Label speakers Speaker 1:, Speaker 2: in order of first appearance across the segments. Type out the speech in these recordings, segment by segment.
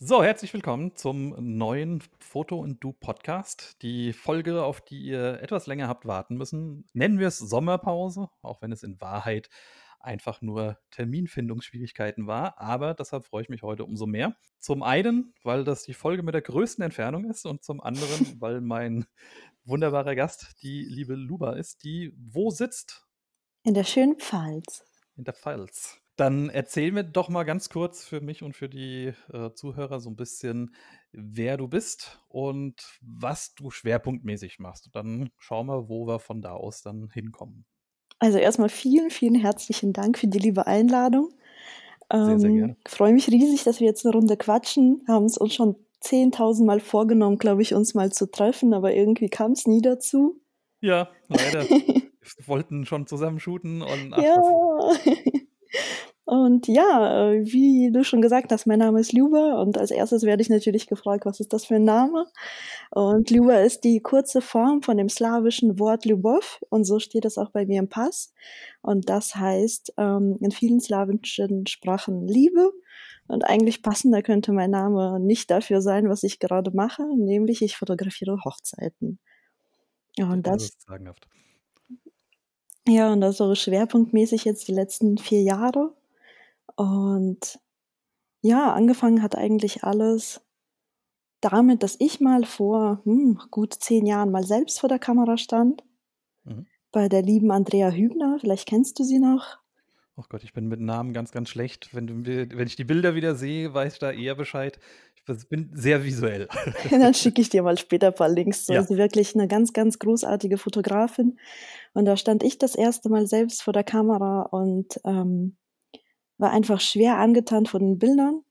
Speaker 1: So, herzlich willkommen zum neuen Foto und Du Podcast. Die Folge, auf die ihr etwas länger habt warten müssen, nennen wir es Sommerpause, auch wenn es in Wahrheit einfach nur Terminfindungsschwierigkeiten war. Aber deshalb freue ich mich heute umso mehr. Zum einen, weil das die Folge mit der größten Entfernung ist und zum anderen, weil mein wunderbarer Gast die liebe Luba ist, die wo sitzt?
Speaker 2: In der schönen Pfalz.
Speaker 1: In der Pfalz. Dann erzähl mir doch mal ganz kurz für mich und für die äh, Zuhörer so ein bisschen, wer du bist und was du schwerpunktmäßig machst. Und dann schauen wir, wo wir von da aus dann hinkommen.
Speaker 2: Also erstmal vielen, vielen herzlichen Dank für die liebe Einladung.
Speaker 1: Sehr, sehr
Speaker 2: Ähm,
Speaker 1: gerne.
Speaker 2: freue mich riesig, dass wir jetzt eine Runde quatschen. Haben es uns schon 10.000 Mal vorgenommen, glaube ich, uns mal zu treffen, aber irgendwie kam es nie dazu.
Speaker 1: Ja, leider. Wir wollten schon zusammen shooten und ach,
Speaker 2: Ja. Und ja, äh, wie du schon gesagt hast, mein Name ist Luba und als erstes werde ich natürlich gefragt, was ist das für ein Name? Und Luba ist die kurze Form von dem slawischen Wort Lubov und so steht es auch bei mir im Pass. Und das heißt ähm, in vielen slawischen Sprachen Liebe. Und eigentlich passender könnte mein Name nicht dafür sein, was ich gerade mache, nämlich ich fotografiere Hochzeiten. Ja, und
Speaker 1: das
Speaker 2: das
Speaker 1: ist sagenhaft.
Speaker 2: ja, und das so schwerpunktmäßig jetzt die letzten vier Jahre. Und ja, angefangen hat eigentlich alles damit, dass ich mal vor hm, gut zehn Jahren mal selbst vor der Kamera stand.
Speaker 1: Mhm.
Speaker 2: Bei der lieben Andrea Hübner. Vielleicht kennst du sie noch.
Speaker 1: Oh Gott, ich bin mit Namen ganz, ganz schlecht. Wenn, du, wenn ich die Bilder wieder sehe, weiß ich da eher Bescheid. Ich bin sehr visuell.
Speaker 2: Dann schicke ich dir mal später ein paar Links zu.
Speaker 1: Ja.
Speaker 2: Also wirklich eine ganz, ganz großartige Fotografin. Und da stand ich das erste Mal selbst vor der Kamera und ähm, war einfach schwer angetan von den Bildern.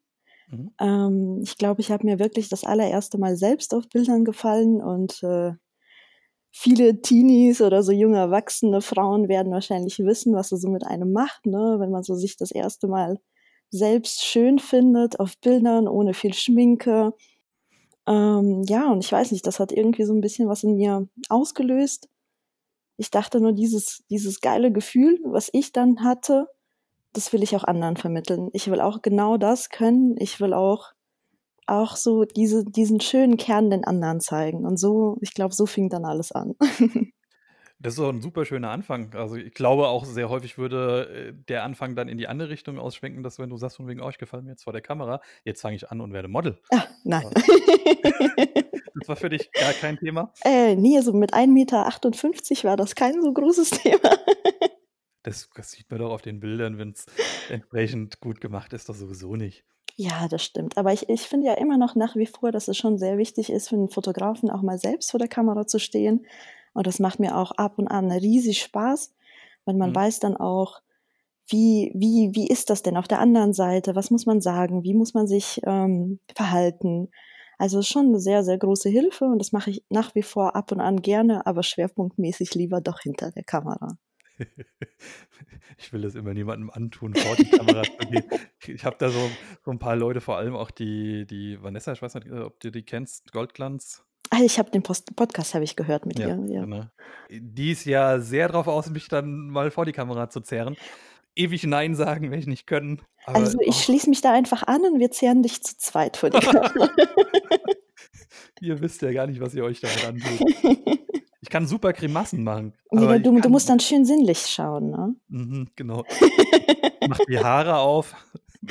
Speaker 1: Mhm.
Speaker 2: Ähm, ich glaube, ich habe mir wirklich das allererste Mal selbst auf Bildern gefallen und äh, viele Teenies oder so junge erwachsene Frauen werden wahrscheinlich wissen, was es so mit einem macht, ne? wenn man so sich das erste Mal selbst schön findet auf Bildern ohne viel Schminke. Ähm, ja, und ich weiß nicht, das hat irgendwie so ein bisschen was in mir ausgelöst. Ich dachte nur, dieses, dieses geile Gefühl, was ich dann hatte, das will ich auch anderen vermitteln. Ich will auch genau das können. Ich will auch, auch so diese, diesen schönen Kern den anderen zeigen. Und so, ich glaube, so fing dann alles an.
Speaker 1: Das ist doch ein super schöner Anfang. Also ich glaube auch sehr häufig würde äh, der Anfang dann in die andere Richtung ausschwenken, dass wenn du sagst, von wegen, oh, ich gefallen mir jetzt vor der Kamera, jetzt fange ich an und werde Model.
Speaker 2: ah, nein.
Speaker 1: Das war für dich gar kein Thema.
Speaker 2: äh, nee, so mit 1,58 Meter war das kein so großes Thema.
Speaker 1: Das, das sieht man doch auf den Bildern, wenn es entsprechend gut gemacht ist, doch sowieso nicht.
Speaker 2: Ja, das stimmt. Aber ich, ich finde ja immer noch nach wie vor, dass es schon sehr wichtig ist, für einen Fotografen auch mal selbst vor der Kamera zu stehen. Und das macht mir auch ab und an riesig Spaß, weil man
Speaker 1: Mhm.
Speaker 2: weiß dann auch, wie, wie, wie ist das denn auf der anderen Seite? Was muss man sagen? Wie muss man sich ähm, verhalten? Also es ist schon eine sehr, sehr große Hilfe und das mache ich nach wie vor ab und an gerne, aber schwerpunktmäßig lieber doch hinter der Kamera.
Speaker 1: Ich will das immer niemandem antun, vor die Kamera zu gehen. Ich habe da so, so ein paar Leute, vor allem auch die, die Vanessa, ich weiß nicht, äh, ob du die kennst, Goldglanz.
Speaker 2: Ah, ich habe den Post Podcast habe ich gehört mit
Speaker 1: Ja,
Speaker 2: ihr. Ja.
Speaker 1: genau. Die ist ja sehr drauf aus, mich dann mal vor die Kamera zu zerren. Ewig Nein sagen, wenn ich nicht können.
Speaker 2: Also ich
Speaker 1: auch,
Speaker 2: schließe mich da einfach an und wir zehren dich zu zweit vor die Kamera.
Speaker 1: ihr wisst ja gar nicht, was ihr euch damit antut. Ich kann super Grimassen machen.
Speaker 2: Nee, du, du musst dann schön sinnlich schauen, ne?
Speaker 1: mhm, genau. Mach die Haare auf,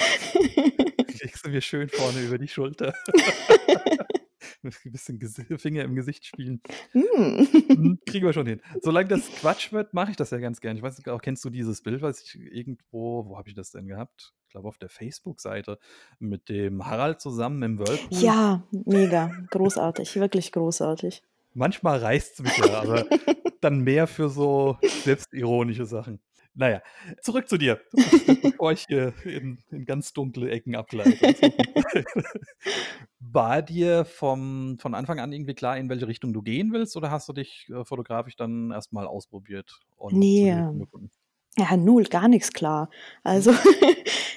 Speaker 1: legst du mir schön vorne über die Schulter. Ein bisschen Finger im Gesicht spielen. Mhm, Kriegen wir schon hin. Solange das Quatsch wird, mache ich das ja ganz gerne. Ich weiß nicht, auch kennst du dieses Bild, was ich irgendwo, wo habe ich das denn gehabt? Ich glaube auf der Facebook-Seite mit dem Harald zusammen im Whirlpool.
Speaker 2: Ja, mega. Großartig, wirklich großartig.
Speaker 1: Manchmal reißt es mich ja, aber dann mehr für so selbstironische Sachen. Naja, zurück zu dir, bevor ich hier in, in ganz dunkle Ecken abgleite. War dir vom, von Anfang an irgendwie klar, in welche Richtung du gehen willst, oder hast du dich äh, fotografisch dann erstmal ausprobiert und
Speaker 2: Nee, ähm, ja, null, gar nichts klar.
Speaker 1: Hm?
Speaker 2: Also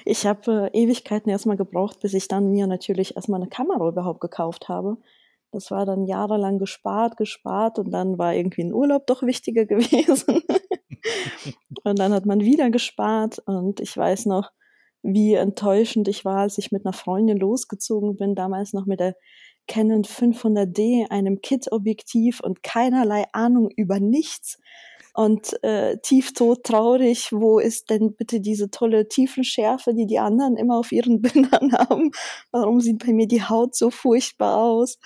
Speaker 2: ich habe äh, Ewigkeiten erstmal gebraucht, bis ich dann mir natürlich erstmal eine Kamera überhaupt gekauft habe. Das war dann jahrelang gespart, gespart und dann war irgendwie ein Urlaub doch wichtiger gewesen. und dann hat man wieder gespart und ich weiß noch, wie enttäuschend ich war, als ich mit einer Freundin losgezogen bin, damals noch mit der Canon 500D, einem Kit-Objektiv und keinerlei Ahnung über nichts und äh, tieftot traurig, wo ist denn bitte diese tolle Tiefenschärfe, die die anderen immer auf ihren Bildern haben? Warum sieht bei mir die Haut so furchtbar aus?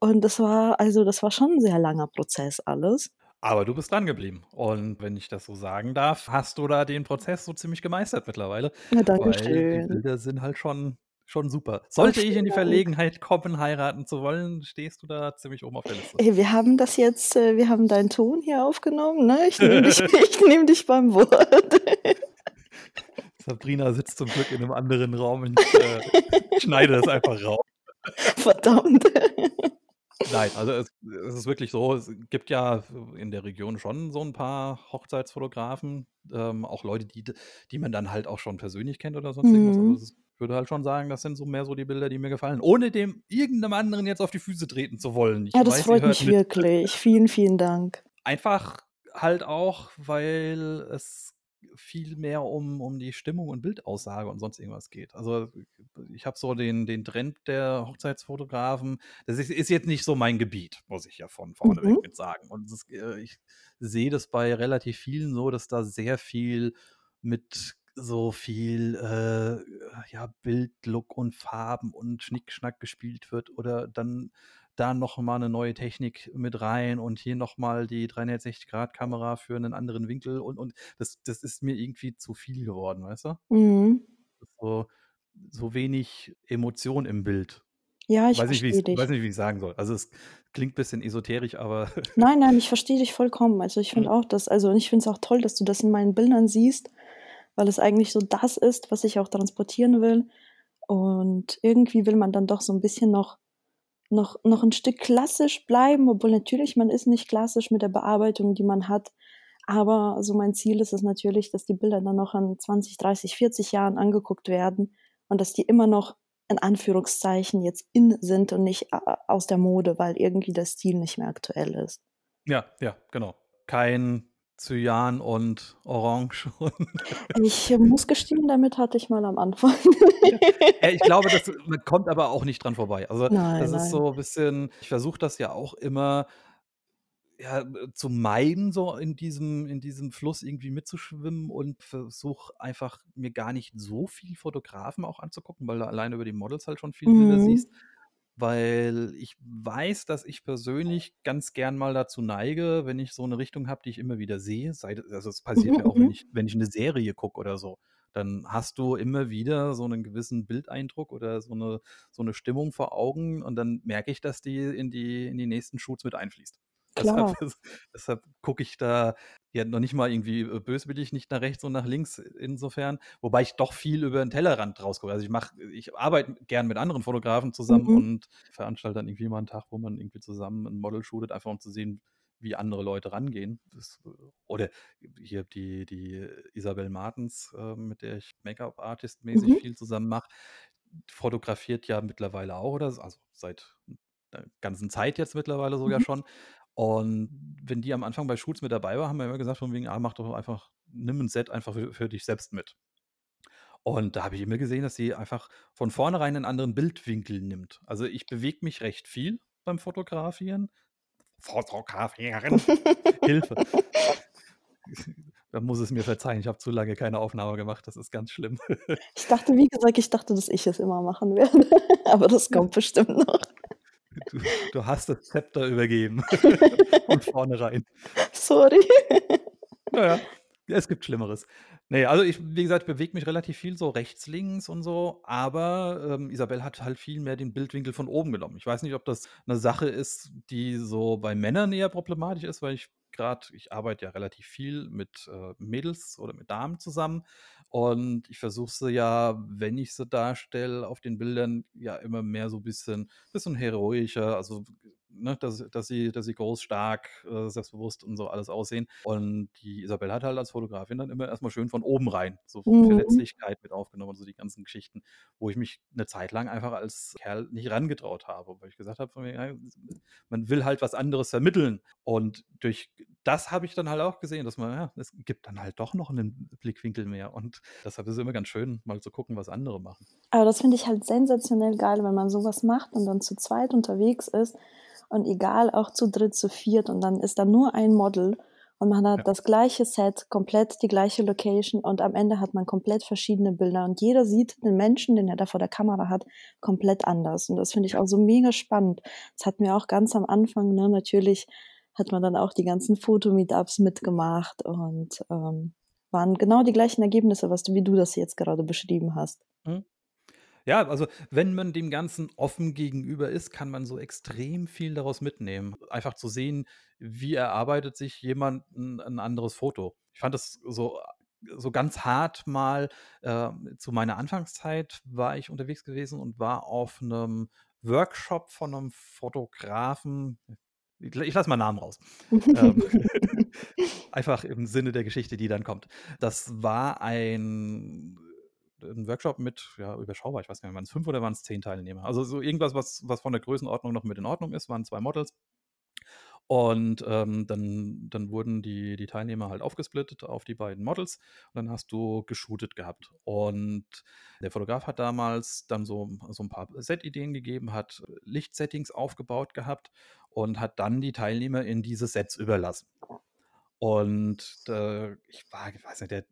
Speaker 2: Und das war, also das war schon ein sehr langer Prozess alles.
Speaker 1: Aber du bist dran geblieben. Und wenn ich das so sagen darf, hast du da den Prozess so ziemlich gemeistert mittlerweile.
Speaker 2: Ja, danke
Speaker 1: Weil die
Speaker 2: schön.
Speaker 1: Bilder sind halt schon, schon super. Sollte ich in die. Verlegenheit kommen, heiraten zu wollen, stehst du da ziemlich oben auf der Liste.
Speaker 2: Ey, wir haben das jetzt, äh, wir haben deinen Ton hier aufgenommen, ne? Ich nehme dich, ich nehm dich beim Wort.
Speaker 1: Sabrina sitzt zum Glück in einem anderen Raum und ich äh, schneide das einfach raus.
Speaker 2: Verdammt.
Speaker 1: Nein, also es, es ist wirklich so, es gibt ja in der Region schon so ein paar Hochzeitsfotografen, ähm, auch Leute, die, die man dann halt auch schon persönlich kennt oder sonst irgendwas. Aber
Speaker 2: Mhm.
Speaker 1: das ist, ich würde halt schon sagen, das sind so mehr so die Bilder, die mir gefallen. Ohne dem irgendeinem anderen jetzt auf die Füße treten zu wollen. Ich
Speaker 2: Ja, das
Speaker 1: weiß,
Speaker 2: freut mich
Speaker 1: mit.
Speaker 2: wirklich. Vielen, vielen Dank.
Speaker 1: Einfach halt auch, weil es viel mehr um, um die Stimmung und Bildaussage und sonst irgendwas geht. Also ich habe so den, den Trend der Hochzeitsfotografen, das ist, ist jetzt nicht so mein Gebiet, muss ich ja von vorne weg
Speaker 2: Mhm.
Speaker 1: mit sagen. Und das, äh, ich sehe das bei relativ vielen so, dass da sehr viel mit so viel äh, ja, Bildlook und Farben und Schnickschnack gespielt wird oder dann da noch mal eine neue Technik mit rein und hier noch mal die 360-Grad-Kamera für einen anderen Winkel und, und das, das ist mir irgendwie zu viel geworden, weißt du?
Speaker 2: Mhm.
Speaker 1: So, so wenig Emotion im Bild.
Speaker 2: Ja, ich
Speaker 1: Weiß nicht, wie
Speaker 2: verstehe
Speaker 1: ich weiß
Speaker 2: dich.
Speaker 1: nicht, wie ich sagen soll. Also es klingt ein bisschen esoterisch, aber
Speaker 2: Nein, nein, ich verstehe dich vollkommen. Also ich finde
Speaker 1: Mhm.
Speaker 2: auch das, also ich finde es auch toll, dass du das in meinen Bildern siehst, weil es eigentlich so das ist, was ich auch transportieren will. Und irgendwie will man dann doch so ein bisschen noch, noch, noch ein Stück klassisch bleiben, obwohl natürlich man ist nicht klassisch mit der Bearbeitung, die man hat. Aber so mein Ziel ist es natürlich, dass die Bilder dann noch in 20, 30, 40 Jahren angeguckt werden und dass die immer noch in Anführungszeichen jetzt in sind und nicht äh, aus der Mode, weil irgendwie der Stil nicht mehr aktuell ist.
Speaker 1: ja, ja, genau. Kein Cyan und Orange.
Speaker 2: Ich äh, muss gestehen, damit hatte ich mal am Anfang.
Speaker 1: Ja, ich glaube, das, man kommt aber auch nicht dran vorbei. Also
Speaker 2: Nein,
Speaker 1: das ist
Speaker 2: nein.
Speaker 1: so ein bisschen, ich versuche das ja auch immer ja, zu meiden, so in diesem, in diesem Fluss irgendwie mitzuschwimmen und versuche einfach mir gar nicht so viel Fotografen auch anzugucken, weil du alleine über die Models halt schon viel Bilder
Speaker 2: Mhm.
Speaker 1: siehst. Weil ich weiß, dass ich persönlich ganz gern mal dazu neige, wenn ich so eine Richtung habe, die ich immer wieder sehe. Sei, also es passiert
Speaker 2: Mhm,
Speaker 1: mir auch, wenn
Speaker 2: mhm.
Speaker 1: ich, wenn ich eine Serie gucke oder so. Dann hast du immer wieder so einen gewissen Bildeindruck oder so eine, so eine Stimmung vor Augen und dann merke ich, dass die in die, in die nächsten Shoots mit einfließt.
Speaker 2: Klar.
Speaker 1: Deshalb, deshalb gucke ich da ja noch nicht mal irgendwie äh, böswillig, nicht nach rechts und nach links insofern, wobei ich doch viel über den Tellerrand rausgucke. Also ich mache, ich arbeite gern mit anderen Fotografen zusammen
Speaker 2: Mhm.
Speaker 1: und veranstalte dann irgendwie mal einen Tag, wo man irgendwie zusammen ein Model shootet, einfach um zu sehen, wie andere Leute rangehen. Das, äh, oder hier die, die Isabel Martens, äh, mit der ich Make-up-Artist-mäßig
Speaker 2: Mhm.
Speaker 1: viel zusammen mache, fotografiert ja mittlerweile auch, oder? Also seit der ganzen Zeit jetzt mittlerweile sogar
Speaker 2: Mhm.
Speaker 1: schon. Und wenn die am Anfang bei Shoots mit dabei war, haben wir immer gesagt, von wegen, ah, mach doch einfach, nimm ein Set einfach für, für dich selbst mit. Und da habe ich immer gesehen, dass sie einfach von vornherein einen anderen Bildwinkel nimmt. Also ich bewege mich recht viel beim Fotografieren. Fotografieren. Hilfe. Da muss es mir verzeihen, ich habe zu lange keine Aufnahme gemacht, das ist ganz schlimm.
Speaker 2: Ich dachte, wie gesagt, ich dachte, dass ich es immer machen werde, aber das kommt bestimmt noch.
Speaker 1: Du, du hast das Zepter übergeben. Von vornherein.
Speaker 2: Sorry.
Speaker 1: Naja, es gibt Schlimmeres. Nee, also ich, wie gesagt, bewege mich relativ viel so rechts, links und so, aber ähm, Isabel hat halt viel mehr den Bildwinkel von oben genommen. Ich weiß nicht, ob das eine Sache ist, die so bei Männern eher problematisch ist, weil ich gerade, ich arbeite ja relativ viel mit äh, Mädels oder mit Damen zusammen und ich versuche sie ja, wenn ich sie darstelle auf den Bildern, ja immer mehr so ein bisschen, bisschen heroischer, also ne, dass, dass, sie, dass sie groß, stark, äh, selbstbewusst und so alles aussehen. Und die Isabel hat halt als Fotografin dann immer erstmal schön von oben rein so
Speaker 2: Mhm.
Speaker 1: Verletzlichkeit mit aufgenommen, so die ganzen Geschichten, wo ich mich eine Zeit lang einfach als Kerl nicht rangetraut habe, weil ich gesagt habe, von mir, ja, man will halt was anderes vermitteln. Und durch das habe ich dann halt auch gesehen, dass man, ja, es gibt dann halt doch noch einen Blickwinkel mehr. Und deshalb ist es immer ganz schön, mal zu gucken, was andere machen.
Speaker 2: Aber das finde ich halt sensationell geil, wenn man sowas macht und dann zu zweit unterwegs ist und egal, auch zu dritt, zu viert und dann ist da nur ein Model und man hat
Speaker 1: Ja.
Speaker 2: das gleiche Set, komplett die gleiche Location und am Ende hat man komplett verschiedene Bilder und jeder sieht den Menschen, den er da vor der Kamera hat, komplett anders und das finde ich auch so mega spannend. Das hatten wir auch ganz am Anfang, ne, natürlich hat man dann auch die ganzen Fotomeetups mitgemacht und ähm, waren genau die gleichen Ergebnisse, was du, wie du das jetzt gerade beschrieben hast.
Speaker 1: Mhm. Ja, also wenn man dem Ganzen offen gegenüber ist, kann man so extrem viel daraus mitnehmen. Einfach zu sehen, wie erarbeitet sich jemand ein, ein anderes Foto. Ich fand das so, so ganz hart mal. Äh, zu meiner Anfangszeit war ich unterwegs gewesen und war auf einem Workshop von einem Fotografen. Ich, ich lasse mal Namen raus. ähm, einfach im Sinne der Geschichte, die dann kommt. Das war ein ein Workshop mit, ja, überschaubar, ich weiß gar nicht, waren es fünf oder waren es zehn Teilnehmer? Also so irgendwas, was, was von der Größenordnung noch mit in Ordnung ist, waren zwei Models. Und ähm, dann, dann wurden die, die Teilnehmer halt aufgesplittet auf die beiden Models und dann hast du geshootet gehabt. Und der Fotograf hat damals dann so, so ein paar Set-Ideen gegeben, hat Lichtsettings aufgebaut gehabt und hat dann die Teilnehmer in diese Sets überlassen. Und äh, ich war, ich weiß nicht, der,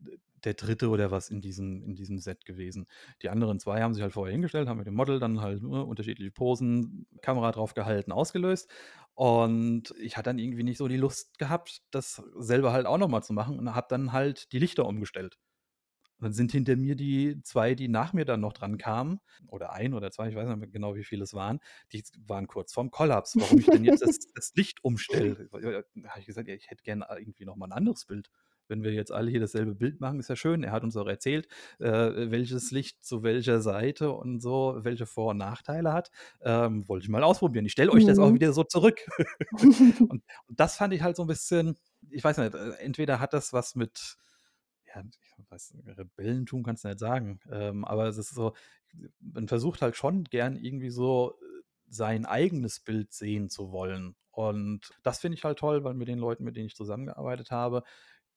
Speaker 1: der dritte oder was in diesem, in diesem Set gewesen. Die anderen zwei haben sich halt vorher hingestellt, haben mit dem Model dann halt ne, unterschiedliche Posen, Kamera drauf gehalten, ausgelöst. Und ich hatte dann irgendwie nicht so die Lust gehabt, das selber halt auch nochmal zu machen und habe dann halt die Lichter umgestellt. Und dann sind hinter mir die zwei, die nach mir dann noch dran kamen, oder ein oder zwei, ich weiß nicht mehr genau, wie viele es waren, die waren kurz vorm Kollaps, warum ich denn jetzt das, das Licht umstelle. Da habe ich gesagt, ja, ich hätte gerne irgendwie nochmal ein anderes Bild. Wenn wir jetzt alle hier dasselbe Bild machen, ist ja schön. Er hat uns auch erzählt, äh, welches Licht zu welcher Seite und so, welche Vor- und Nachteile hat. Ähm, wollte ich mal ausprobieren. Ich stelle euch das auch
Speaker 2: Mhm.
Speaker 1: wieder so zurück. und, und das fand ich halt so ein bisschen, ich weiß nicht, äh, entweder hat das was mit, ja, ich weiß, Rebellentum kannst du nicht sagen, ähm, aber es ist so, man versucht halt schon gern irgendwie so äh, sein eigenes Bild sehen zu wollen. Und das finde ich halt toll, weil mit den Leuten, mit denen ich zusammengearbeitet habe,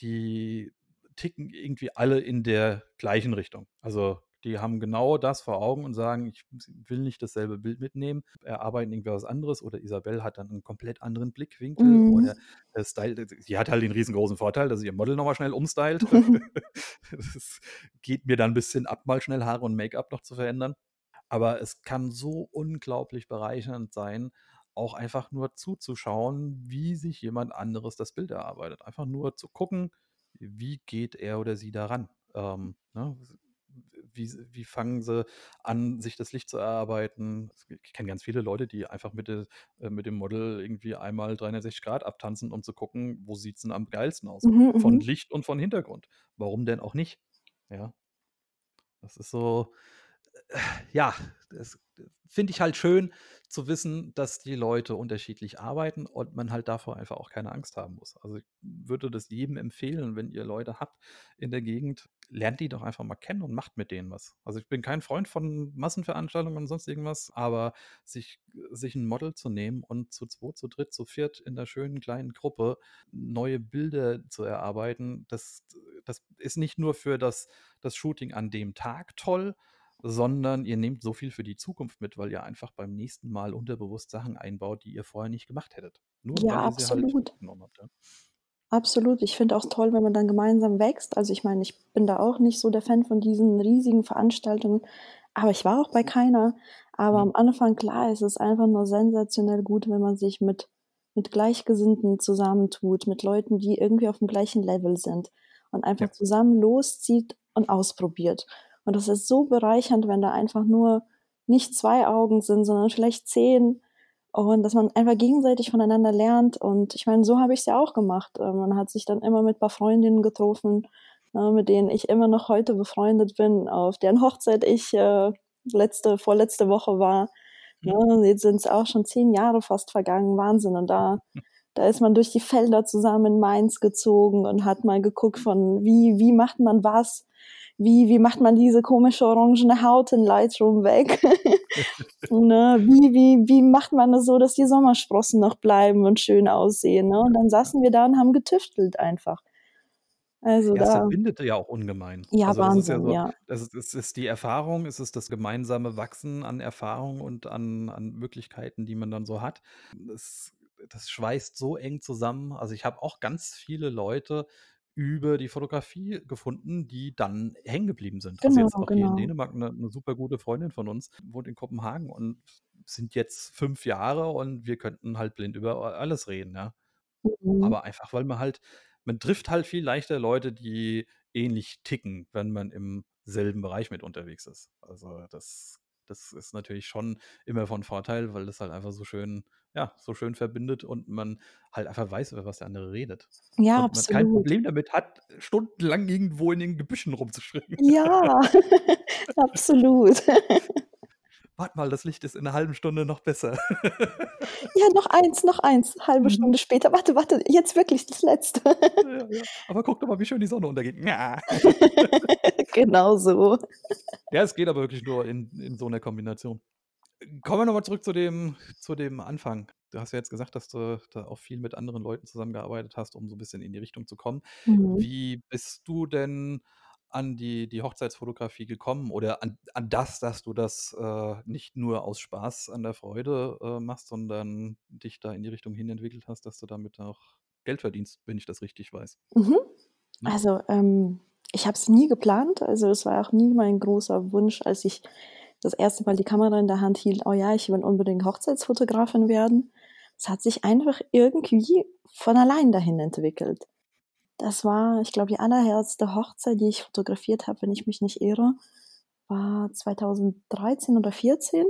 Speaker 1: die ticken irgendwie alle in der gleichen Richtung. Also die haben genau das vor Augen und sagen, ich will nicht dasselbe Bild mitnehmen, erarbeiten irgendwie was anderes oder Isabel hat dann einen komplett anderen Blickwinkel
Speaker 2: Mhm.
Speaker 1: oder der Style, sie hat halt den riesengroßen Vorteil, dass sie ihr Model nochmal schnell umstylt. das geht mir dann ein bisschen ab, mal schnell Haare und Make-up noch zu verändern. Aber es kann so unglaublich bereichernd sein, auch einfach nur zuzuschauen, wie sich jemand anderes das Bild erarbeitet. Einfach nur zu gucken, wie geht er oder sie daran. Ähm, ne? wie, wie fangen sie an, sich das Licht zu erarbeiten? Ich kenne ganz viele Leute, die einfach mit, de, äh, mit dem Model irgendwie einmal 360 Grad abtanzen, um zu gucken, wo sieht es denn am geilsten aus.
Speaker 2: Mhm,
Speaker 1: von
Speaker 2: mhm.
Speaker 1: Licht und von Hintergrund. Warum denn auch nicht? Ja. Das ist so, äh, ja, das finde ich halt schön zu wissen, dass die Leute unterschiedlich arbeiten und man halt davor einfach auch keine Angst haben muss. Also ich würde das jedem empfehlen, wenn ihr Leute habt in der Gegend, lernt die doch einfach mal kennen und macht mit denen was. Also ich bin kein Freund von Massenveranstaltungen und sonst irgendwas, aber sich, sich ein Model zu nehmen und zu zwei, zu dritt, zu viert in der schönen kleinen Gruppe neue Bilder zu erarbeiten, das, das ist nicht nur für das, das Shooting an dem Tag toll, sondern ihr nehmt so viel für die Zukunft mit, weil ihr einfach beim nächsten Mal unterbewusst Sachen einbaut, die ihr vorher nicht gemacht hättet. Nur
Speaker 2: Ja,
Speaker 1: halt
Speaker 2: absolut.
Speaker 1: habt. Ja.
Speaker 2: Absolut. Ich finde auch toll, wenn man dann gemeinsam wächst. Also ich meine, ich bin da auch nicht so der Fan von diesen riesigen Veranstaltungen, aber ich war auch bei keiner. Aber
Speaker 1: Mhm.
Speaker 2: am Anfang, klar, ist es einfach nur sensationell gut, wenn man sich mit, mit Gleichgesinnten zusammentut, mit Leuten, die irgendwie auf dem gleichen Level sind und einfach
Speaker 1: Ja.
Speaker 2: zusammen loszieht und ausprobiert. Und das ist so bereichernd, wenn da einfach nur nicht zwei Augen sind, sondern vielleicht zehn und dass man einfach gegenseitig voneinander lernt. Und ich meine, so habe ich es ja auch gemacht. Äh, Man hat sich dann immer mit ein paar Freundinnen getroffen, äh, mit denen ich immer noch heute befreundet bin, auf deren Hochzeit ich äh, letzte, vorletzte Woche war. Ne? Jetzt sind es auch schon zehn Jahre fast vergangen, Wahnsinn. Und da, da ist man durch die Felder zusammen in Mainz gezogen und hat mal geguckt von, wie, wie macht man was? Wie, wie macht man diese komische orangene Haut in Lightroom weg? ne? wie, wie, wie macht man das so, dass die Sommersprossen noch bleiben und schön aussehen? Ne? Und dann saßen wir da und haben getüftelt einfach. Also
Speaker 1: Ja, es
Speaker 2: da
Speaker 1: verbindet ja auch ungemein.
Speaker 2: Ja,
Speaker 1: Also, das ist ja
Speaker 2: Wahnsinn,
Speaker 1: so
Speaker 2: ja.
Speaker 1: das ist es ist die Erfahrung, es ist das gemeinsame Wachsen an Erfahrung und an an Möglichkeiten, die man dann so hat. Das das schweißt so eng zusammen. Also, ich habe auch ganz viele Leute über die Fotografie gefunden, die dann hängen geblieben sind. Also,
Speaker 2: Genau,
Speaker 1: jetzt auch hier in
Speaker 2: genau.
Speaker 1: Dänemark 'ne 'ne super gute Freundin von uns wohnt in Kopenhagen und sind jetzt 5 Jahre und wir könnten halt blind über alles reden, ja.
Speaker 2: Mhm.
Speaker 1: Aber einfach, weil man halt man trifft halt viel leichter Leute, die ähnlich ticken, wenn man im selben Bereich mit unterwegs ist. Also, das das ist natürlich schon immer von Vorteil, weil das halt einfach so schön ja, so schön verbindet und man halt einfach weiß, über was der andere redet.
Speaker 2: Ja,
Speaker 1: Und man kein
Speaker 2: absolut.
Speaker 1: Problem damit hat, stundenlang irgendwo in den Gebüschen rumzuspringen.
Speaker 2: Ja, absolut.
Speaker 1: Warte mal, das Licht ist in 'ner halben Stunde noch besser.
Speaker 2: Ja, noch eins, noch eins, halbe
Speaker 1: Mhm.
Speaker 2: Stunde später. Warte, warte, jetzt wirklich das Letzte.
Speaker 1: Ja, ja. Aber guck doch mal, wie schön die Sonne untergeht.
Speaker 2: Genau so.
Speaker 1: Ja, es geht aber wirklich nur in in so 'ner Kombination. Kommen wir noch mal zurück zu dem zu dem Anfang. Du hast ja jetzt gesagt, dass du da auch viel mit anderen Leuten zusammengearbeitet hast, um so 'n bisschen in die Richtung zu kommen.
Speaker 2: Mhm.
Speaker 1: Wie bist du denn an die die Hochzeitsfotografie gekommen oder an an das, dass du das, äh, nicht nur aus Spaß an der Freude, äh, machst, sondern dich da in die Richtung hin entwickelt hast, dass du damit auch Geld verdienst, wenn ich das richtig weiß?
Speaker 2: Mhm.
Speaker 1: Mhm.
Speaker 2: Also, ähm, ich habe es nie geplant. Also, es war auch nie mein großer Wunsch, als ich das erste Mal die Kamera in der Hand hielt: „Oh ja, ich will unbedingt Hochzeitsfotografin werden.“ Es hat sich einfach irgendwie von allein dahin entwickelt. Das war, ich glaube, die allererste Hochzeit, die ich fotografiert habe, wenn ich mich nicht irre, war 2013 oder 14.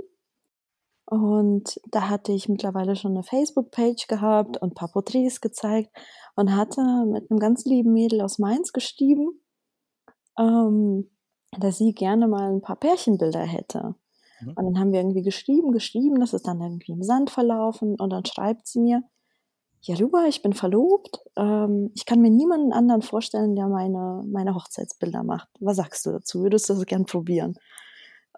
Speaker 2: Und da hatte ich mittlerweile schon 'ne Facebook-Page gehabt und paar Porträts gezeigt und hatte mit 'nem ganz lieben Mädel aus Mainz geschrieben, ähm, dass sie gerne mal 'n paar Pärchenbilder hätte.
Speaker 1: Mhm.
Speaker 2: Und dann haben wir irgendwie geschrieben, geschrieben, das ist dann irgendwie im Sand verlaufen und dann schreibt sie mir: „Ja, Luba, ich bin verlobt. Ähm, ich kann mir niemanden anderen vorstellen, der meine meine Hochzeitsbilder macht. Was sagst du dazu? Würdest du das gern probieren?“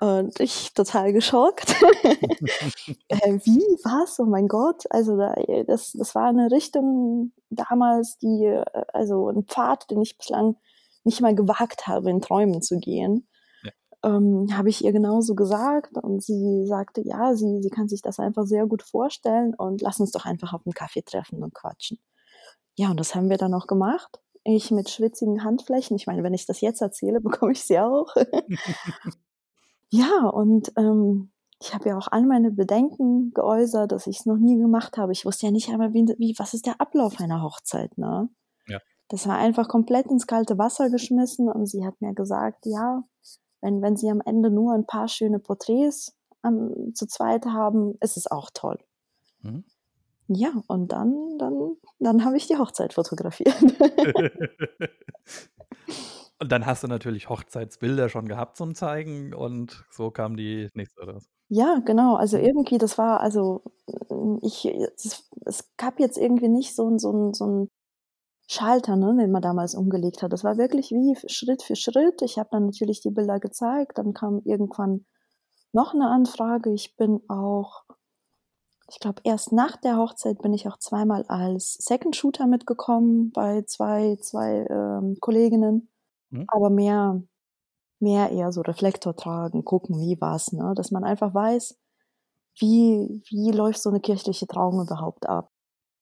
Speaker 2: Und ich total geschockt. „Äh, wie? Was? Oh mein Gott.“ Also, da äh, das das war 'ne Richtung damals, die äh, also 'n Pfad, den ich bislang nicht mal gewagt habe, in Träumen zu gehen.
Speaker 1: Ja.
Speaker 2: Ähm, habe ich ihr genauso gesagt und sie sagte, ja, sie sie kann sich das einfach sehr gut vorstellen und lass uns doch einfach auf 'n Kaffee treffen und quatschen. Ja, und das haben wir dann auch gemacht. Ich mit schwitzigen Handflächen. Ich meine, wenn ich das jetzt erzähle, bekomme ich sie auch. Ja, und, ähm, ich habe ja auch all meine Bedenken geäußert, dass ich's noch nie gemacht habe. Ich wusste ja nicht einmal, wie wie was ist der Ablauf einer Hochzeit, ne? Das war einfach komplett ins kalte Wasser geschmissen und sie hat mir gesagt, ja, wenn wenn sie am Ende nur 'n paar schöne Porträts, ähm, zu zweit haben, ist es auch toll.
Speaker 1: Mhm.
Speaker 2: Ja, und dann dann dann habe ich die Hochzeit fotografiert.
Speaker 1: Und dann hast du natürlich Hochzeitsbilder schon gehabt zum Zeigen und so kam die nächste oder was?
Speaker 2: Ja, genau. Also,
Speaker 1: Mhm.
Speaker 2: irgendwie, das war also, ich es es gab jetzt irgendwie nicht so so so 'n Schalter, ne, den man damals umgelegt hat. Das war wirklich wie Schritt für Schritt. Ich habe dann natürlich die Bilder gezeigt, dann kam irgendwann noch 'ne Anfrage. Ich bin auch ich glaube, erst nach der Hochzeit bin ich auch zweimal als Second Shooter mitgekommen bei zwei zwei, ähm, Kolleginnen,
Speaker 1: Mhm.
Speaker 2: aber mehr mehr eher so Reflektor tragen, gucken, wie was, ne? Dass man einfach weiß, wie wie läuft so 'ne kirchliche Trauung überhaupt ab?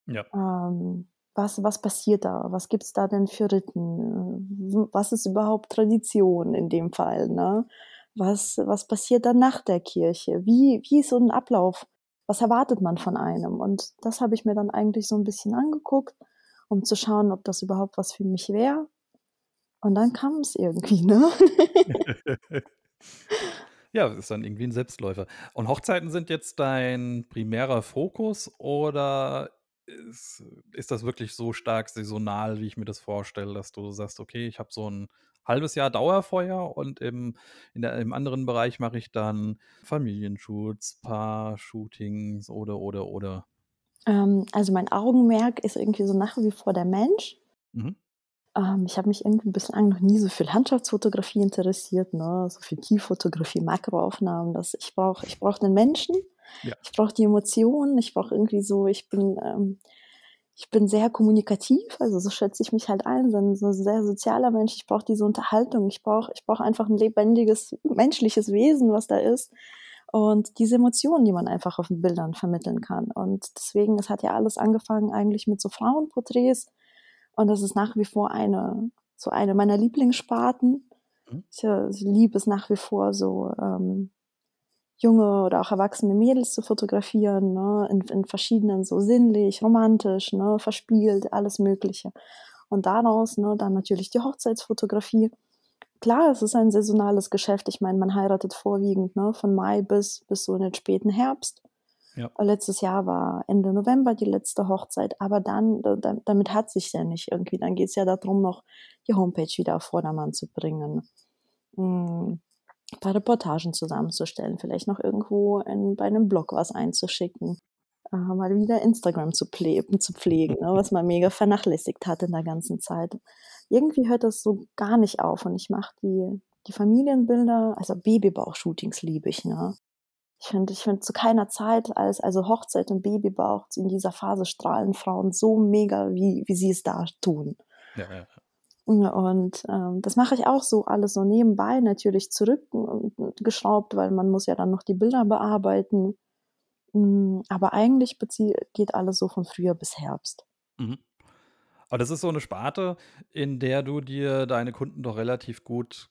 Speaker 1: Ja.
Speaker 2: Ähm, was was passiert da? Was gibt's da denn für Riten? W was ist überhaupt Tradition in dem Fall, ne? Was was passiert dann nach der Kirche? Wie wie ist so 'n Ablauf? Was erwartet man von einem? Und das habe ich mir dann eigentlich so 'n bisschen angeguckt, um zu schauen, ob das überhaupt was für mich wäre. Und dann kam's irgendwie, ne?
Speaker 1: Ja, ist dann irgendwie 'n Selbstläufer. Und Hochzeiten sind jetzt dein primärer Fokus oder ist ist das wirklich so stark saisonal, wie ich mir das vorstelle, dass du sagst: „Okay, ich habe so 'n halbes Jahr Dauerfeuer und im in der im anderen Bereich mache ich dann Familienshoots, Paar-Shootings oder, oder, oder?
Speaker 2: Ähm, also, mein Augenmerk ist irgendwie so nach wie vor der Mensch.
Speaker 1: Mhm.
Speaker 2: Ähm, ich habe mich irgendwie bislang noch nie so für Landschaftsfotografie interessiert, ne, so für Tieffotografie, Makroaufnahmen, das ich brauche ich brauche den Menschen,
Speaker 1: Ja.
Speaker 2: ich brauche die Emotionen, ich brauche irgendwie so ich bin, ähm ich bin sehr kommunikativ, also so schätze ich mich halt ein, so 'n so sehr sozialer Mensch. Ich brauche diese Unterhaltung. Ich brauche ich brauche einfach 'n lebendiges menschliches Wesen, was da ist und diese Emotionen, die man einfach auf den Bildern vermitteln kann. Und deswegen es hat ja alles angefangen eigentlich mit so Frauenporträts und das ist nach wie vor eine so eine meiner Lieblingssparten.
Speaker 1: Mhm.
Speaker 2: Ich, äh, liebe es nach wie vor so, ähm, junge oder auch erwachsene Mädels zu fotografieren, ne, in in verschiedenen so sinnlich, romantisch, ne, verspielt, alles Mögliche. Und daraus, ne, dann natürlich die Hochzeitsfotografie. Klar, es ist ein saisonales Geschäft. Ich meine, man heiratet vorwiegend, ne, von Mai bis bis so in den späten Herbst.
Speaker 1: Ja.
Speaker 2: Letztes Jahr war Ende November die letzte Hochzeit, aber dann da da damit hat's sich ja nicht irgendwie. Dann geht's ja da drum, noch die Homepage wieder auf Vordermann zu bringen. Hm, paar Reportagen zusammenzustellen, vielleicht noch irgendwo in bei 'nem Blog was einzuschicken, äh, mal wieder Instagram zu zu pflegen, ne, was man mega vernachlässigt hat in der ganzen Zeit. Irgendwie hört das so gar nicht auf und ich mache die die Familienbilder also Babybauch-Shootings liebe ich, ne? Ich finde ich finde zu keiner Zeit als also Hochzeit und Babybauch in dieser Phase strahlen Frauen so mega, wie wie sie es da tun.
Speaker 1: Ja, ja,
Speaker 2: und, ähm, das mache ich auch so alles so nebenbei natürlich zurück geschraubt, weil man muss ja dann noch die Bilder bearbeiten. Hm, aber eigentlich geht alles so von Frühjahr bis Herbst.
Speaker 1: Mhm. Aber das ist so 'ne Sparte, in der du dir deine Kunden doch relativ gut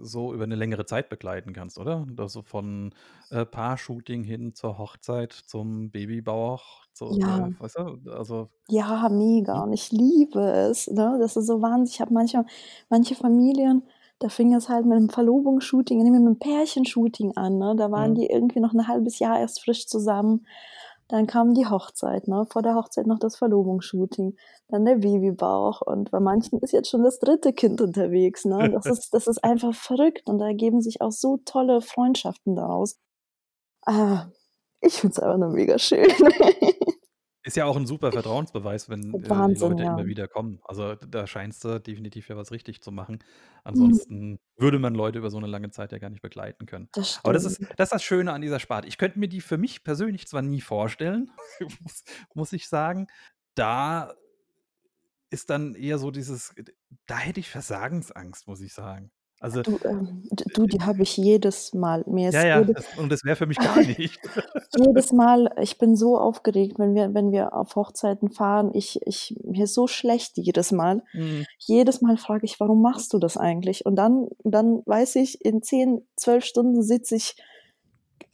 Speaker 1: so über 'ne längere Zeit begleiten kannst, oder? Also, von, äh, Paar-Shooting hin zur Hochzeit, zum Babybauch, zu
Speaker 2: Ja.
Speaker 1: äh, weißt du? Also
Speaker 2: Ja, mega
Speaker 1: Mhm.
Speaker 2: und ich liebe es, ne? Das ist so wahnsinnig ich habe manchmal manche Familien, da fing es halt mit 'nem Verlobungsshooting nehmen wir mal 'n Pärchenshooting an, ne? Da waren
Speaker 1: Mhm.
Speaker 2: die irgendwie noch 'n halbes Jahr erst frisch zusammen. Dann kam die Hochzeit, ne? Vor der Hochzeit noch das Verlobungsshooting, dann der Babybauch und bei manchen ist jetzt schon das 3. Kind unterwegs, ne? Das ist das ist einfach verrückt und da ergeben sich auch so tolle Freundschaften daraus. Ah, ich finde es einfach nur mega schön.
Speaker 1: Ist ja auch 'n super Vertrauensbeweis, wenn, äh, die
Speaker 2: Wahnsinn,
Speaker 1: Leute
Speaker 2: ja.
Speaker 1: immer wieder kommen. Also, da scheinst du definitiv ja was richtig zu machen.
Speaker 2: Mhm.
Speaker 1: Ansonsten würde man Leute über so 'ne lange Zeit ja gar nicht begleiten können.
Speaker 2: Das
Speaker 1: Aber das ist
Speaker 2: stimmt.
Speaker 1: das ist das Schöne an dieser Sparte. Ich könnte mir die für mich persönlich zwar nie vorstellen, muss muss ich sagen. Da ist dann eher so dieses da hätte ich Versagensangst, muss ich sagen. Also,
Speaker 2: Du, ähm,
Speaker 1: äh,
Speaker 2: du,
Speaker 1: äh
Speaker 2: die habe ich jedes Mal. Mir
Speaker 1: Ja,
Speaker 2: ist
Speaker 1: ja,
Speaker 2: jede
Speaker 1: das und das wäre für mich gar nicht.
Speaker 2: jedes Mal ich bin so aufgeregt, wenn wir wenn wir auf Hochzeiten fahren. Ich ich mir ist so schlecht jedes Mal.
Speaker 1: Mhm.
Speaker 2: Jedes Mal frage ich: „Warum machst du das eigentlich?“ Und dann dann weiß ich, in 10, 12 Stunden sitze ich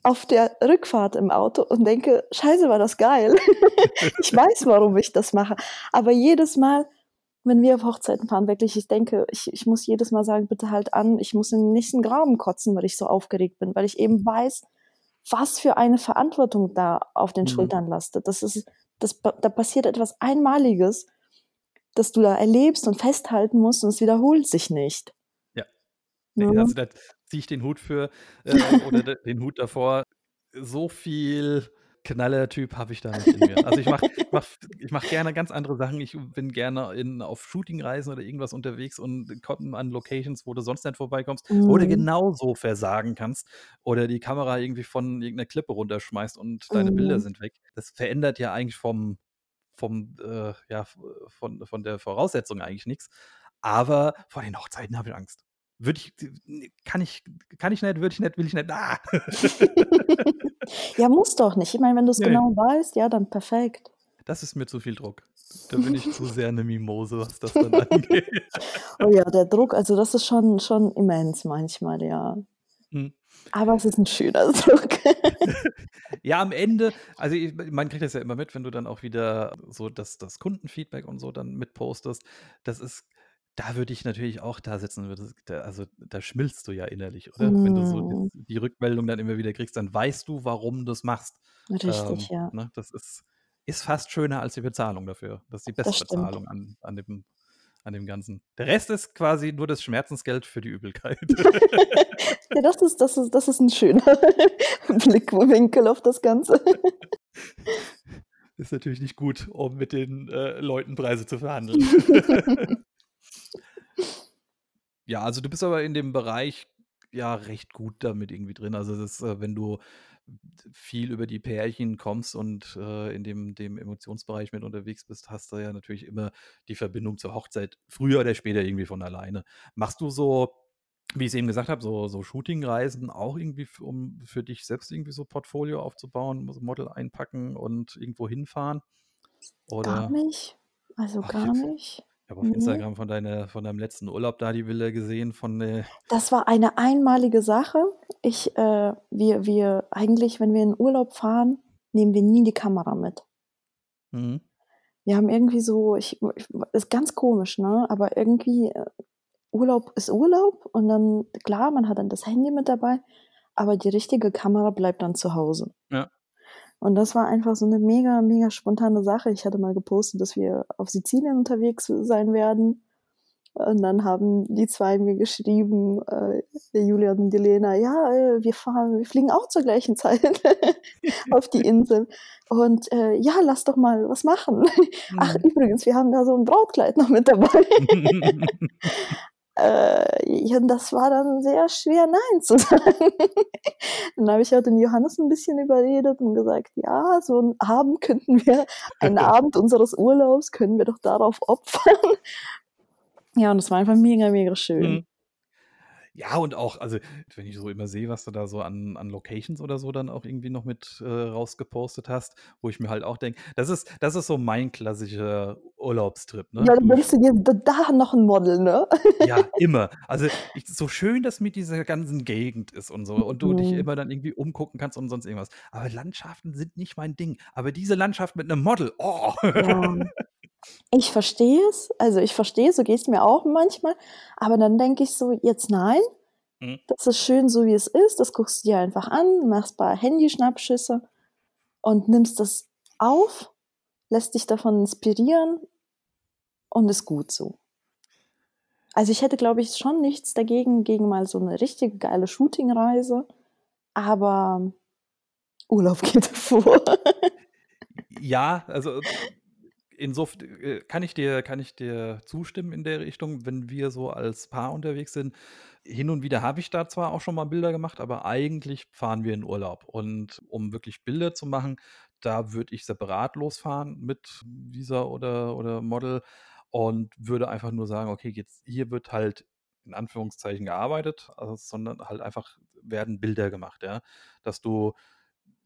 Speaker 2: auf der Rückfahrt im Auto und denke: „Scheiße, war das geil.“ Ich weiß, warum ich das mache. Aber jedes Mal, wenn wir auf Hochzeiten fahren, wirklich, ich denke, ich ich muss jedes Mal sagen: „Bitte halt an, ich muss in den nächsten Graben kotzen“, weil ich so aufgeregt bin, weil ich eben weiß, was für eine Verantwortung da auf den
Speaker 1: Mhm.
Speaker 2: Schultern lastet. Das ist das da passiert etwas Einmaliges, das du da erlebst und festhalten musst und es wiederholt sich nicht.
Speaker 1: Ja. Ne,
Speaker 2: Ne?
Speaker 1: also, da ziehe ich den Hut für, äh, oder den Hut davor. So viel Knallertyp habe ich da nicht in mir. Also, ich mache mache ich mache gerne ganz andere Sachen. Ich bin gerne in auf Shootingreisen oder irgendwas unterwegs und komme an Locations, wo du sonst nicht vorbeikommst, wo du
Speaker 2: Mhm.
Speaker 1: genauso versagen kannst oder die Kamera irgendwie von irgend 'ner Klippe runterschmeißt und deine Bilder
Speaker 2: Mhm.
Speaker 1: sind weg. Das verändert ja eigentlich vom vom, äh, ja, von von der Voraussetzung eigentlich nix. Aber vor den Hochzeiten habe ich Angst. Würde ich ne, kann ich kann ich nicht, würde ich nicht, will ich nicht. Ah.
Speaker 2: Ja, muss doch nicht. Ich meine, wenn du's
Speaker 1: Ne.
Speaker 2: genau weißt, ja, dann perfekt.
Speaker 1: Das ist mir zu viel Druck. Da bin ich zu sehr 'ne Mimose, was das dann angeht.
Speaker 2: Oh ja, der Druck, also, das ist schon schon immens manchmal, ja.
Speaker 1: Mhm.
Speaker 2: Aber es ist 'n schöner Druck.
Speaker 1: Ja, am Ende also, i man kriegt das ja immer mit, wenn du dann auch wieder so das das Kundenfeedback und so dann mit postest. Das ist da würde ich natürlich auch da sitzen würde da also, da schmilzt du ja innerlich, oder? Wenn du so
Speaker 2: Mhm.
Speaker 1: die Rückmeldung dann immer wieder kriegst, dann weißt du, warum du's machst.
Speaker 2: Richtig,
Speaker 1: Ähm,
Speaker 2: ja.
Speaker 1: ne, das ist ist fast schöner als die Bezahlung dafür. Das ist die
Speaker 2: Das stimmt.
Speaker 1: Bestbezahlung an an dem an dem Ganzen. Der Rest ist quasi nur das Schmerzensgeld für die Übelkeit.
Speaker 2: Ja, das ist das ist das ist 'n schöner Blickwinkel auf das Ganze.
Speaker 1: Ist natürlich nicht gut, um mit den, äh, Leuten Preise zu verhandeln. Ja, also, du bist aber in dem Bereich, ja, recht gut damit irgendwie drin. Also, das äh, wenn du viel über die Pärchen kommst und, äh, in dem dem Emotionsbereich mit unterwegs bist, hast du ja natürlich immer die Verbindung zur Hochzeit früher oder später irgendwie von alleine. Machst du so, wie ich's eben gesagt habe, so so Shootingreisen auch irgendwie um für dich selbst irgendwie so Portfolio aufzubauen, so Model einpacken und irgendwo hinfahren?
Speaker 2: Gar
Speaker 1: Oder
Speaker 2: nicht, also,
Speaker 1: Ach, ich
Speaker 2: gar nicht.
Speaker 1: Ich habe auf
Speaker 2: Ne.
Speaker 1: Instagram von deiner von deinem letzten Urlaub da die Bilder gesehen von, äh
Speaker 2: Das war eine einmalige Sache. Ich äh, wir wir eigentlich, wenn wir in Urlaub fahren, nehmen wir nie die Kamera mit.
Speaker 1: Mhm.
Speaker 2: Wir haben irgendwie so ich ich ist ganz komisch, ne, aber irgendwie, äh, Urlaub ist Urlaub und dann klar, man hat dann das Handy mit dabei, aber die richtige Kamera bleibt dann zu Hause.
Speaker 1: Ja.
Speaker 2: Und das war einfach so 'ne mega, mega spontane Sache. Ich hatte mal gepostet, dass wir auf Sizilien unterwegs sein werden. Und dann haben die 2 mir geschrieben, äh, der Julian und die Lena: „Ja, äh, wir fahren wir fliegen auch zur gleichen Zeit auf die Insel. Und, äh, ja, lass doch mal was machen. Ach,
Speaker 1: Mhm.
Speaker 2: übrigens, wir haben da so 'n Brautkleid noch mit dabei.“ Äh, das war dann sehr schwer, nein zu sagen. Dann habe ich auch den Johannes 'n bisschen überredet und gesagt: „Ja, so 'n Abend könnten wir einen Abend unseres Urlaubs können wir doch darauf opfern.“ Ja, und das war einfach mega, mega schön.
Speaker 1: Mhm. Ja, und auch also, wenn ich so immer sehe, was du da so an an Locations oder so dann auch irgendwie noch mit, äh, rausgepostet hast, wo ich mir halt auch denke das ist das ist so mein klassischer Urlaubstrip, ne?
Speaker 2: Ja, dann
Speaker 1: sch
Speaker 2: du dir: „D da noch 'n Model“, ne?
Speaker 1: Ja, immer. Also, ich so schön das mit dieser ganzen Gegend ist und so und du dich
Speaker 2: Mhm.
Speaker 1: immer dann irgendwie umgucken kannst und sonst irgendwas. Aber Landschaften sind nicht mein Ding. Aber diese Landschaft mit 'nem Model, oh.
Speaker 2: Ja. Ich verstehe es. Also, ich verstehe es, so geht's mir auch manchmal. Aber dann denke ich so: „Jetzt nein,
Speaker 1: Mhm.
Speaker 2: das ist schön so, wie es ist. Das guckst du dir einfach an, machst paar Handyschnappschüsse und nimmst das auf, lässt dich davon inspirieren und ist gut so.“ Also, ich hätte, glaube ich, schon nichts dagegen gegen mal so 'ne richtig geile Shootingreise, aber Urlaub geht vor.
Speaker 1: Ja, also, insof äh, kann ich dir kann ich dir zustimmen in der Richtung, wenn wir so als Paar unterwegs sind. Hin und wieder habe ich da zwar auch schon mal Bilder gemacht, aber eigentlich fahren wir in Urlaub. Und um wirklich Bilder zu machen, da würde ich separat losfahren mit Visa oder oder Model und würde einfach nur sagen: „Okay, jetzt hier wird halt in Anführungszeichen gearbeitet, also, sondern halt einfach werden Bilder gemacht“, ja? Dass du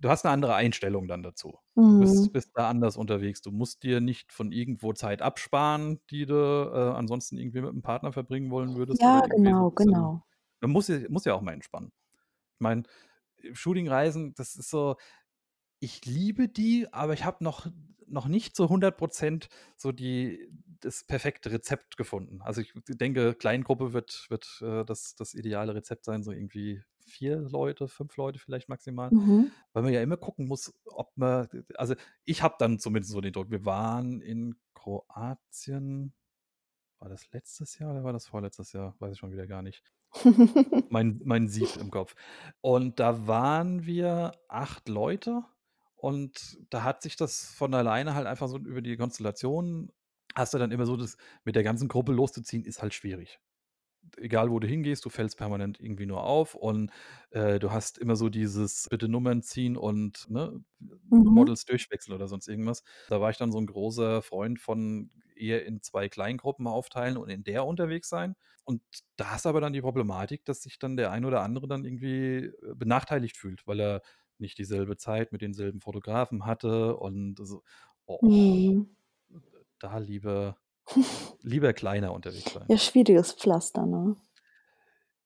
Speaker 1: du hast 'ne andere Einstellung dann dazu. Du bist
Speaker 2: Mhm.
Speaker 1: bist da anders unterwegs. Du musst dir nicht von irgendwo Zeit absparen, die du, äh, ansonsten irgendwie mit 'm Partner verbringen wollen würdest
Speaker 2: Ja,
Speaker 1: irgendwie so
Speaker 2: genau, genau.
Speaker 1: man muss ja muss ja auch mal entspannen. Ich meine, Shootingreisen, das ist so ich liebe die, aber ich habe noch noch nicht zu 100 % so die das perfekte Rezept gefunden. Also, ich denke, Kleingruppe wird wird, äh, das das ideale Rezept sein, so irgendwie 4 Leute, 5 Leute vielleicht maximal,
Speaker 2: Mhm.
Speaker 1: weil man ja immer gucken muss, ob man also, ich habe dann zumindest so den Druck. Wir waren in Kroatien war das letztes Jahr oder war das vorletztes Jahr? Weiß ich schon wieder gar nicht. Mein mein Sieb im Kopf. Und da waren wir 8 Leute und da hat sich das von alleine halt einfach so über die Konstellation hast du dann immer so das mit der ganzen Gruppe loszuziehen, ist halt schwierig. Egal, wo du hingehst, du fällst permanent irgendwie nur auf und, äh, du hast immer so dieses bitte Nummern ziehen und, ne,
Speaker 2: Mhm.
Speaker 1: Models durchwechseln oder sonst irgendwas. Da war ich dann so 'n großer Freund von eher in 2 Kleingruppen aufteilen und in der unterwegs sein. Und da hast du aber dann die Problematik, dass sich dann der ein oder andere dann irgendwie, äh, benachteiligt fühlt, weil er nicht dieselbe Zeit mit denselben Fotografen hatte und so. Oh,
Speaker 2: Mhm.
Speaker 1: da lieber lieber kleiner unterwegs sein.
Speaker 2: Ja, schwieriges Pflaster, ne?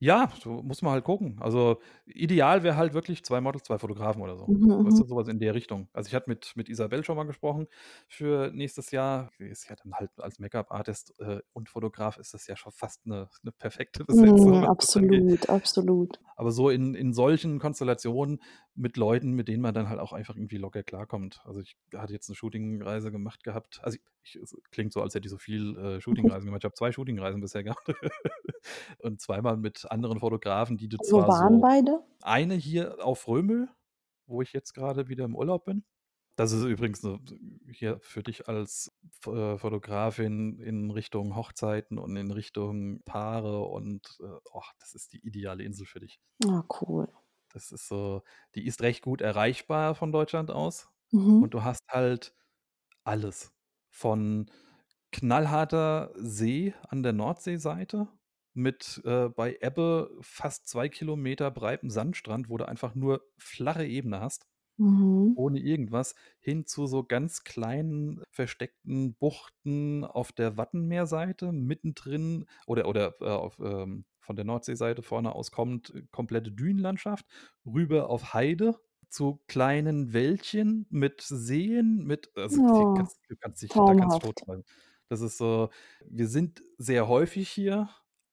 Speaker 1: Ja, so muss man halt gucken. Also, ideal wäre halt wirklich 2 Models, 2 Fotografen oder so.
Speaker 2: Mhm,
Speaker 1: Weißt
Speaker 2: mhm.
Speaker 1: du, so was in der Richtung. Also, ich hatte mit mit Isabel schon mal gesprochen für nächstes Jahr. Sie ist ja dann halt als Make-up-Artist, äh, und Fotograf ist das ja schon fast 'ne 'ne perfekte Besetzung,
Speaker 2: Mhm,
Speaker 1: was das angeht.
Speaker 2: absolut, absolut.
Speaker 1: Aber so in in solchen Konstellationen mit Leuten, mit denen man dann halt auch einfach irgendwie locker klarkommt. Also, ich hatte jetzt 'ne Shootingreise gemacht gehabt. Also, ich es klingt so, als hätte ich so viel, äh, Shootingreisen gemacht. Ich habe 2 Shootingreisen bisher gehabt und zweimal mit anderen Fotografen, die du
Speaker 2: Wo
Speaker 1: zwar
Speaker 2: waren
Speaker 1: so
Speaker 2: beide?
Speaker 1: eine hier auf Römel, wo ich jetzt grade wieder im Urlaub bin. Das ist übrigens hier für dich als äh, Fotografin in Richtung Hochzeiten und in Richtung Paare und, äh, oh, das ist die ideale Insel für dich.
Speaker 2: Ah, cool.
Speaker 1: Das ist so die ist recht gut erreichbar von Deutschland aus
Speaker 2: Mhm.
Speaker 1: und du hast halt alles von knallharter See an der Nordseeseite mit, äh, bei Ebbe fast 2 Kilometer breitem Sandstrand, wo du einfach nur flache Ebene hast,
Speaker 2: Mhm.
Speaker 1: ohne irgendwas, hin zu so ganz kleinen versteckten Buchten auf der Wattenmeerseite, mittendrin oder oder, äh, auf, ähm von der Nordseeseite vorne aus kommt komplette Dünenlandschaft, rüber auf Heide zu kleinen Wäldchen mit Seen, mit also,
Speaker 2: Oh,
Speaker 1: kannst du kannst dich da kannst du
Speaker 2: traumhaft.
Speaker 1: totschreiben. Das ist so wir sind sehr häufig hier,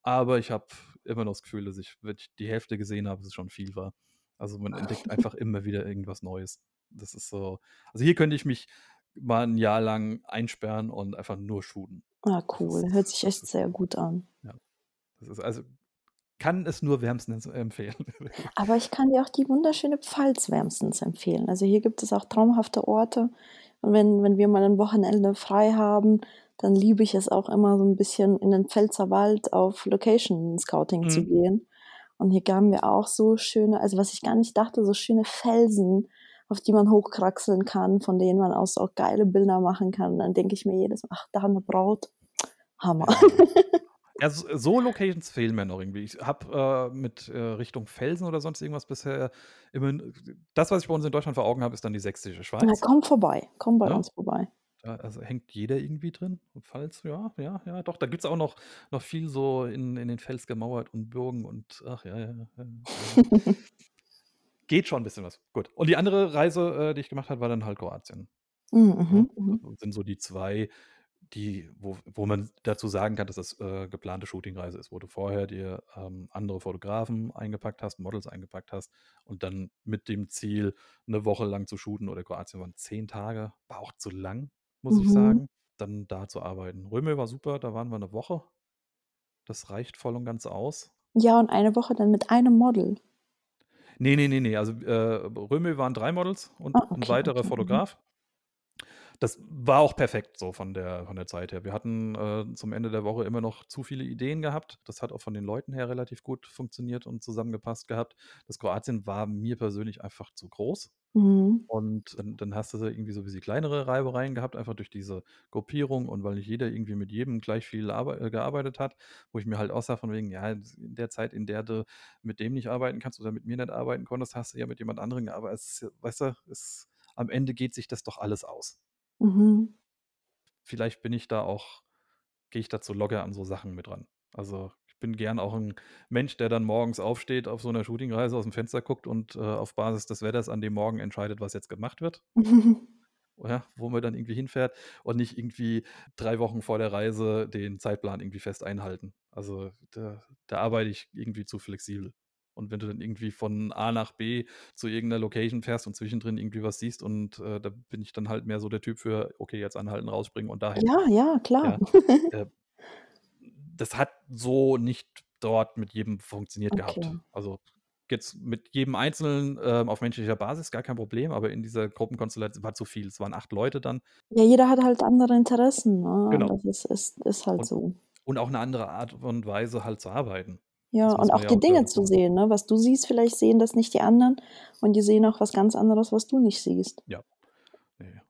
Speaker 1: aber ich habe immer noch das Gefühl, dass ich wirklich die Hälfte gesehen habe, dass es schon viel war. Also, man entdeckt einfach immer wieder irgendwas Neues. Das ist so also, hier könnte ich mich mal 'n Jahr lang einsperren und einfach nur shooten.
Speaker 2: Ah,
Speaker 1: Das
Speaker 2: cool. Hört
Speaker 1: ist
Speaker 2: sich
Speaker 1: das
Speaker 2: echt
Speaker 1: ist
Speaker 2: sehr gut an.
Speaker 1: ja. Das ist also kann es nur wärmstens empfehlen.
Speaker 2: Aber ich kann dir auch die wunderschöne Pfalz wärmstens empfehlen. Also, hier gibt es auch traumhafte Orte und wenn wenn wir mal 'n Wochenende frei haben, dann liebe ich es auch immer so 'n bisschen in den Pfälzerwald auf Location Scouting zu
Speaker 1: Mhm.
Speaker 2: gehen. Und hier haben wir auch so schöne also, was ich gar nicht dachte, so schöne Felsen, auf die man hochkraxeln kann, von denen man aus auch geile Bilder machen kann. Und dann denke ich mir jedes Mal: „Ach, da 'ne Braut, Hammer.“
Speaker 1: Ja. Ja, so Locations fehlen mir noch irgendwie. Ich habe, äh, mit, äh, Richtung Felsen oder sonst irgendwas bisher immer das, was ich bei uns in Deutschland vor Augen habe, ist dann die Sächsische
Speaker 2: Na,
Speaker 1: Schweiz.
Speaker 2: komm vorbei. Komm bei
Speaker 1: Ne?
Speaker 2: uns vorbei.
Speaker 1: Da also, hängt jeder irgendwie drin und Pfalz, ja, ja, ja, doch, da gibt's auch noch noch viel so in in den Fels gemauert und Burgen und ach ja, ja, ja, ja, ja. Geht schon 'n bisschen was. Gut. Und die andere Reise, äh, die ich gemacht habe, war dann halt Kroatien.
Speaker 2: Mhm,
Speaker 1: Ne?
Speaker 2: mhm, mhm.
Speaker 1: Das sind so die 2, die wo wo man dazu sagen kann, dass das, äh, geplante Shootingreise ist, wo du vorher dir, ähm, andere Fotografen eingepackt hast, Models eingepackt hast und dann mit dem Ziel, 'ne Woche lang zu shooten oder Kroatien waren 10 Tage, war auch zu lang, muss ich
Speaker 2: Mhm.
Speaker 1: sagen, dann da zu arbeiten. Römel war super, da waren wir 'ne Woche. Das reicht voll und ganz aus.
Speaker 2: Ja, und eine Woche dann mit einem Model?
Speaker 1: Ne, ne, ne, ne, also, äh, Römel waren 3 Models und
Speaker 2: Ah,
Speaker 1: 'n
Speaker 2: okay,
Speaker 1: weiterer
Speaker 2: okay. Mhm.
Speaker 1: Fotograf. Das war auch perfekt so von der von der Zeit her. Wir hatten, äh, zum Ende der Woche immer noch zu viele Ideen gehabt. Das hat auch von den Leuten her relativ gut funktioniert und zusammengepasst gehabt. Das Kroatien war mir persönlich einfach zu groß.
Speaker 2: Mhm.
Speaker 1: Und dann dann hast du irgendwie so bisschen kleinere Reibereien gehabt, einfach durch diese Gruppierung und weil nicht jeder irgendwie mit jedem gleich viel äh, gearbeitet hat, wo ich mir halt auch sage von wegen: „Ja, in der Zeit, in der du mit dem nicht arbeiten kannst oder mit mir nicht arbeiten konntest, hast du ja mit jemand anderem gearbeitet.“ Es weißt du, es am Ende geht sich das doch alles aus.
Speaker 2: Mhm.
Speaker 1: Vielleicht bin ich da auch gehe ich da zu locker an so Sachen mit ran. Also, ich bin gern auch 'n Mensch, der dann morgens aufsteht auf so 'ner Shootingreise, aus'm Fenster guckt und, äh, auf Basis des Wetters an dem Morgen entscheidet, was jetzt gemacht wird. Ja, wo man dann irgendwie hinfährt und nicht irgendwie 3 Wochen vor der Reise den Zeitplan irgendwie fest einhalten. Also, da da arbeite ich irgendwie zu flexibel. Und wenn du dann irgendwie von A nach B zu irgend 'ner Location fährst und zwischendrin irgendwie was siehst und, äh, da bin ich dann halt mehr so der Typ für: „Okay, jetzt anhalten, rausspringen und dahin.“
Speaker 2: Ja, ja, klar.
Speaker 1: Ja, äh, das hat so nicht dort mit jedem funktioniert gehabt.
Speaker 2: Okay.
Speaker 1: Also, jetzt mit jedem Einzelnen, ähm, auf menschlicher Basis gar kein Problem, aber in dieser Gruppenkonstellation war zu viel. Es waren 8 Leute dann.
Speaker 2: Ja, jeder hat halt andere Interessen, ne?
Speaker 1: Genau.
Speaker 2: Das ist ist ist halt
Speaker 1: Und
Speaker 2: so.
Speaker 1: und auch 'ne andere Art und Weise halt zu arbeiten.
Speaker 2: Ja,
Speaker 1: Das
Speaker 2: und
Speaker 1: man
Speaker 2: auch
Speaker 1: ja
Speaker 2: die
Speaker 1: auch
Speaker 2: Dinge zu sehen, ne? Was du siehst, vielleicht sehen das nicht die anderen und die sehen auch was ganz anderes, was du nicht siehst.
Speaker 1: Ja.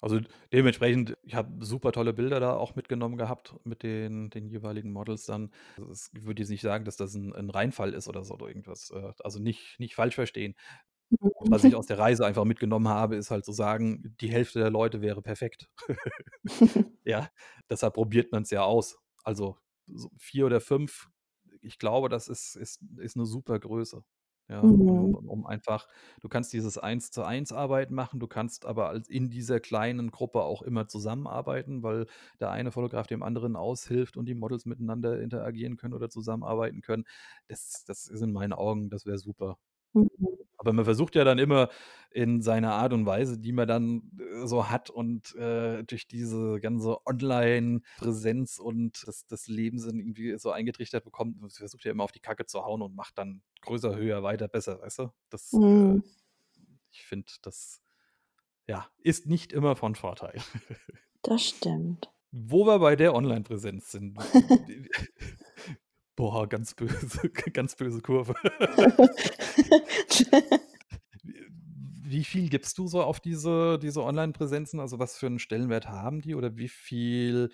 Speaker 1: Also, dementsprechend ich habe super tolle Bilder da auch mitgenommen gehabt mit den den jeweiligen Models dann. Also, es ich würde jetzt nicht sagen, dass das 'n 'n Reinfall ist oder so oder irgendwas, äh, also, nicht nicht falsch verstehen. Was ich aus der Reise einfach mitgenommen habe, ist halt zu sagen, die Hälfte der Leute wäre perfekt. Ja, deshalb probiert man's ja aus. Also, so 4 oder 5 ich glaube, das ist ist ist 'ne super Größe. Ja, um
Speaker 2: Mhm.
Speaker 1: um einfach du kannst dieses Eins-zu-eins-Arbeiten machen, du kannst aber als in dieser kleinen Gruppe auch immer zusammenarbeiten, weil der eine Fotograf dem anderen aushilft und die Models miteinander interagieren können oder zusammenarbeiten können. Das das ist in meinen Augen das wäre super.
Speaker 2: Mhm.
Speaker 1: Aber man versucht ja dann immer in seiner Art und Weise, die man dann, äh, so hat und, äh, durch diese ganze Onlinepräsenz und das das Leben sind irgendwie so eingetrichtert bekommt, man versucht ja immer auf die Kacke zu hauen und macht dann größer, höher, weiter, besser, weißt du? Das, äh
Speaker 2: Mhm.
Speaker 1: ich finde, das, ja, ist nicht immer von Vorteil.
Speaker 2: Das stimmt.
Speaker 1: Wo wir bei der Onlinepräsenz sind. Boah, ganz böse ganz böse Kurve. Wie viel gibst du so auf diese diese Onlinepräsenzen? Also, was für 'n Stellenwert haben die oder wie viel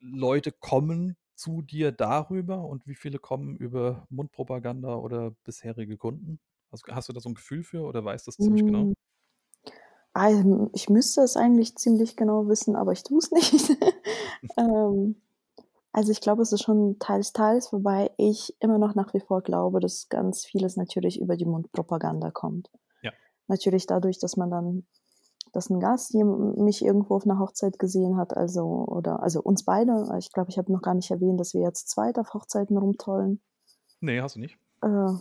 Speaker 1: Leute kommen zu dir darüber und wie viele kommen über Mundpropaganda oder bisherige Kunden? Hast hast du da so 'n Gefühl für oder weißt das ziemlich genau?
Speaker 2: Ähm, ich müsste es eigentlich ziemlich genau wissen, aber ich tue es nicht. Ähm, also, ich glaube, es ist schon teils, teils, wobei ich immer noch nach wie vor glaube, dass ganz vieles natürlich über die Mundpropaganda kommt.
Speaker 1: Ja.
Speaker 2: Natürlich dadurch, dass man dann dass 'n Gast mich irgendwo auf 'ner Hochzeit gesehen hat, also oder also, uns beide. Ich glaube, ich habe noch gar nicht erwähnt, dass wir jetzt zweit auf Hochzeiten rumtollen.
Speaker 1: Ne, hast du nicht.
Speaker 2: Äh,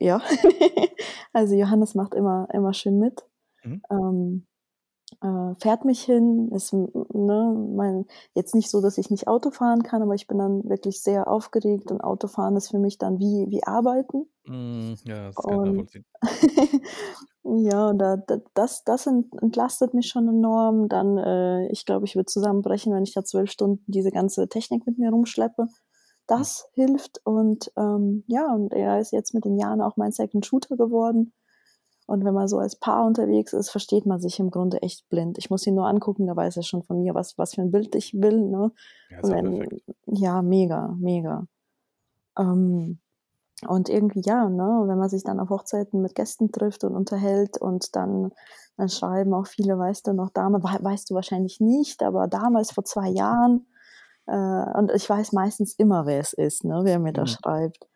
Speaker 2: ja. Also, Johannes macht immer immer schön mit.
Speaker 1: Mhm.
Speaker 2: Ähm, äh, fährt mich hin, ist ne, mein jetzt nicht so, dass ich nicht Auto fahren kann, aber ich bin dann wirklich sehr aufgeregt und Autofahren ist für mich dann wie wie Arbeiten.
Speaker 1: Hm, ja, das kann ich
Speaker 2: Und
Speaker 1: nachvollziehen.
Speaker 2: ja, da da das das ent entlastet mich schon enorm. Dann, äh, ich glaube, ich würde zusammenbrechen, wenn ich da 12 Stunden diese ganze Technik mit mir rumschleppe.
Speaker 1: Hm.
Speaker 2: Das hilft und, ähm, ja, und er ist jetzt mit den Jahren auch mein Second Shooter geworden. Und wenn man so als Paar unterwegs ist, versteht man sich im Grunde echt blind. Ich muss ihn nur angucken, da weiß er schon von mir, was was für 'n Bild ich will, ne?
Speaker 1: Ja,
Speaker 2: wenn ja, mega, mega. Ähm, und irgendwie ja, ne, wenn man sich dann auf Hochzeiten mit Gästen trifft und unterhält und dann dann schreiben auch viele: „Weißt du noch dama“ wei weißt du wahrscheinlich nicht, aber damals vor 2 Jahren, äh, und ich weiß meistens immer, wer es ist, ne, wer mir da
Speaker 1: Mhm.
Speaker 2: schreibt.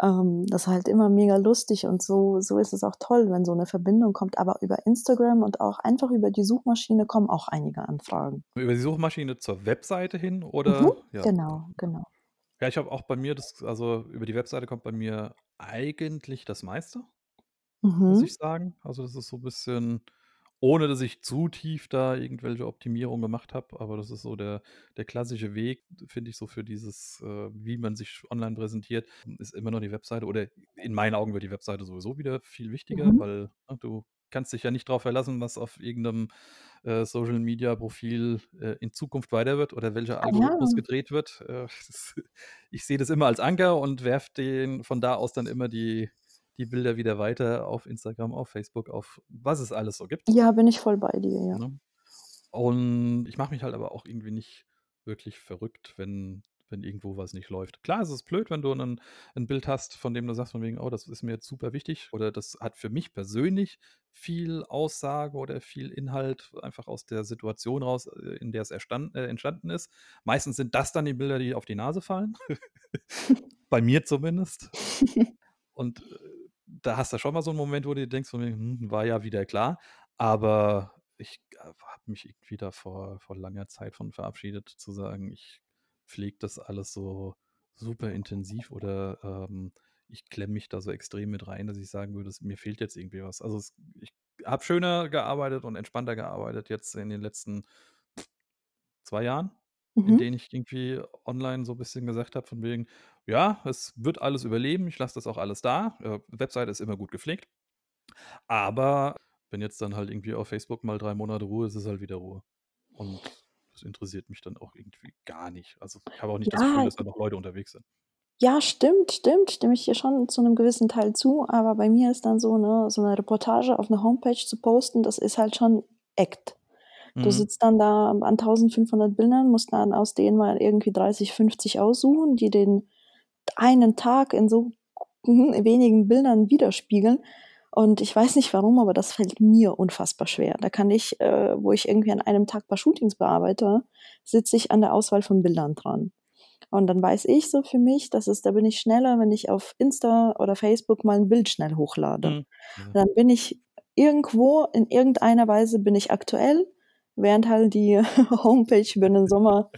Speaker 2: Ähm, das war halt immer mega lustig und so so ist es auch toll, wenn so 'ne Verbindung kommt. Aber über Instagram und auch einfach über die Suchmaschine kommen auch einige Anfragen.
Speaker 1: Über die Suchmaschine zur Webseite hin
Speaker 2: Mhm,
Speaker 1: oder ja,
Speaker 2: genau, genau.
Speaker 1: ja, ich habe auch bei mir das also, über die Webseite kommt bei mir eigentlich das meiste muss
Speaker 2: Mhm.
Speaker 1: ich sagen. Also, das ist so bisschen ohne dass ich zu tief da irgendwelche Optimierungen gemacht habe, aber das ist so der der klassische Weg, finde ich so für dieses, äh, wie man sich online präsentiert, ist immer noch die Webseite oder in meinen Augen wird die Webseite sowieso wieder viel wichtiger,
Speaker 2: Mhm.
Speaker 1: weil, ne, du kannst dich ja nicht drauf verlassen, was auf irgend 'nem, äh, Social-Media-Profil, äh, in Zukunft weiter wird oder welcher
Speaker 2: Ah,
Speaker 1: Algorithmus
Speaker 2: ja.
Speaker 1: gedreht wird. Äh, das ich sehe das immer als Anker und werfe den von da aus dann immer die die Bilder wieder weiter auf Instagram, auf Facebook, auf was es alles so gibt.
Speaker 2: Ja, bin ich voll bei dir, ja.
Speaker 1: Ne? Und ich mache mich halt aber auch irgendwie nicht wirklich verrückt, wenn wenn irgendwo was nicht läuft. Klar, es ist blöd, wenn du 'nen 'n Bild hast, von dem du sagst von wegen: „Oh, das ist mir jetzt super wichtig“ oder das hat für mich persönlich viel Aussage oder viel Inhalt einfach aus der Situation raus, äh, in der es erstan äh, entstanden ist. Meistens sind das dann die Bilder, die auf die Nase fallen. Bei mir zumindest. Und, äh, da hast du schon mal so 'n Moment, wo du dir denkst „Hm, war ja wieder klar.“ Aber ich, äh, habe mich irgendwie da vor vor langer Zeit von verabschiedet, zu sagen, ich pflege das alles so super intensiv oder, ähm, ich klemme mich da so extrem mit rein, dass ich sagen würde, es mir fehlt jetzt irgendwie was. Also, es ich habe schöner gearbeitet und entspannter gearbeitet jetzt in den letzten 2 Jahren, in
Speaker 2: Mhm.
Speaker 1: denen ich irgendwie online so bisschen gesagt habe von wegen: „Ja, es wird alles überleben, ich lasse das auch alles da.“ Äh, Webseite ist immer gut gepflegt. Aber wenn jetzt dann halt irgendwie auf Facebook mal 3 Monate Ruhe ist, ist halt wieder Ruhe. Und das interessiert mich dann auch irgendwie gar nicht. Also, ich habe auch nicht das Gefühl,
Speaker 2: Ja.
Speaker 1: dass da noch Leute unterwegs sind.
Speaker 2: Ja, stimmt, stimmt, stimme ich dir schon zu 'nem gewissen Teil zu, aber bei mir ist dann so, ne, so 'ne Reportage auf 'ner Homepage zu posten, das ist halt schon Act. Du
Speaker 1: Mhm.
Speaker 2: sitzt dann da an 1.500 Bildern, musst dann aus denen mal irgendwie 30, 50 aussuchen, die den einen Tag in so mhm, wenigen Bildern widerspiegeln. Und ich weiß nicht warum, aber das fällt mir unfassbar schwer. Da kann ich, äh, wo ich irgendwie an einem Tag paar Shootings bearbeite, sitze ich an der Auswahl von Bildern dran. Und dann weiß ich so für mich, dass es, da bin ich schneller, wenn ich auf Insta oder Facebook mal ein Bild schnell hochlade.
Speaker 1: Mhm. Ja.
Speaker 2: Dann bin ich irgendwo, in irgendeiner Weise bin ich aktuell, während halt die Homepage über den Sommer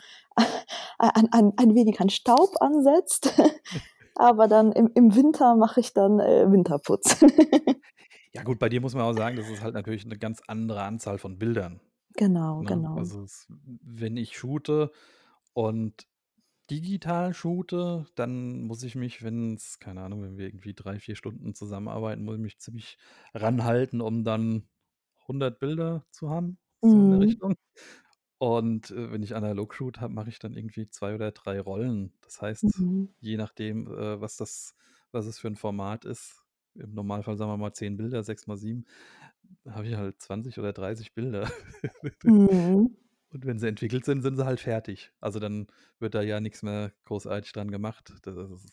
Speaker 2: ein, ein, ein wenig an Staub ansetzt. Aber dann im, im Winter mache ich dann äh, Winterputz.
Speaker 1: Ja, gut, bei dir muss man auch sagen, das ist halt natürlich eine ganz andere Anzahl von Bildern.
Speaker 2: genau,
Speaker 1: Ne?
Speaker 2: genau.
Speaker 1: Also, es, wenn ich shoote und digital shoote, dann muss ich mich, wenn es, keine Ahnung, wenn wir irgendwie drei, vier Stunden zusammenarbeiten, muss ich mich ziemlich ranhalten, um dann 100 Bilder zu haben, so in der
Speaker 2: Mhm.
Speaker 1: Richtung. Und äh, wenn ich analog shoot habe, mache ich dann irgendwie zwei oder drei Rollen. Das heißt,
Speaker 2: Mhm.
Speaker 1: je nachdem, äh, was das, was es für ein Format ist, im Normalfall sagen wir mal 10 Bilder, 6 mal 7, habe ich halt 20 oder 30 Bilder.
Speaker 2: Mhm.
Speaker 1: Und wenn sie entwickelt sind, sind sie halt fertig. Also dann wird da ja nichts mehr großartig dran gemacht. Das ist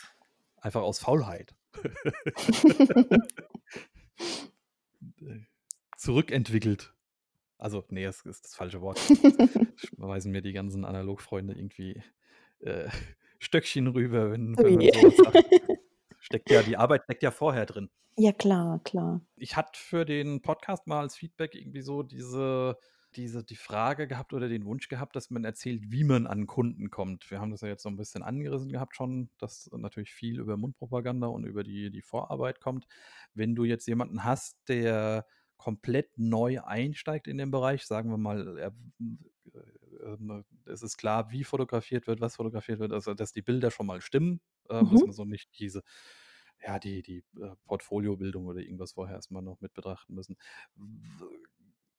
Speaker 1: einfach aus Faulheit. Zurückentwickelt. Also, nee, das ist das falsche Wort. Schmeißen mir die ganzen Analogfreunde irgendwie äh, Stöckchen rüber, wenn, wenn man
Speaker 2: Ui.
Speaker 1: sowas sagt. Steckt ja, die Arbeit steckt ja vorher drin.
Speaker 2: Ja, klar, klar.
Speaker 1: Ich hatte für den Podcast mal als Feedback irgendwie so diese, diese, die Frage gehabt oder den Wunsch gehabt, dass man erzählt, wie man an Kunden kommt. Wir haben das ja jetzt so ein bisschen angerissen gehabt schon, dass natürlich viel über Mundpropaganda und über die, die Vorarbeit kommt. Wenn du jetzt jemanden hast, der komplett neu einsteigt in den Bereich, sagen wir mal, er, äh, es ist klar, wie fotografiert wird, was fotografiert wird, also dass die Bilder schon mal stimmen, äh, dass
Speaker 2: Mhm.
Speaker 1: man so nicht diese, ja, die, die äh, Portfoliobildung oder irgendwas vorher erstmal noch mit betrachten müssen.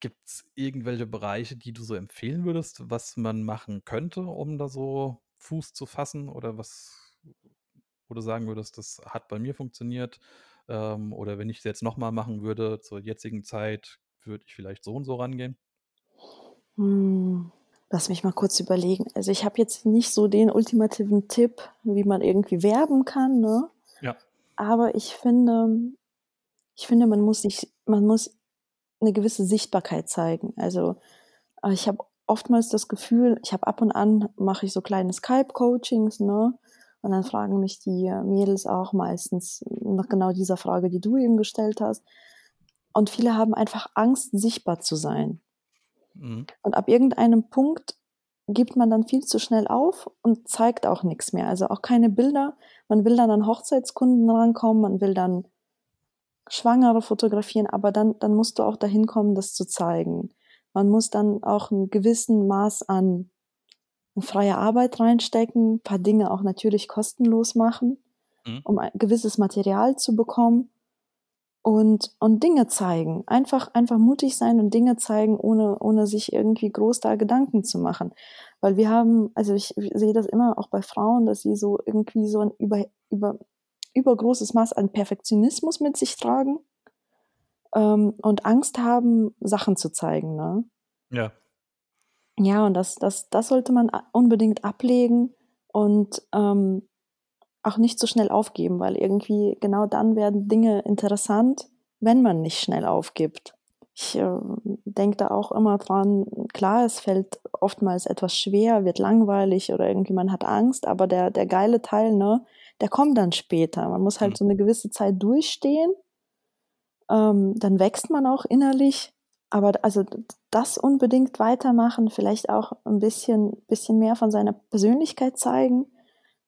Speaker 1: Gibt es irgendwelche Bereiche, die du so empfehlen würdest, was man machen könnte, um da so Fuß zu fassen oder was, wo du sagen würdest, das hat bei mir funktioniert? Ähm, oder wenn ich es jetzt nochmal machen würde, zur jetzigen Zeit, würde ich vielleicht so und so rangehen?
Speaker 2: Hm, lass mich mal kurz überlegen. Also ich habe jetzt nicht so den ultimativen Tipp, wie man irgendwie werben kann, ne?
Speaker 1: Ja.
Speaker 2: Aber ich finde, ich finde, man muss sich, man muss eine gewisse Sichtbarkeit zeigen. Also äh, ich habe oftmals das Gefühl, ich habe ab und an mache ich so kleine Skype-Coachings, ne? Und dann fragen mich die Mädels auch meistens nach genau dieser Frage, die du eben gestellt hast. Und viele haben einfach Angst, sichtbar zu sein.
Speaker 1: Mhm.
Speaker 2: Und ab irgendeinem Punkt gibt man dann viel zu schnell auf und zeigt auch nichts mehr. Also auch keine Bilder. Man will dann an Hochzeitskunden rankommen, man will dann Schwangere fotografieren, aber dann, dann musst du auch dahin kommen, das zu zeigen. Man muss dann auch einen gewissen Maß an freie Arbeit reinstecken, ein paar Dinge auch natürlich kostenlos machen,
Speaker 1: Mhm.
Speaker 2: um ein gewisses Material zu bekommen und, und Dinge zeigen. Einfach, einfach mutig sein und Dinge zeigen, ohne, ohne sich irgendwie groß da Gedanken zu machen. Weil wir haben, also ich sehe das immer auch bei Frauen, dass sie so irgendwie so ein über, über, übergroßes Maß an Perfektionismus mit sich tragen ähm, und Angst haben, Sachen zu zeigen. Ne?
Speaker 1: Ja.
Speaker 2: Ja, und das, das, das sollte man unbedingt ablegen und ähm, auch nicht so schnell aufgeben, weil irgendwie genau dann werden Dinge interessant, wenn man nicht schnell aufgibt. Ich äh, denke da auch immer dran, klar, es fällt oftmals etwas schwer, wird langweilig oder irgendwie man hat Angst, aber der, der geile Teil, ne, der kommt dann später. Man muss halt
Speaker 1: Mhm.
Speaker 2: so eine gewisse Zeit durchstehen, ähm, dann wächst man auch innerlich. Aber also das unbedingt weitermachen, vielleicht auch ein bisschen, bisschen mehr von seiner Persönlichkeit zeigen.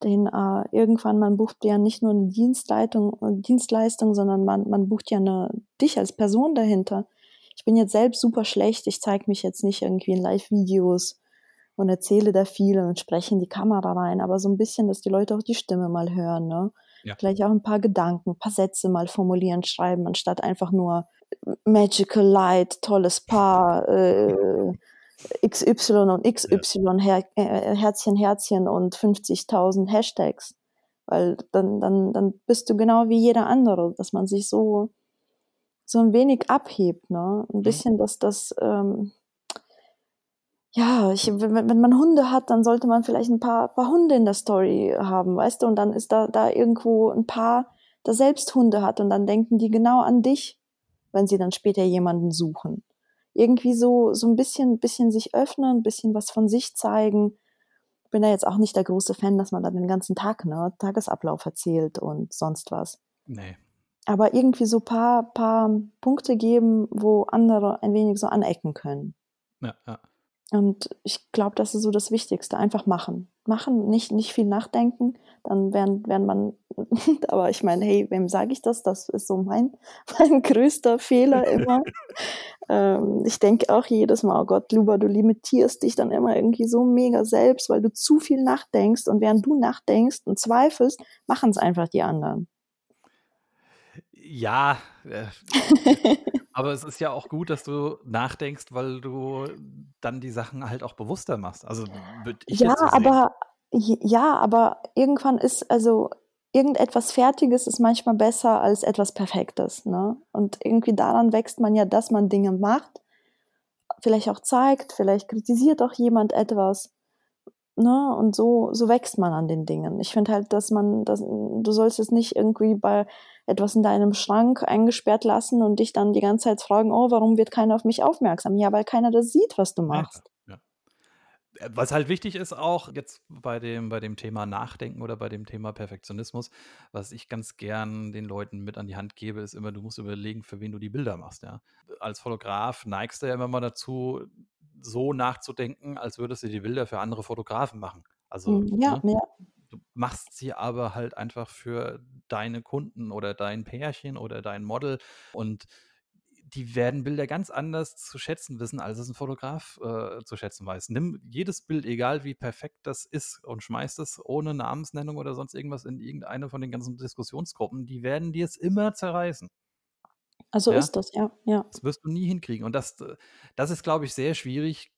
Speaker 2: Denn äh, irgendwann, man bucht ja nicht nur eine Dienstleitung, äh, Dienstleistung, sondern man, man bucht ja eine, dich als Person dahinter. Ich bin jetzt selbst super schlecht, ich zeige mich jetzt nicht irgendwie in Live-Videos und erzähle da viel und spreche in die Kamera rein, aber so ein bisschen, dass die Leute auch die Stimme mal hören, ne?
Speaker 1: Ja.
Speaker 2: Vielleicht auch ein paar Gedanken, ein paar Sätze mal formulieren, schreiben, anstatt einfach nur Magical Light, tolles Paar, äh, XY und XY, Her äh, Herzchen, Herzchen und 50.000 Hashtags. Weil dann, dann, dann bist du genau wie jeder andere, dass man sich so, so ein wenig abhebt, ne? Ein bisschen, dass das, ähm, ja, ich, wenn, wenn man Hunde hat, dann sollte man vielleicht ein paar, paar Hunde in der Story haben, weißt du? Und dann ist da, da irgendwo ein Paar, der selbst Hunde hat und dann denken die genau an dich, wenn sie dann später jemanden suchen. Irgendwie so, so ein bisschen, bisschen sich öffnen, ein bisschen was von sich zeigen, bin da jetzt auch nicht der große Fan, dass man dann den ganzen Tag, ne, Tagesablauf erzählt und sonst was.
Speaker 1: Ne.
Speaker 2: Aber irgendwie so paar paar Punkte geben, wo andere ein wenig so anecken können.
Speaker 1: Ja, ja.
Speaker 2: Und ich glaube, das ist so das Wichtigste, einfach machen. Machen, nicht nicht viel nachdenken, dann werden werden man aber ich meine, hey, wem sage ich das? Das ist so mein mein größter Fehler immer. Ähm, ich denke auch jedes Mal: „Oh Gott, Luba, du limitierst dich dann immer irgendwie so mega selbst, weil du zu viel nachdenkst.“ Und während du nachdenkst und zweifelst, machen's einfach die anderen.
Speaker 1: Ja, äh, aber es ist ja auch gut, dass du nachdenkst, weil du dann die Sachen halt auch bewusster machst. Also, würde ich
Speaker 2: Ja,
Speaker 1: jetzt so sehen.
Speaker 2: aber ja, aber irgendwann ist also, irgendetwas Fertiges ist manchmal besser als etwas Perfektes, ne? Und irgendwie daran wächst man ja, dass man Dinge macht, vielleicht auch zeigt, vielleicht kritisiert auch jemand etwas, ne? Und so so wächst man an den Dingen. Ich finde halt, dass man dass du sollst es nicht irgendwie bei etwas in deinem Schrank eingesperrt lassen und dich dann die ganze Zeit fragen: „Oh, warum wird keiner auf mich aufmerksam?“ Ja, weil keiner das sieht, was du machst.
Speaker 1: ja. Äh, was halt wichtig ist auch jetzt bei dem bei dem Thema Nachdenken oder bei dem Thema Perfektionismus, was ich ganz gern den Leuten mit an die Hand gebe, ist immer, du musst überlegen, für wen du die Bilder machst, ja. Als Fotograf neigst du ja immer mal dazu, so nachzudenken, als würdest du die Bilder für andere Fotografen machen. Also,
Speaker 2: Mhm, ja,
Speaker 1: ne?
Speaker 2: ja.
Speaker 1: Du machst sie aber halt einfach für deine Kunden oder dein Pärchen oder dein Model und die werden Bilder ganz anders zu schätzen wissen, als es 'n Fotograf, äh, zu schätzen weiß. Nimm jedes Bild, egal wie perfekt das ist, und schmeiß das ohne Namensnennung oder sonst irgendwas in irgendeine von den ganzen Diskussionsgruppen, die werden dir's immer zerreißen.
Speaker 2: Ah, so
Speaker 1: Ja?
Speaker 2: ist das, ja, ja.
Speaker 1: Das wirst du nie hinkriegen. Und das d das ist, glaube ich, sehr schwierig,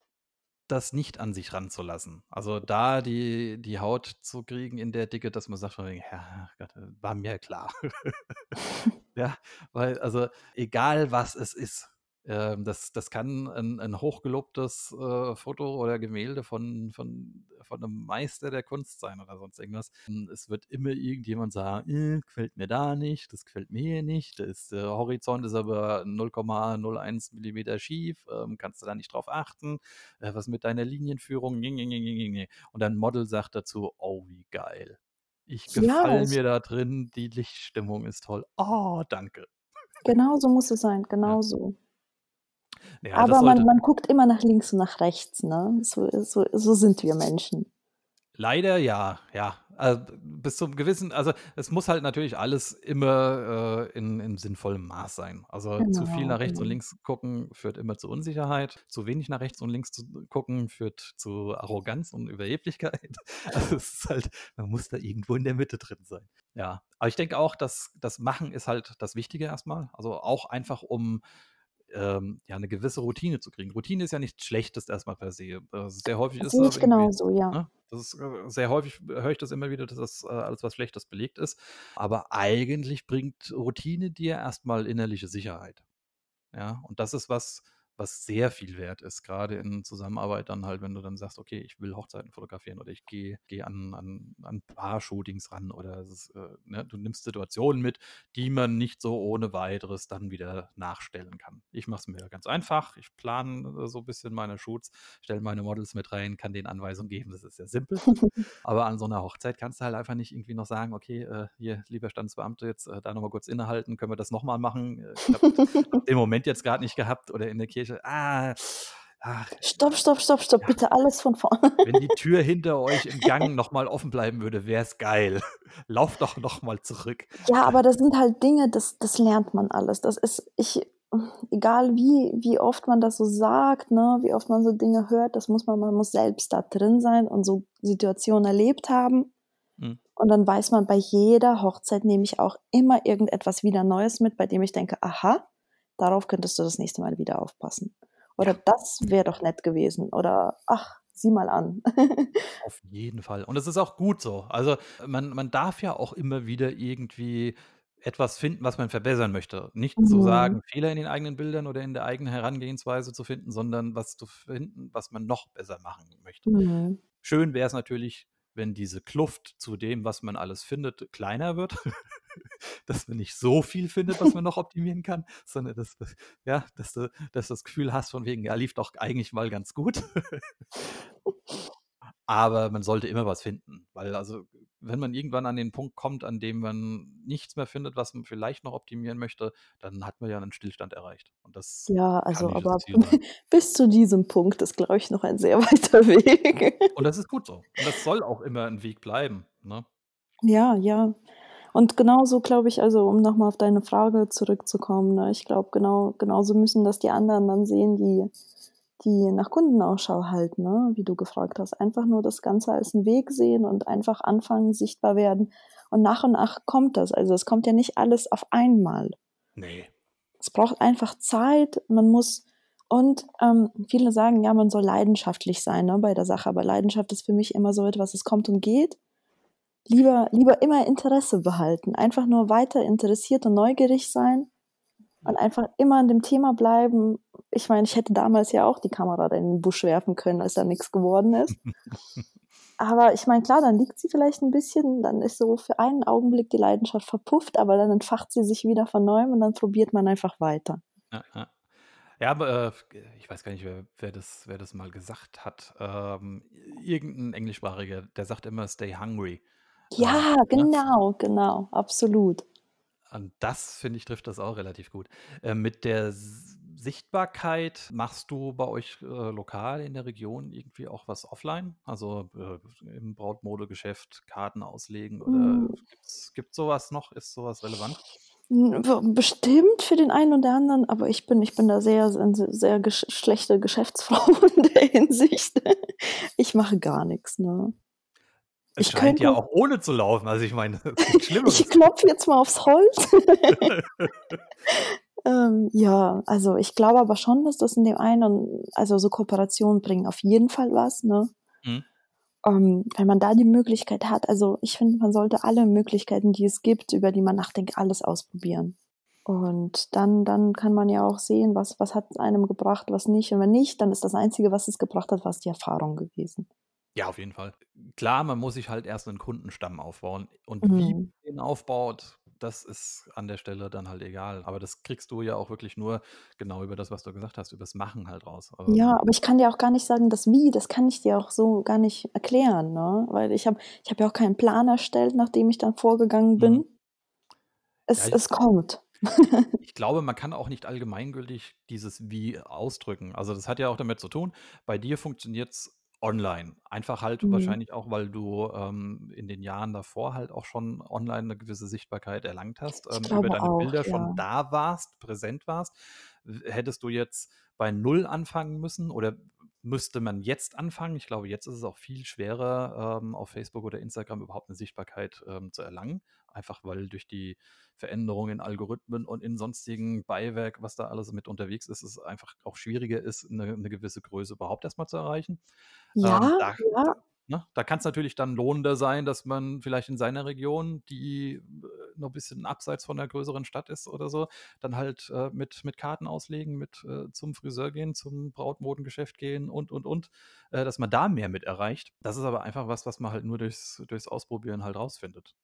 Speaker 1: das nicht an sich ranzulassen. Also, da die die Haut zu kriegen in der Dicke, dass man sagt von wegen: „Ja, Gott, äh, war mir klar.“ Ja, weil also, egal was es ist, ähm, das das kann 'n 'n hochgelobtes, äh, Foto oder Gemälde von von von 'nem Meister der Kunst sein oder sonst irgendwas. Hm, es wird immer irgendjemand sagen: „Äh, gefällt mir da nicht, das gefällt mir hier nicht, ist der Horizont ist aber 0,01 Millimeter schief, ähm, kannst du da nicht drauf achten? Äh, was mit deiner Linienführung? Ne, ne, ne, ne, ne, ne.“ Und dein Model sagt dazu: „Oh, wie geil. Ich
Speaker 2: Ja,
Speaker 1: gefalle
Speaker 2: es
Speaker 1: mir da drin, die Lichtstimmung ist toll. Oh, danke.“
Speaker 2: Genau so muss es sein,
Speaker 1: Ja.
Speaker 2: genau so.
Speaker 1: Ja,
Speaker 2: Aber man man guckt immer nach links und nach rechts, ne? So so so sind wir Menschen.
Speaker 1: Leider ja, ja. B bis zum gewissen also, es muss halt natürlich alles immer, äh, in in sinnvollem Maß sein. Also, zu viel
Speaker 2: Genau,
Speaker 1: nach rechts und
Speaker 2: genau.
Speaker 1: links gucken führt immer zu Unsicherheit. Zu wenig nach rechts und links zu gucken führt zu Arroganz und Überheblichkeit. Also, es ist halt man muss da irgendwo in der Mitte drin sein. Ja, aber ich denke auch, dass das Machen ist halt das Wichtige erst mal. Also, auch einfach, um, ähm, ja, 'ne gewisse Routine zu kriegen. Routine ist ja nichts Schlechtes erst mal per se. Äh, sehr häufig ist das
Speaker 2: ich
Speaker 1: irgendwie
Speaker 2: genauso, ja.
Speaker 1: ne? Das ist, äh sehr häufig höre ich das immer wieder, dass das, äh, als was Schlechtes belegt ist. Aber eigentlich bringt Routine dir erst mal innerliche Sicherheit. Ja, und das ist was, was sehr viel wert ist, grade in Zusammenarbeit dann halt, wenn du dann sagst: „Okay, ich will Hochzeiten fotografieren oder ich gehe gehe an an an Paar-Shootings ran“, oder ist, äh ne, du nimmst Situationen mit, die man nicht so ohne Weiteres dann wieder nachstellen kann. Ich mache es mir ganz einfach. Ich plane, äh, so bisschen meine Shoots, stelle meine Models mit rein, kann denen Anweisungen geben. Das ist sehr simpel. Aber an so 'ner Hochzeit kannst du halt einfach nicht irgendwie noch sagen: „Okay, äh, hier, lieber Standesbeamte, jetzt, äh, da noch mal kurz innehalten. Können wir das noch mal machen? Äh, ich habe den Moment jetzt grad nicht gehabt.“ Oder in der Kirche: „Ah, ach,
Speaker 2: Stopp, stopp, stopp, stopp,
Speaker 1: ja“
Speaker 2: bitte alles von vorne.
Speaker 1: „wenn die Tür hinter euch im Gang noch mal offen bleiben würde, wär's geil. Lauft doch noch mal zurück.“
Speaker 2: Ja, aber das sind halt Dinge, das das lernt man alles. Das ist ich egal wie wie oft man das so sagt, ne, wie oft man so Dinge hört, das muss man man muss selbst da drin sein und so Situationen erlebt haben.
Speaker 1: Mhm.
Speaker 2: Und dann weiß man, bei jeder Hochzeit nehme ich auch immer irgendetwas wieder Neues mit, bei dem ich denke: „Aha, darauf könntest du das nächste Mal wieder aufpassen.“ Oder. „Das wäre doch nett gewesen.“ Oder: „Ach, sieh mal an.“
Speaker 1: Auf jeden Fall. Und es ist auch gut so. Also, man man darf ja auch immer wieder irgendwie etwas finden, was man verbessern möchte. Nicht zu
Speaker 2: Mhm.
Speaker 1: sagen, Fehler in den eigenen Bildern oder in der eigenen Herangehensweise zu finden, sondern was zu finden, was man noch besser machen möchte.
Speaker 2: Mhm.
Speaker 1: Schön wär's natürlich, wenn diese Kluft zu dem, was man alles findet, kleiner wird, dass man nicht so viel findet, was man noch optimieren kann, sondern dass ja, dass du dass du das Gefühl hast von wegen: „Ja, lief doch eigentlich mal ganz gut.“ Aber man sollte immer was finden, weil also, wenn man irgendwann an den Punkt kommt, an dem man nichts mehr findet, was man vielleicht noch optimieren möchte, dann hat man ja 'nen Stillstand erreicht und das
Speaker 2: Ja, also, aber bis zu diesem Punkt ist, glaube ich, noch ein sehr weiter Weg.
Speaker 1: Und das ist gut so. Und das soll auch immer 'n Weg bleiben, ne?
Speaker 2: Ja, ja. Und genauso glaube ich also, um noch mal auf deine Frage zurückzukommen, ne, ich glaube, genau genauso müssen das die anderen dann sehen, die die nach Kunden Ausschau halten, ne, wie du gefragt hast. Einfach nur das Ganze als 'n Weg sehen und einfach anfangen, sichtbar werden. Und nach und nach kommt das. Also, es kommt ja nicht alles auf einmal.
Speaker 1: Ne.
Speaker 2: Es braucht einfach Zeit. Man muss und, ähm, viele sagen, ja, man soll leidenschaftlich sein, ne, bei der Sache. Aber Leidenschaft ist für mich immer so etwas, es kommt und geht. Lieber lieber immer Interesse behalten. Einfach nur weiter interessiert und neugierig sein und einfach immer an dem Thema bleiben. Ich meine, ich hätte damals ja auch die Kamera in den Busch werfen können, als da nix geworden ist. Aber ich meine, klar, dann liegt sie vielleicht 'n bisschen, dann ist so für einen Augenblick die Leidenschaft verpufft, aber dann entfacht sie sich wieder von Neuem und dann probiert man einfach weiter.
Speaker 1: Ja, ja. Ja, aber, äh, ich weiß gar nicht, wer wer das wer das mal gesagt hat. Ähm, irgend 'n Englischsprachiger, der sagt immer: „Stay hungry“,
Speaker 2: Ja,
Speaker 1: ne?
Speaker 2: genau, genau, absolut.
Speaker 1: Und das, finde ich, trifft das auch relativ gut. Ähm, mit der S Sichtbarkeit machst du bei euch, äh, lokal in der Region irgendwie auch was offline? Also, äh, im Brautmodegeschäft Karten auslegen oder
Speaker 2: Hm.
Speaker 1: gibt's gibt's so was noch? Ist so was relevant?
Speaker 2: Bestimmt für den einen oder anderen, aber ich bin ich bin da sehr sehr gesch schlechte Geschäftsfrau in der Hinsicht. Ich mache gar nix, ne?
Speaker 1: Es
Speaker 2: Ich
Speaker 1: scheint ja
Speaker 2: könnte
Speaker 1: auch ohne zu laufen. Also, ich meine,
Speaker 2: Ich klopfe jetzt mal aufs Holz. Ähm, ja, also, ich glaube aber schon, dass das in dem einen also, so Kooperationen bringen auf jeden Fall was, ne?
Speaker 1: Mhm.
Speaker 2: Ähm, wenn man da die Möglichkeit hat also, ich finde, man sollte alle Möglichkeiten, die es gibt, über die man nachdenkt, alles ausprobieren. Und dann dann kann man ja auch sehen, was was hat's einem gebracht, was nicht. Und wenn nicht, dann ist das Einzige, was es gebracht hat, war's die Erfahrung gewesen.
Speaker 1: Ja, auf jeden Fall. Klar, man muss sich halt erst 'nen Kundenstamm aufbauen und wie
Speaker 2: Mhm.
Speaker 1: man den aufbaut, das ist an der Stelle dann halt egal. Aber das kriegst du ja auch wirklich nur genau über das, was du gesagt hast, übers Machen halt raus.
Speaker 2: Ja,
Speaker 1: Ähm
Speaker 2: aber ich kann dir auch gar nicht sagen, das Wie, das kann ich dir auch so gar nicht erklären, ne? Weil ich habe ich habe ja auch keinen Plan erstellt, nach dem ich dann vorgegangen
Speaker 1: Mhm.
Speaker 2: bin. Es
Speaker 1: Ja, ich
Speaker 2: es kommt.
Speaker 1: ich glaube, man kann auch nicht allgemeingültig dieses Wie ausdrücken. Also, das hat ja auch damit zu tun, bei dir funktioniert's online. Einfach halt
Speaker 2: Mhm.
Speaker 1: wahrscheinlich auch, weil du, ähm, in den Jahren davor halt auch schon online 'ne gewisse Sichtbarkeit erlangt hast, ähm, über deine
Speaker 2: auch,
Speaker 1: Bilder schon
Speaker 2: ja.
Speaker 1: da warst, präsent warst. Hättest du jetzt bei 0 anfangen müssen oder müsste man jetzt anfangen? Ich glaube, jetzt ist es auch viel schwerer, ähm, auf Facebook oder Instagram überhaupt 'ne Sichtbarkeit, ähm, zu erlangen. Einfach, weil durch die Veränderungen in Algorithmen und in sonstigen Beiwerk, was da alles mit unterwegs ist, es einfach auch schwieriger ist, 'ne 'ne gewisse Größe überhaupt erst mal zu erreichen. Ähm,
Speaker 2: Ja,
Speaker 1: da d
Speaker 2: ja.
Speaker 1: Ne, da kann's natürlich dann lohnender sein, dass man vielleicht in seiner Region, die, äh, noch bisschen abseits von 'ner größeren Stadt ist oder so, dann halt, äh, mit mit Karten auslegen, mit, äh, zum Friseur gehen, zum Brautmodengeschäft gehen und, und, und, äh, dass man da mehr mit erreicht. Das ist aber einfach was, was man halt nur durchs durchs Ausprobieren halt rausfindet,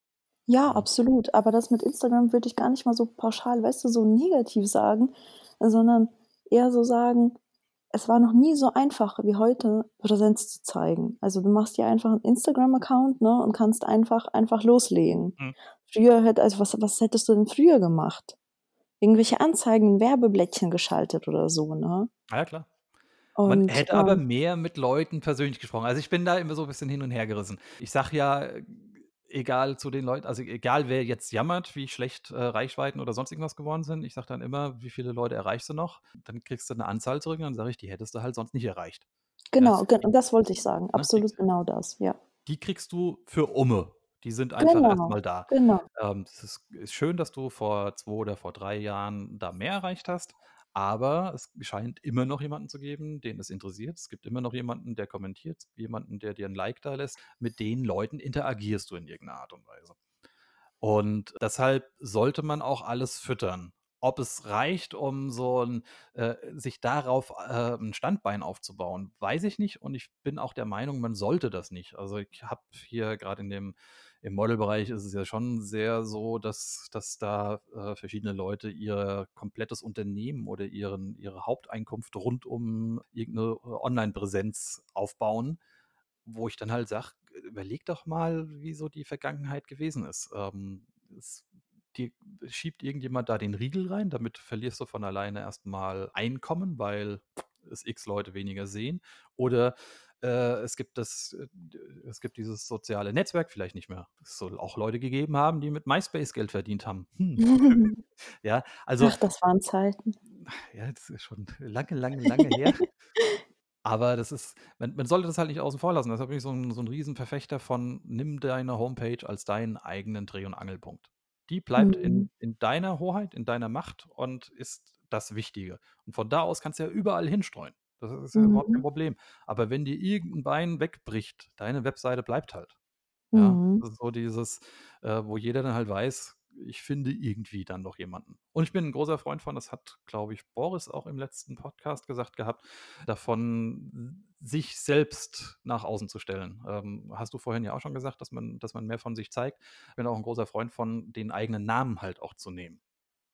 Speaker 2: Ja,
Speaker 1: ne?
Speaker 2: absolut. Aber das mit Instagram würde ich gar nicht mal so pauschal, weißt du, so negativ sagen, sondern eher so sagen: „Es war noch nie so einfach wie heute, Präsenz zu zeigen.“ Also, du machst dir einfach 'n Instagram-Account, ne, und kannst einfach einfach loslegen.
Speaker 1: Mhm.
Speaker 2: Früher hätte also, was was hättest du denn früher gemacht? Irgendwelche Anzeigen, Werbeblättchen geschaltet oder so, ne?
Speaker 1: Ah ja, klar. Man
Speaker 2: Und,
Speaker 1: hätte aber
Speaker 2: ähm
Speaker 1: mehr mit Leuten persönlich gesprochen. Also, ich bin da immer so 'n bisschen hin und hergerissen. Ich sage ja, egal zu den Leuten also, egal wer jetzt jammert, wie schlecht, äh, Reichweiten oder sonst irgendwas geworden sind, ich sage dann immer: „Wie viele Leute erreichst du noch?“ Dann kriegst du 'ne Anzahl zurück und dann sage ich: „Die hättest du halt sonst nicht erreicht.“
Speaker 2: Genau,
Speaker 1: Das
Speaker 2: das wollte ich sagen.
Speaker 1: ne, die
Speaker 2: Absolut genau das, ja.
Speaker 1: die kriegst du für umme. Die sind einfach
Speaker 2: Genau,
Speaker 1: mal da.
Speaker 2: genau.
Speaker 1: Ähm, es ist ist schön, dass du vor 2 oder vor 3 Jahren da mehr erreicht hast, aber es scheint immer noch jemanden zu geben, den es interessiert. Es gibt immer noch jemanden, der kommentiert, jemanden, der dir 'n Like dalässt. Mit den Leuten interagierst du in irgend 'ner Art und Weise. Und deshalb sollte man auch alles füttern. Ob es reicht, um so 'n äh, sich darauf, äh, 'n Standbein aufzubauen, weiß ich nicht und ich bin auch der Meinung, man sollte das nicht. Also, ich habe hier grad in dem im Modelbereich ist es ja schon sehr so, dass dass da, äh, verschiedene Leute ihr komplettes Unternehmen oder ihren ihre Haupteinkunft rund um irgend 'ne Onlinepräsenz aufbauen. wo ich dann halt sage, überleg doch mal, wie so die Vergangenheit gewesen ist. Ähm, es dir schiebt irgendjemand da den Riegel rein, damit verlierst du von alleine erstmal Einkommen, weil es x Leute weniger sehen. Oder äh, es gibt das, äh, es gibt dieses soziale Netzwerk vielleicht nicht mehr. Es soll auch Leute gegeben haben, die mit MySpace Geld verdient haben. Hm. ja, also.
Speaker 2: Ach, das waren Zeiten.
Speaker 1: Ja, das ist schon lange, lange, lange her. Aber das ist, man, man, sollte das halt nicht außen vor lassen. Deshalb bin ich so ein, so ein Riesenverfechter von, nimm deine Homepage als deinen eigenen Dreh- und Angelpunkt. Die bleibt mhm. in, in deiner Hoheit, in deiner Macht und ist das Wichtige. Und von da aus kannst du ja überall hinstreuen. Das ist ja mhm. überhaupt kein mhm. Problem. Aber wenn dir irgendein Bein wegbricht, deine Webseite bleibt halt. Ja, mhm. das ist so dieses, äh, wo jeder dann halt weiß, ich finde irgendwie dann noch jemanden. Und ich bin ein großer Freund von, das hat, glaube ich, Boris auch im letzten Podcast gesagt gehabt, davon sich selbst nach außen zu stellen. Ähm, hast du vorhin ja auch schon gesagt, dass man, dass man mehr von sich zeigt. Ich bin auch ein großer Freund von, den eigenen Namen halt auch zu nehmen.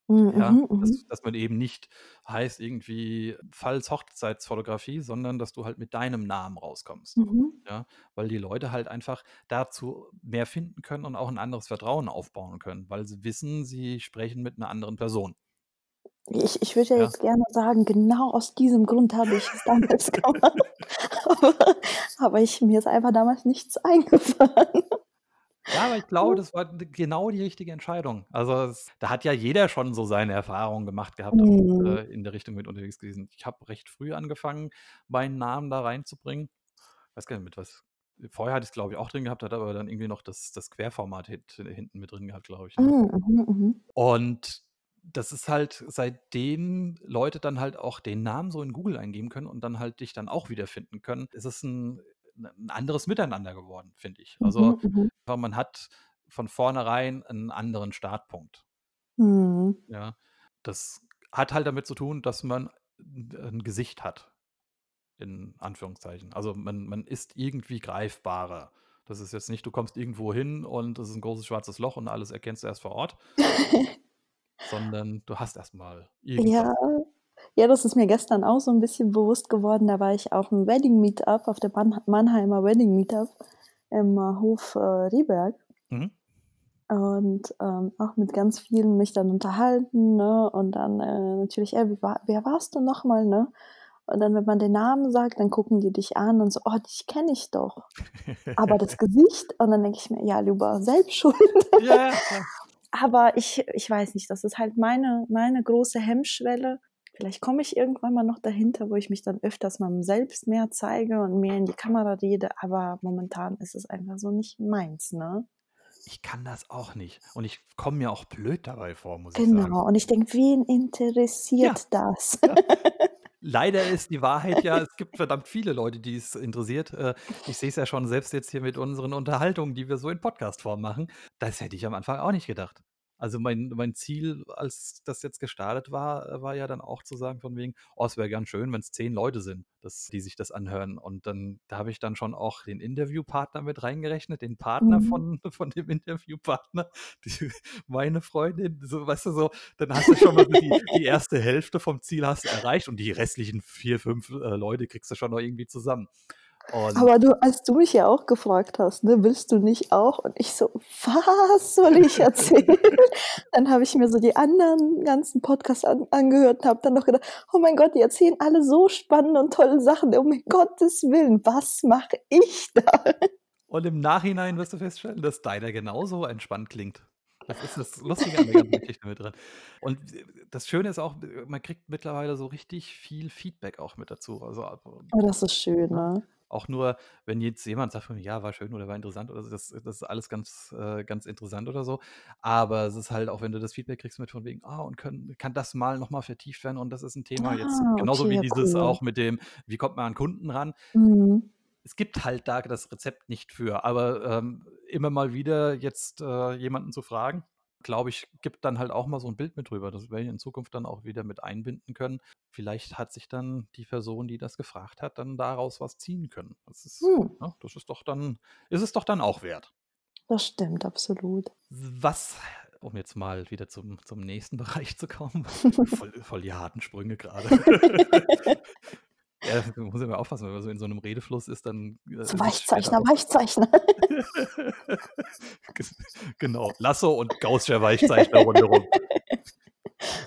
Speaker 1: Mhm, ja, mhm, dass, mhm. dass, man eben nicht heißt irgendwie Falls Hochzeitsfotografie, sondern dass du halt mit deinem Namen rauskommst. Mhm. Ja, weil die Leute halt einfach dazu mehr finden können und auch ein anderes Vertrauen aufbauen können, weil sie wissen, sie sprechen mit einer anderen Person.
Speaker 2: Ich, ich würde ja, ja, jetzt gerne sagen, genau aus diesem Grund habe ich es damals gemacht. aber, aber ich, mir ist einfach damals nichts eingefallen.
Speaker 1: Ja, aber ich glaube, das war genau die richtige Entscheidung. Also, es, da hat ja jeder schon so seine Erfahrungen gemacht gehabt und äh, in der Richtung mit unterwegs gewesen. Ich habe recht früh angefangen, meinen Namen da reinzubringen. Ich weiß gar nicht, mit was. Vorher hatte ich es, glaube ich, auch drin gehabt, hat aber dann irgendwie noch das, das Querformat hinten mit drin gehabt, glaube ich. Ne? Mhm, mhm, mhm. Und das ist halt, seitdem Leute dann halt auch den Namen so in Google eingeben können und dann halt dich dann auch wiederfinden können, ist es ein ein anderes Miteinander geworden, finde ich. Also mhm, mhm. man hat von vornherein einen anderen Startpunkt. Mhm. Ja, das hat halt damit zu tun, dass man ein Gesicht hat, in Anführungszeichen. Also man, man ist irgendwie greifbarer. Das ist jetzt nicht, du kommst irgendwo hin und es ist ein großes schwarzes Loch und alles erkennst du erst vor Ort, sondern du hast erstmal
Speaker 2: irgendwas. Ja, ja, das ist mir gestern auch so ein bisschen bewusst geworden. Da war ich auf dem Wedding Meetup, auf der Mannheimer Wedding Meetup im äh, Hof äh, Rieberg. Mhm. Und ähm, auch mit ganz vielen mich dann unterhalten, ne? Und dann äh, natürlich, ey, war, wer warst du nochmal, ne? Und dann, wenn man den Namen sagt, dann gucken die dich an und so, oh, dich kenne ich doch. Aber das Gesicht, und dann denke ich mir, ja, lieber selbst schuld. Ja. Aber ich, ich weiß nicht, das ist halt meine, meine große Hemmschwelle, Vielleicht komme ich irgendwann mal noch dahinter, wo ich mich dann öfters mal selbst mehr zeige und mehr in die Kamera rede, aber momentan ist es einfach so nicht meins, ne?
Speaker 1: Ich kann das auch nicht. Und ich komme mir auch blöd dabei vor, muss
Speaker 2: genau.
Speaker 1: ich sagen.
Speaker 2: Genau. Und ich denke, wen interessiert ja. das? Ja.
Speaker 1: Leider ist die Wahrheit ja, es gibt verdammt viele Leute, die es interessiert. Äh, ich sehe es ja schon selbst jetzt hier mit unseren Unterhaltungen, die wir so in Podcastform machen. Das hätte ich am Anfang auch nicht gedacht. Also mein, mein Ziel, als das jetzt gestartet war, äh, war ja dann auch zu sagen von wegen, oh, es wäre ganz schön, wenn es zehn Leute sind, dass, die sich das anhören. Und dann, da habe ich dann schon auch den Interviewpartner mit reingerechnet, den Partner mhm. von, von dem Interviewpartner, die, meine Freundin, so, weißt du, so, dann hast du schon mal die, die erste Hälfte vom Ziel hast du erreicht und die restlichen vier, fünf äh, Leute kriegst du schon noch irgendwie zusammen.
Speaker 2: Und Aber du, als du mich ja auch gefragt hast, ne, willst du nicht auch? Und ich so, was soll ich erzählen? dann habe ich mir so die anderen ganzen Podcasts an, angehört und habe dann noch gedacht, oh mein Gott, die erzählen alle so spannende und tolle Sachen. Oh mein Gottes Willen, was mache ich da?
Speaker 1: Und im Nachhinein wirst du feststellen, dass deiner genauso entspannt klingt. Das ist das Lustige an der ganzen Geschichte mit drin. Und das Schöne ist auch, man kriegt mittlerweile so richtig viel Feedback auch mit dazu. Also,
Speaker 2: oh, das ist schön, ne?
Speaker 1: Auch nur, wenn jetzt jemand sagt ja, war schön oder war interessant oder so, das, das ist alles ganz, äh, ganz interessant oder so. Aber es ist halt auch, wenn du das Feedback kriegst mit von wegen, ah, und können, kann das mal nochmal vertieft werden und das ist ein Thema jetzt. Ah, Genauso okay, wie dieses cool. auch mit dem, wie kommt man an Kunden ran. Mhm. Es gibt halt da das Rezept nicht für, aber ähm, immer mal wieder jetzt äh, jemanden zu fragen, glaube ich, gibt dann halt auch mal so ein Bild mit drüber. Das werde ich in Zukunft dann auch wieder mit einbinden können. Vielleicht hat sich dann die Person, die das gefragt hat, dann daraus was ziehen können. Das ist, hm. ja, das ist doch dann, ist es doch dann auch wert.
Speaker 2: Das stimmt, absolut.
Speaker 1: Was, um jetzt mal wieder zum, zum nächsten Bereich zu kommen, voll, voll die harten Sprünge gerade. Ja, da muss immer aufpassen, wenn man so in so einem Redefluss ist, dann.
Speaker 2: Äh, so Weichzeichner, Weichzeichner.
Speaker 1: genau, Lasso und Gaußscher Weichzeichner rundherum.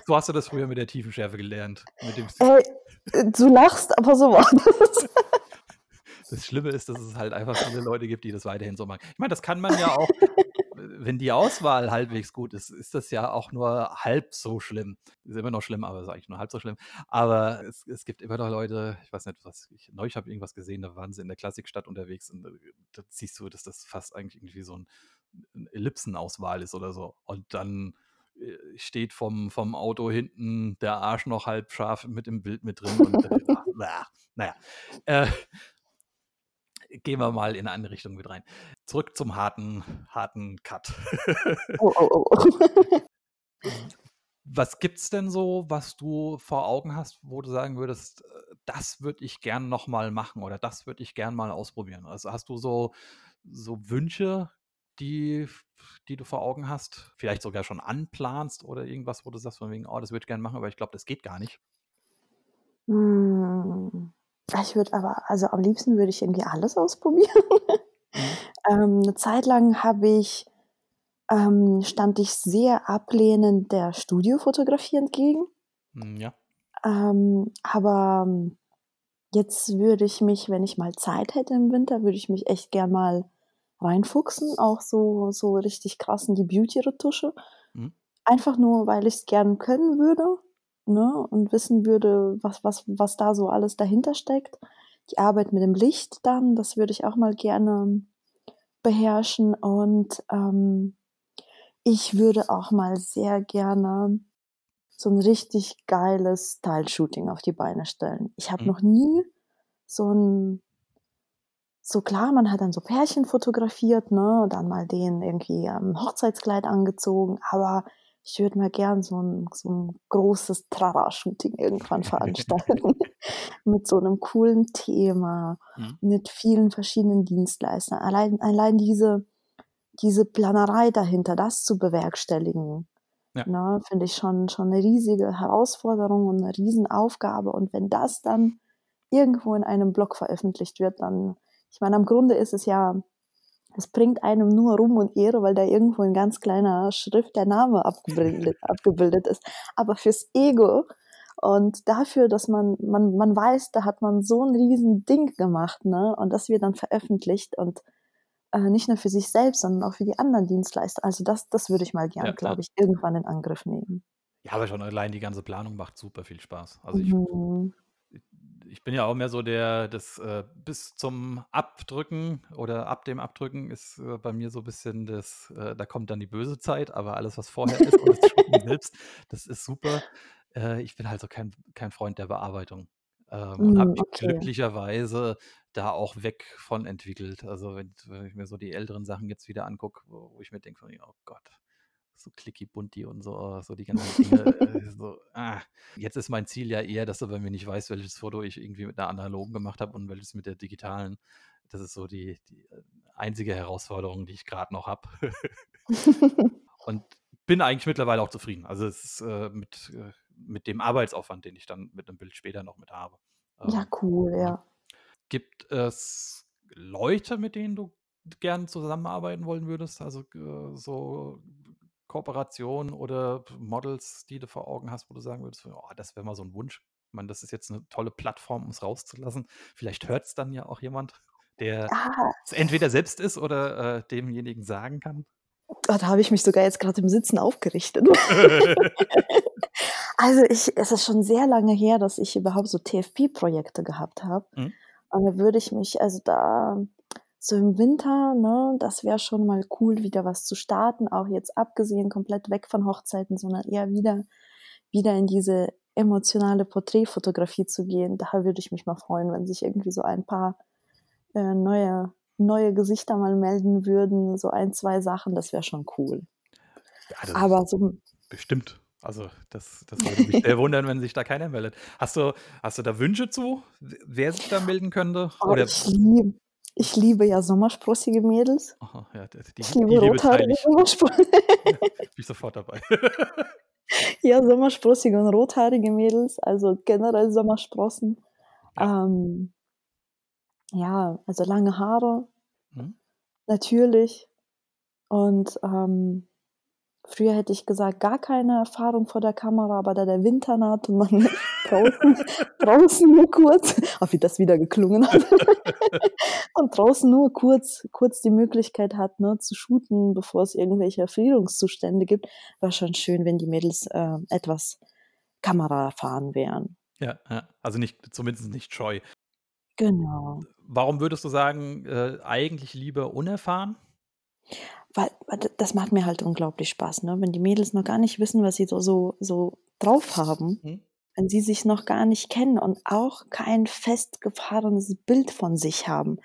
Speaker 1: So hast du das früher mit der Tiefenschärfe gelernt.
Speaker 2: Äh, du lachst, aber so war das.
Speaker 1: Das Schlimme ist, dass es halt einfach viele Leute gibt, die das weiterhin so machen. Ich meine, das kann man ja auch, wenn die Auswahl halbwegs gut ist, ist das ja auch nur halb so schlimm. Ist immer noch schlimm, aber ist eigentlich nur halb so schlimm. Aber es, es gibt immer noch Leute, ich weiß nicht, was ich neulich habe irgendwas gesehen, da waren sie in der Klassikstadt unterwegs und da siehst du, dass das fast eigentlich irgendwie so ein, eine Ellipsenauswahl ist oder so. Und dann äh, steht vom, vom Auto hinten der Arsch noch halb scharf mit im Bild mit drin. Und, äh, naja, äh, gehen wir mal in eine andere Richtung mit rein. Zurück zum harten, harten Cut. oh, oh, oh. was gibt's denn so, was du vor Augen hast, wo du sagen würdest, äh, das würde ich gern noch mal machen oder das würde ich gern mal ausprobieren? Also hast du so, so Wünsche, die, die du vor Augen hast, vielleicht sogar schon anplanst oder irgendwas, wo du sagst von wegen, oh, das würde ich gerne machen, aber ich glaube, das geht gar nicht?
Speaker 2: Hm. Ich würde aber also am liebsten würde ich irgendwie alles ausprobieren. Mhm. Ähm, 'ne Zeit lang habe ich ähm, stand ich sehr ablehnend der Studiofotografie entgegen.
Speaker 1: Hm, ja.
Speaker 2: Ähm, aber ähm, jetzt würde ich mich, wenn ich mal Zeit hätte im Winter, würde ich mich echt gern mal reinfuchsen, auch so so richtig krass in die Beauty-Retusche. Mhm. Einfach nur, weil ich's gern können würde ne, und wissen würde, was, was, was da so alles dahinter steckt. Die Arbeit mit dem Licht dann, das würde ich auch mal gerne beherrschen. Und ähm, ich würde auch mal sehr gerne so ein richtig geiles Style-Shooting auf die Beine stellen. Ich habe mhm. noch nie so ein so klar, man hat dann so Pärchen fotografiert, ne, und dann mal denen irgendwie am Hochzeitskleid angezogen, aber ich würde mal gern so ein, so ein großes Trara-Shooting irgendwann veranstalten. mit so einem coolen Thema, mhm. mit vielen verschiedenen Dienstleistern. Allein, allein diese, diese Planerei dahinter, das zu bewerkstelligen, ja. ne, finde ich schon, schon eine riesige Herausforderung und eine Riesenaufgabe. Und wenn das dann irgendwo in einem Blog veröffentlicht wird, dann, ich meine, am Grunde ist es ja es bringt einem nur Ruhm und Ehre, weil da irgendwo in ganz kleiner Schrift der Name abgebildet, abgebildet ist. Aber fürs Ego und dafür, dass man, man, man weiß, da hat man so ein riesen Ding gemacht, ne? Und das wird dann veröffentlicht und äh, nicht nur für sich selbst, sondern auch für die anderen Dienstleister. Also das, das würde ich mal gern, ja, glaube ich, irgendwann in Angriff nehmen.
Speaker 1: Ja, aber schon allein die ganze Planung macht super viel Spaß. Also ich, mhm ich bin ja auch mehr so der, das äh, bis zum Abdrücken oder ab dem Abdrücken ist äh, bei mir so ein bisschen das, äh, da kommt dann die böse Zeit, aber alles, was vorher ist und das Shooting selbst, das ist super. Äh, ich bin halt so kein, kein Freund der Bearbeitung. Ähm, und habe mm, mich okay. glücklicherweise da auch weg von entwickelt. Also wenn, wenn ich mir so die älteren Sachen jetzt wieder angucke, wo, wo ich mir denke, oh Gott, so clicky bunti und so, so die ganzen Dinge. äh, so, ah. Jetzt ist mein Ziel ja eher, dass du bei mir nicht weißt, welches Foto ich irgendwie mit einer analogen gemacht habe und welches mit der digitalen. Das ist so die, die äh, einzige Herausforderung, die ich gerade noch habe. und bin eigentlich mittlerweile auch zufrieden. Also es ist äh, mit, äh, mit dem Arbeitsaufwand, den ich dann mit einem Bild später noch mit habe.
Speaker 2: Ähm, ja, cool, ja.
Speaker 1: Gibt es Leute, mit denen du gern zusammenarbeiten wollen würdest? Also äh, so Kooperation oder Models, die du vor Augen hast, wo du sagen würdest, oh, das wäre mal so ein Wunsch? Ich meine, das ist jetzt eine tolle Plattform, um es rauszulassen. Vielleicht hört es dann ja auch jemand, der ah. entweder selbst ist oder äh, demjenigen sagen kann.
Speaker 2: Oh, da habe ich mich sogar jetzt gerade im Sitzen aufgerichtet. also ich, es ist schon sehr lange her, dass ich überhaupt so TFP-Projekte gehabt habe. Mhm. Und da würde ich mich, also da so im Winter, ne, das wäre schon mal cool, wieder was zu starten, auch jetzt abgesehen komplett weg von Hochzeiten, sondern eher wieder, wieder in diese emotionale Porträtfotografie zu gehen. Da würde ich mich mal freuen, wenn sich irgendwie so ein paar äh, neue, neue Gesichter mal melden würden, so ein, zwei Sachen, das wäre schon cool.
Speaker 1: Ja, Aber so. Bestimmt. Also das, das würde mich sehr wundern, wenn sich da keiner meldet. Hast du, hast du da Wünsche zu, wer sich da melden könnte?
Speaker 2: Oh? Ich liebe ich liebe ja sommersprossige Mädels.
Speaker 1: Aha, ja, die,
Speaker 2: ich liebe die rothaarige Sommersprossige.
Speaker 1: bin ich sofort dabei.
Speaker 2: ja, sommersprossige und rothaarige Mädels, also generell Sommersprossen.
Speaker 1: Ja.
Speaker 2: Ähm ja, also lange Haare
Speaker 1: Mhm.
Speaker 2: natürlich und, ähm, früher hätte ich gesagt, gar keine Erfahrung vor der Kamera, aber da der Winter naht und man draußen draußen nur kurz oh, wie das wieder geklungen hat. Und draußen nur kurz kurz die Möglichkeit hat, ne, zu shooten, bevor es irgendwelche Erfrierungszustände gibt, war schon schön, wenn die Mädels, äh, etwas kameraerfahren wären.
Speaker 1: Ja. Also nicht zumindest nicht scheu.
Speaker 2: Genau.
Speaker 1: Warum würdest du sagen, äh, eigentlich lieber unerfahren?
Speaker 2: Weil weil das macht mir halt unglaublich Spaß, ne? Wenn die Mädels noch gar nicht wissen, was sie so so so drauf haben,
Speaker 1: Mhm.
Speaker 2: Wenn sie sich noch gar nicht kennen und auch kein festgefahrenes Bild von sich haben.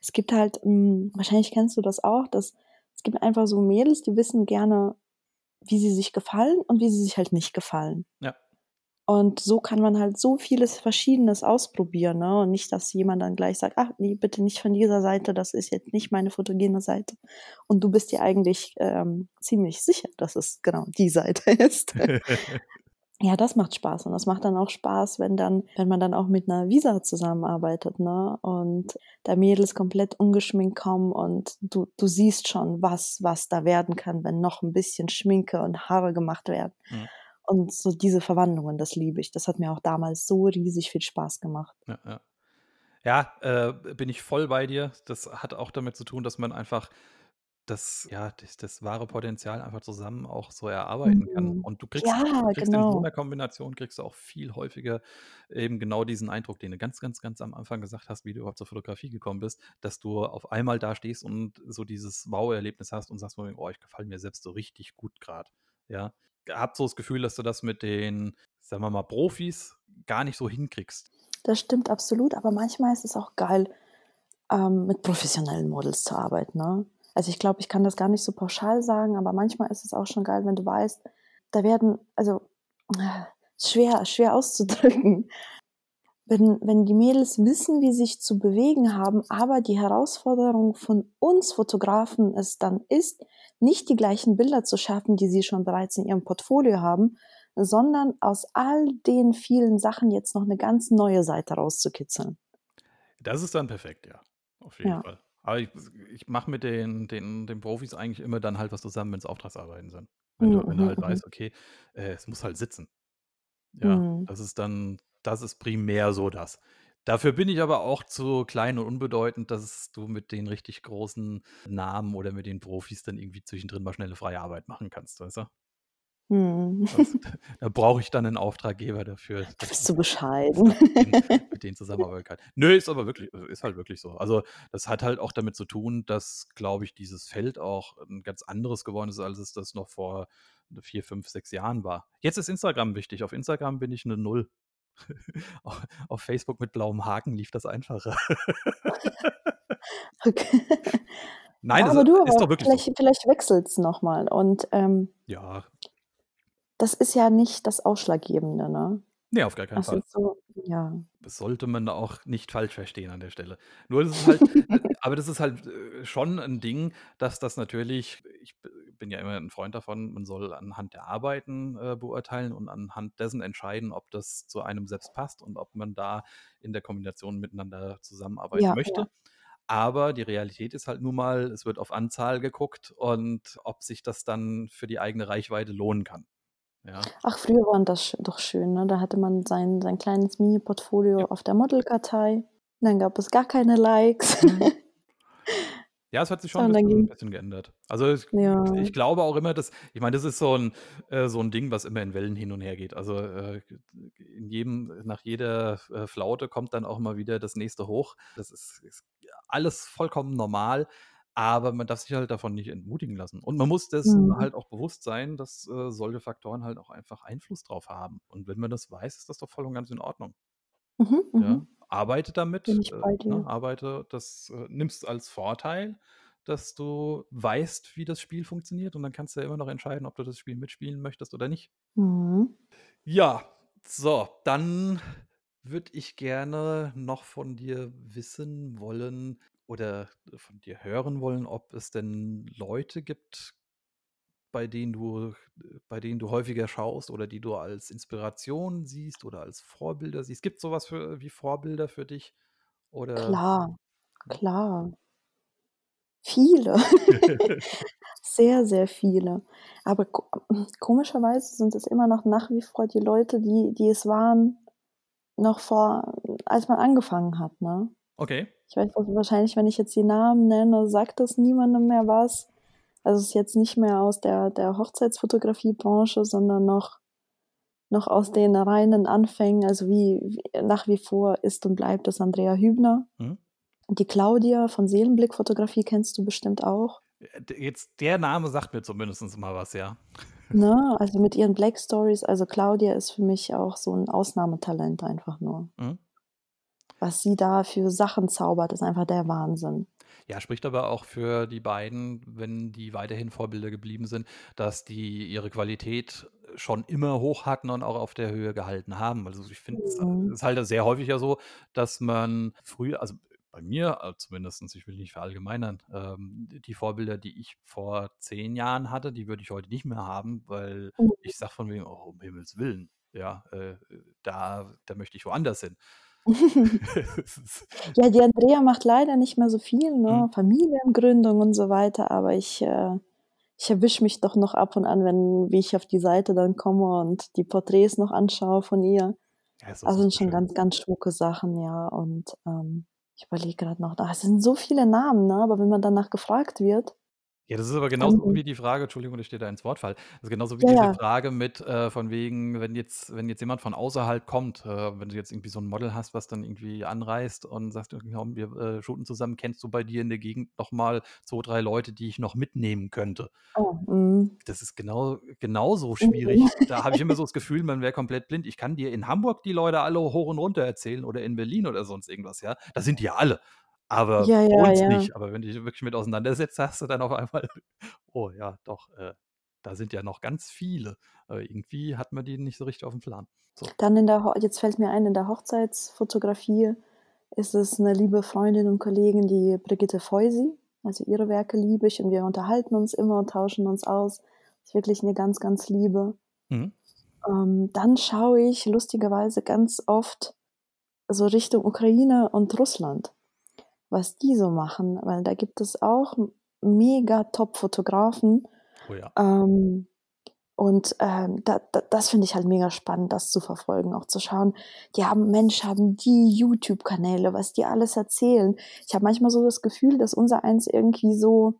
Speaker 2: Es gibt halt hm, wahrscheinlich kennst du das auch, dass es gibt einfach so Mädels, die wissen gerne, wie sie sich gefallen und wie sie sich halt nicht gefallen.
Speaker 1: Ja.
Speaker 2: Und so kann man halt so vieles Verschiedenes ausprobieren, ne? Und nicht, dass jemand dann gleich sagt: „Ach ne, bitte nicht von dieser Seite, das ist jetzt nicht meine fotogene Seite.“ Und du bist dir eigentlich, ähm, ziemlich sicher, dass es genau die Seite ist. Ja, das macht Spaß und das macht dann auch Spaß, wenn dann wenn man dann auch mit 'ner Visa zusammenarbeitet, ne, und da Mädels komplett ungeschminkt kommen und du du siehst schon, was was da werden kann, wenn noch 'n bisschen Schminke und Haare gemacht werden.
Speaker 1: Mhm.
Speaker 2: Und so diese Verwandlungen, das liebe ich. Das hat mir auch damals so riesig viel Spaß gemacht.
Speaker 1: Ja, ja. Ja, äh, bin ich voll bei dir. Das hat auch damit zu tun, dass man einfach das ja, das das wahre Potenzial einfach zusammen auch so erarbeiten kann.
Speaker 2: Mhm.
Speaker 1: Und du kriegst du
Speaker 2: Ja,
Speaker 1: kriegst in so
Speaker 2: genau.
Speaker 1: 'ner Kombination kriegst du auch viel häufiger eben genau diesen Eindruck, den du ganz, ganz, ganz am Anfang gesagt hast, wie du überhaupt zur Fotografie gekommen bist, dass du auf einmal da stehst und so dieses Wow-Erlebnis hast und sagst „Oh, ich gefalle mir selbst so richtig gut grad“, ja? Habe so das Gefühl, dass du das mit den, sagen wir mal, Profis gar nicht so hinkriegst.
Speaker 2: Das stimmt absolut, aber manchmal ist es auch geil, ähm, mit professionellen Models zu arbeiten, ne? Also, ich glaube, ich kann das gar nicht so pauschal sagen, aber manchmal ist es auch schon geil, wenn du weißt, da werden also, schwer schwer auszudrücken. Wenn wenn die Mädels wissen, wie sich zu bewegen haben, aber die Herausforderung von uns Fotografen es dann ist, nicht die gleichen Bilder zu schaffen, die sie schon bereits in ihrem Portfolio haben, sondern aus all den vielen Sachen jetzt noch 'ne ganz neue Seite rauszukitzeln.
Speaker 1: Das ist dann perfekt, ja, auf jeden
Speaker 2: Ja.
Speaker 1: Fall. Aber ich ich mache mit den den den Profis eigentlich immer dann halt was zusammen, wenn's Auftragsarbeiten sind. Wenn
Speaker 2: Mhm,
Speaker 1: du wenn du
Speaker 2: mhm,
Speaker 1: halt
Speaker 2: mhm.
Speaker 1: weißt, okay, äh, es muss halt sitzen. Ja,
Speaker 2: Mhm.
Speaker 1: das ist dann das ist primär so das. Dafür bin ich aber auch zu klein und unbedeutend, dass du mit den richtig großen Namen oder mit den Profis dann irgendwie zwischendrin mal schnell 'ne freie Arbeit machen kannst, weißt du?
Speaker 2: Mhm.
Speaker 1: Das da brauche ich dann 'nen Auftraggeber dafür,
Speaker 2: Du
Speaker 1: dass
Speaker 2: bist
Speaker 1: man
Speaker 2: bescheiden.
Speaker 1: mit denen zusammenarbeiten kann. Ne, ist aber wirklich ist halt wirklich so. Also, das hat halt auch damit zu tun, dass, glaube ich, dieses Feld auch 'n ganz anderes geworden ist, als es das noch vor 4, 5, 6 Jahren war. Jetzt ist Instagram wichtig. Auf Instagram bin ich 'ne Null. Au auf Facebook mit blauem Haken lief das einfacher.
Speaker 2: Okay.
Speaker 1: Nein,
Speaker 2: Ja,
Speaker 1: das
Speaker 2: aber du,
Speaker 1: ist
Speaker 2: aber
Speaker 1: doch wirklich so.
Speaker 2: vielleicht vielleicht wechselt's noch mal und, ähm
Speaker 1: Ja.
Speaker 2: Das ist ja nicht das Ausschlaggebende, ne?
Speaker 1: Ne, auf gar keinen
Speaker 2: Es
Speaker 1: Fall.
Speaker 2: so ja.
Speaker 1: Das sollte man auch nicht falsch verstehen an der Stelle. Nur das ist halt äh, aber das ist halt, äh, schon 'n Ding, dass das natürlich ich bin ja immer 'n Freund davon, man soll anhand der Arbeiten, äh, beurteilen und anhand dessen entscheiden, ob das zu einem selbst passt und ob man da in der Kombination miteinander zusammenarbeiten
Speaker 2: Ja, ja.
Speaker 1: möchte. Aber die Realität ist halt nun mal, es wird auf Anzahl geguckt und ob sich das dann für die eigene Reichweite lohnen kann, ja?
Speaker 2: Ach, früher waren das doch schön, ne? Da hatte man sein sein kleines
Speaker 1: Ja.
Speaker 2: Mini-Portfolio auf der Modelkartei. Dann gab es gar keine Likes.
Speaker 1: Mhm. Ja, es hat sich schon 'n
Speaker 2: und dann
Speaker 1: bisschen
Speaker 2: ging
Speaker 1: bisschen geändert. Also, ich
Speaker 2: Ja.
Speaker 1: ich glaube auch immer, dass ich meine, das ist so 'n äh, so 'n Ding, was immer in Wellen hin und her geht. Also, äh, in jedem nach jeder, äh, Flaute kommt dann auch mal wieder das nächste hoch. Das ist ist alles vollkommen normal, aber man darf sich halt davon nicht entmutigen lassen. Und man muss dessen
Speaker 2: Mhm.
Speaker 1: halt auch bewusst sein, dass, äh, solche Faktoren halt auch einfach Einfluss drauf haben. Und wenn man das weiß, ist das doch voll und ganz in Ordnung.
Speaker 2: Mhm,
Speaker 1: Ja,
Speaker 2: mhm.
Speaker 1: arbeite damit, äh, ne? Arbeite das äh, nimm's als Vorteil, dass du weißt, wie das Spiel funktioniert und dann kannst du ja immer noch entscheiden, ob du das Spiel mitspielen möchtest oder nicht.
Speaker 2: Mhm.
Speaker 1: Ja, so, dann würde ich gerne noch von dir wissen wollen oder von dir hören wollen, ob es denn Leute gibt bei denen du bei denen du häufiger schaust oder die du als Inspiration siehst oder als Vorbilder siehst? Gibt's so was für wie Vorbilder für dich oder
Speaker 2: Klar,
Speaker 1: hm?
Speaker 2: klar. Viele. Sehr, sehr viele. Aber ko komischerweise sind es immer noch nach wie vor die Leute, die die es waren, noch vor als man angefangen hat, ne?
Speaker 1: Okay.
Speaker 2: Ich weiß also wahrscheinlich, wenn ich jetzt die Namen nenne, sagt das niemandem mehr was. Also, es ist jetzt nicht mehr aus der der Hochzeitsfotografiebranche, sondern noch noch aus den reinen Anfängen, also wie wie nach wie vor ist und bleibt es Andrea Hübner.
Speaker 1: Mhm.
Speaker 2: Die Claudia von Seelenblick Fotografie kennst du bestimmt auch.
Speaker 1: Äh, jetzt der Name sagt mir zumindest mal was, ja.
Speaker 2: Ne, also mit ihren Black Stories also Claudia ist für mich auch so 'n Ausnahmetalent einfach nur.
Speaker 1: Mhm.
Speaker 2: Was sie da für Sachen zaubert, ist einfach der Wahnsinn.
Speaker 1: Ja, spricht aber auch für die beiden, wenn die weiterhin Vorbilder geblieben sind, dass die ihre Qualität schon immer hoch hatten und auch auf der Höhe gehalten haben. Also, ich finde es
Speaker 2: Mhm.
Speaker 1: ist halt sehr häufig ja so, dass man früher also, bei mir, äh, zumindestens, ich will nicht verallgemeinern, ähm, die Vorbilder, die ich vor 10 Jahren hatte, die würde ich heute nicht mehr haben, weil
Speaker 2: Mhm.
Speaker 1: ich sage von wegen: „Oh, um Himmels Willen, ja, äh, da da möchte ich woanders hin.“ Es ist
Speaker 2: Ja, die Andrea macht leider nicht mehr so viel,
Speaker 1: Mhm.
Speaker 2: ne, Familiengründung und so weiter, aber ich äh, ich erwische mich doch noch ab und an, wenn wie ich auf die Seite dann komme und die Porträts noch anschaue von ihr.
Speaker 1: Ja, doch
Speaker 2: Also, sind schon
Speaker 1: schön.
Speaker 2: ganz, ganz schmucke Sachen, ja. Und, ähm, ich überlege grad noch, da es sind so viele Namen, ne, aber wenn man danach gefragt wird
Speaker 1: Ja, das ist aber genauso wie die Frage Entschuldigung, ich dir da ins Wort falle. Das ist genauso wie
Speaker 2: Ja,
Speaker 1: diese
Speaker 2: ja.
Speaker 1: Frage mit, äh von wegen, wenn jetzt wenn jetzt jemand von außerhalb kommt, äh, wenn du jetzt irgendwie so 'n Model hast, was dann irgendwie anreist und sagt: „Ja, komm, wir, äh, shooten zusammen. Kennst du bei dir in der Gegend noch mal 2, 3 Leute, die ich noch mitnehmen könnte?“
Speaker 2: Oh, mhm.
Speaker 1: Das ist genau genauso schwierig. Da habe ich immer so das Gefühl, man wäre komplett blind. Ich kann dir in Hamburg die Leute alle hoch und runter erzählen oder in Berlin oder sonst irgendwas, ja. Da sind die ja alle, aber
Speaker 2: Ja,
Speaker 1: bei
Speaker 2: ja,
Speaker 1: uns
Speaker 2: ja.
Speaker 1: nicht. Aber wenn du dich wirklich mit auseinandersetzt, hast du dann auf einmal oh ja, doch, äh, da sind ja noch ganz viele. Aber irgendwie hat man die nicht so richtig aufm Plan. So.
Speaker 2: Dann in der Ho jetzt fällt mir ein, in der Hochzeitsfotografie ist es 'ne liebe Freundin und Kollegin, die Brigitte Feusi. Also, ihre Werke liebe ich und wir unterhalten uns immer und tauschen uns aus. Ist wirklich 'ne ganz, ganz liebe.
Speaker 1: Mhm.
Speaker 2: Ähm, dann schaue ich lustigerweise ganz oft so Richtung Ukraine und Russland, was die so machen, weil da gibt es auch mega Top-Fotografen.
Speaker 1: Oh ja.
Speaker 2: Ähm, und, ähm, da da das finde ich halt mega spannend, das zu verfolgen, auch zu schauen. Die haben Mensch, haben die YouTube-Kanäle, was die alles erzählen. Ich habe manchmal so das Gefühl, dass unsereins irgendwie so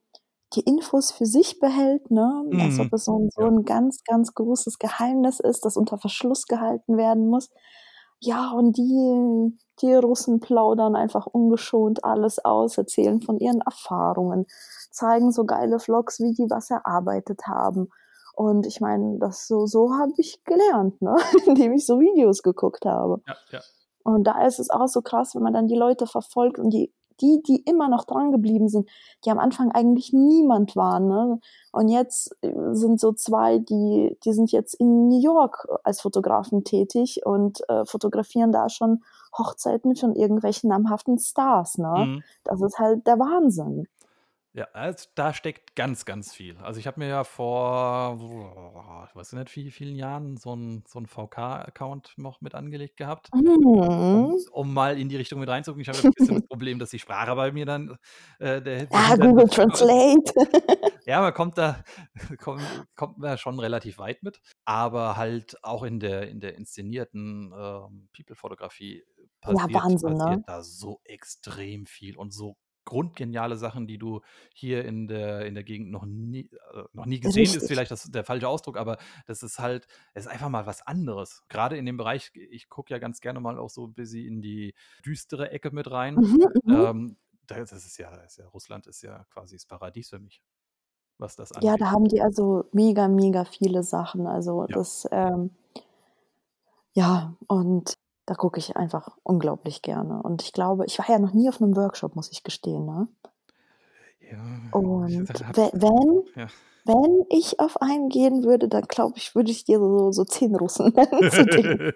Speaker 2: die Infos für sich behält, ne, als
Speaker 1: Mhm.
Speaker 2: ob es so so
Speaker 1: Ja.
Speaker 2: 'n ganz, ganz großes Geheimnis ist, das unter Verschluss gehalten werden muss. Ja, und die die Russen plaudern einfach ungeschont alles aus, erzählen von ihren Erfahrungen, zeigen so geile Vlogs, wie die was erarbeitet haben. Und ich meine, das so so habe ich gelernt, ne, indem ich so Videos geguckt habe.
Speaker 1: Ja, ja.
Speaker 2: Und da ist es auch so krass, wenn man dann die Leute verfolgt und die die, die immer noch drangeblieben sind, die am Anfang eigentlich niemand waren, ne? Und jetzt, äh, sind so 2, die die sind jetzt in New York als Fotografen tätig und, äh, fotografieren da schon Hochzeiten von irgendwelchen namhaften Stars, ne?
Speaker 1: Mhm.
Speaker 2: Das ist halt der Wahnsinn.
Speaker 1: Ja, als da steckt ganz, ganz viel. Also, ich habe mir ja vor, ich weiß nicht wie vielen Jahren so 'n so 'n VK-Account noch mit angelegt gehabt, um
Speaker 2: Mhm.
Speaker 1: um mal in die Richtung mit reinzugucken. Ich habe ja 'n bisschen das Problem, dass die Sprache bei mir dann, äh, der
Speaker 2: Ah,
Speaker 1: behindert
Speaker 2: Google
Speaker 1: ist quasi.
Speaker 2: Translate.
Speaker 1: Ja, man kommt da komm kommt man schon relativ weit mit, aber halt auch in der in der inszenierten, ähm, People-Fotografie
Speaker 2: Ja,
Speaker 1: passiert
Speaker 2: Wahnsinn,
Speaker 1: passiert
Speaker 2: ne?
Speaker 1: da so extrem viel und so grundgeniale Sachen, die du hier in der in der Gegend noch nie äh, noch nie gesehen ist
Speaker 2: Richtig.
Speaker 1: vielleicht das der falsche Ausdruck, aber das ist halt es ist einfach mal was anderes. Grade in dem Bereich ich gucke ja ganz gerne mal auch so 'n bisschen in die düstere Ecke mit rein.
Speaker 2: Mhm, mhm.
Speaker 1: Ähm, da das ist ja ist ja Russland ist ja quasi das Paradies für mich, was das
Speaker 2: Ja,
Speaker 1: angeht.
Speaker 2: da haben die also mega, mega viele Sachen. Also,
Speaker 1: Ja.
Speaker 2: das, ähm ja, und da gucke ich einfach unglaublich gerne. Und ich glaube ich war ja noch nie auf 'nem Workshop, muss ich gestehen, ne?
Speaker 1: Ja,
Speaker 2: Und wenn
Speaker 1: ja.
Speaker 2: wenn ich auf einen gehen würde, dann glaube ich, würde ich dir so so 10 Russen nennen,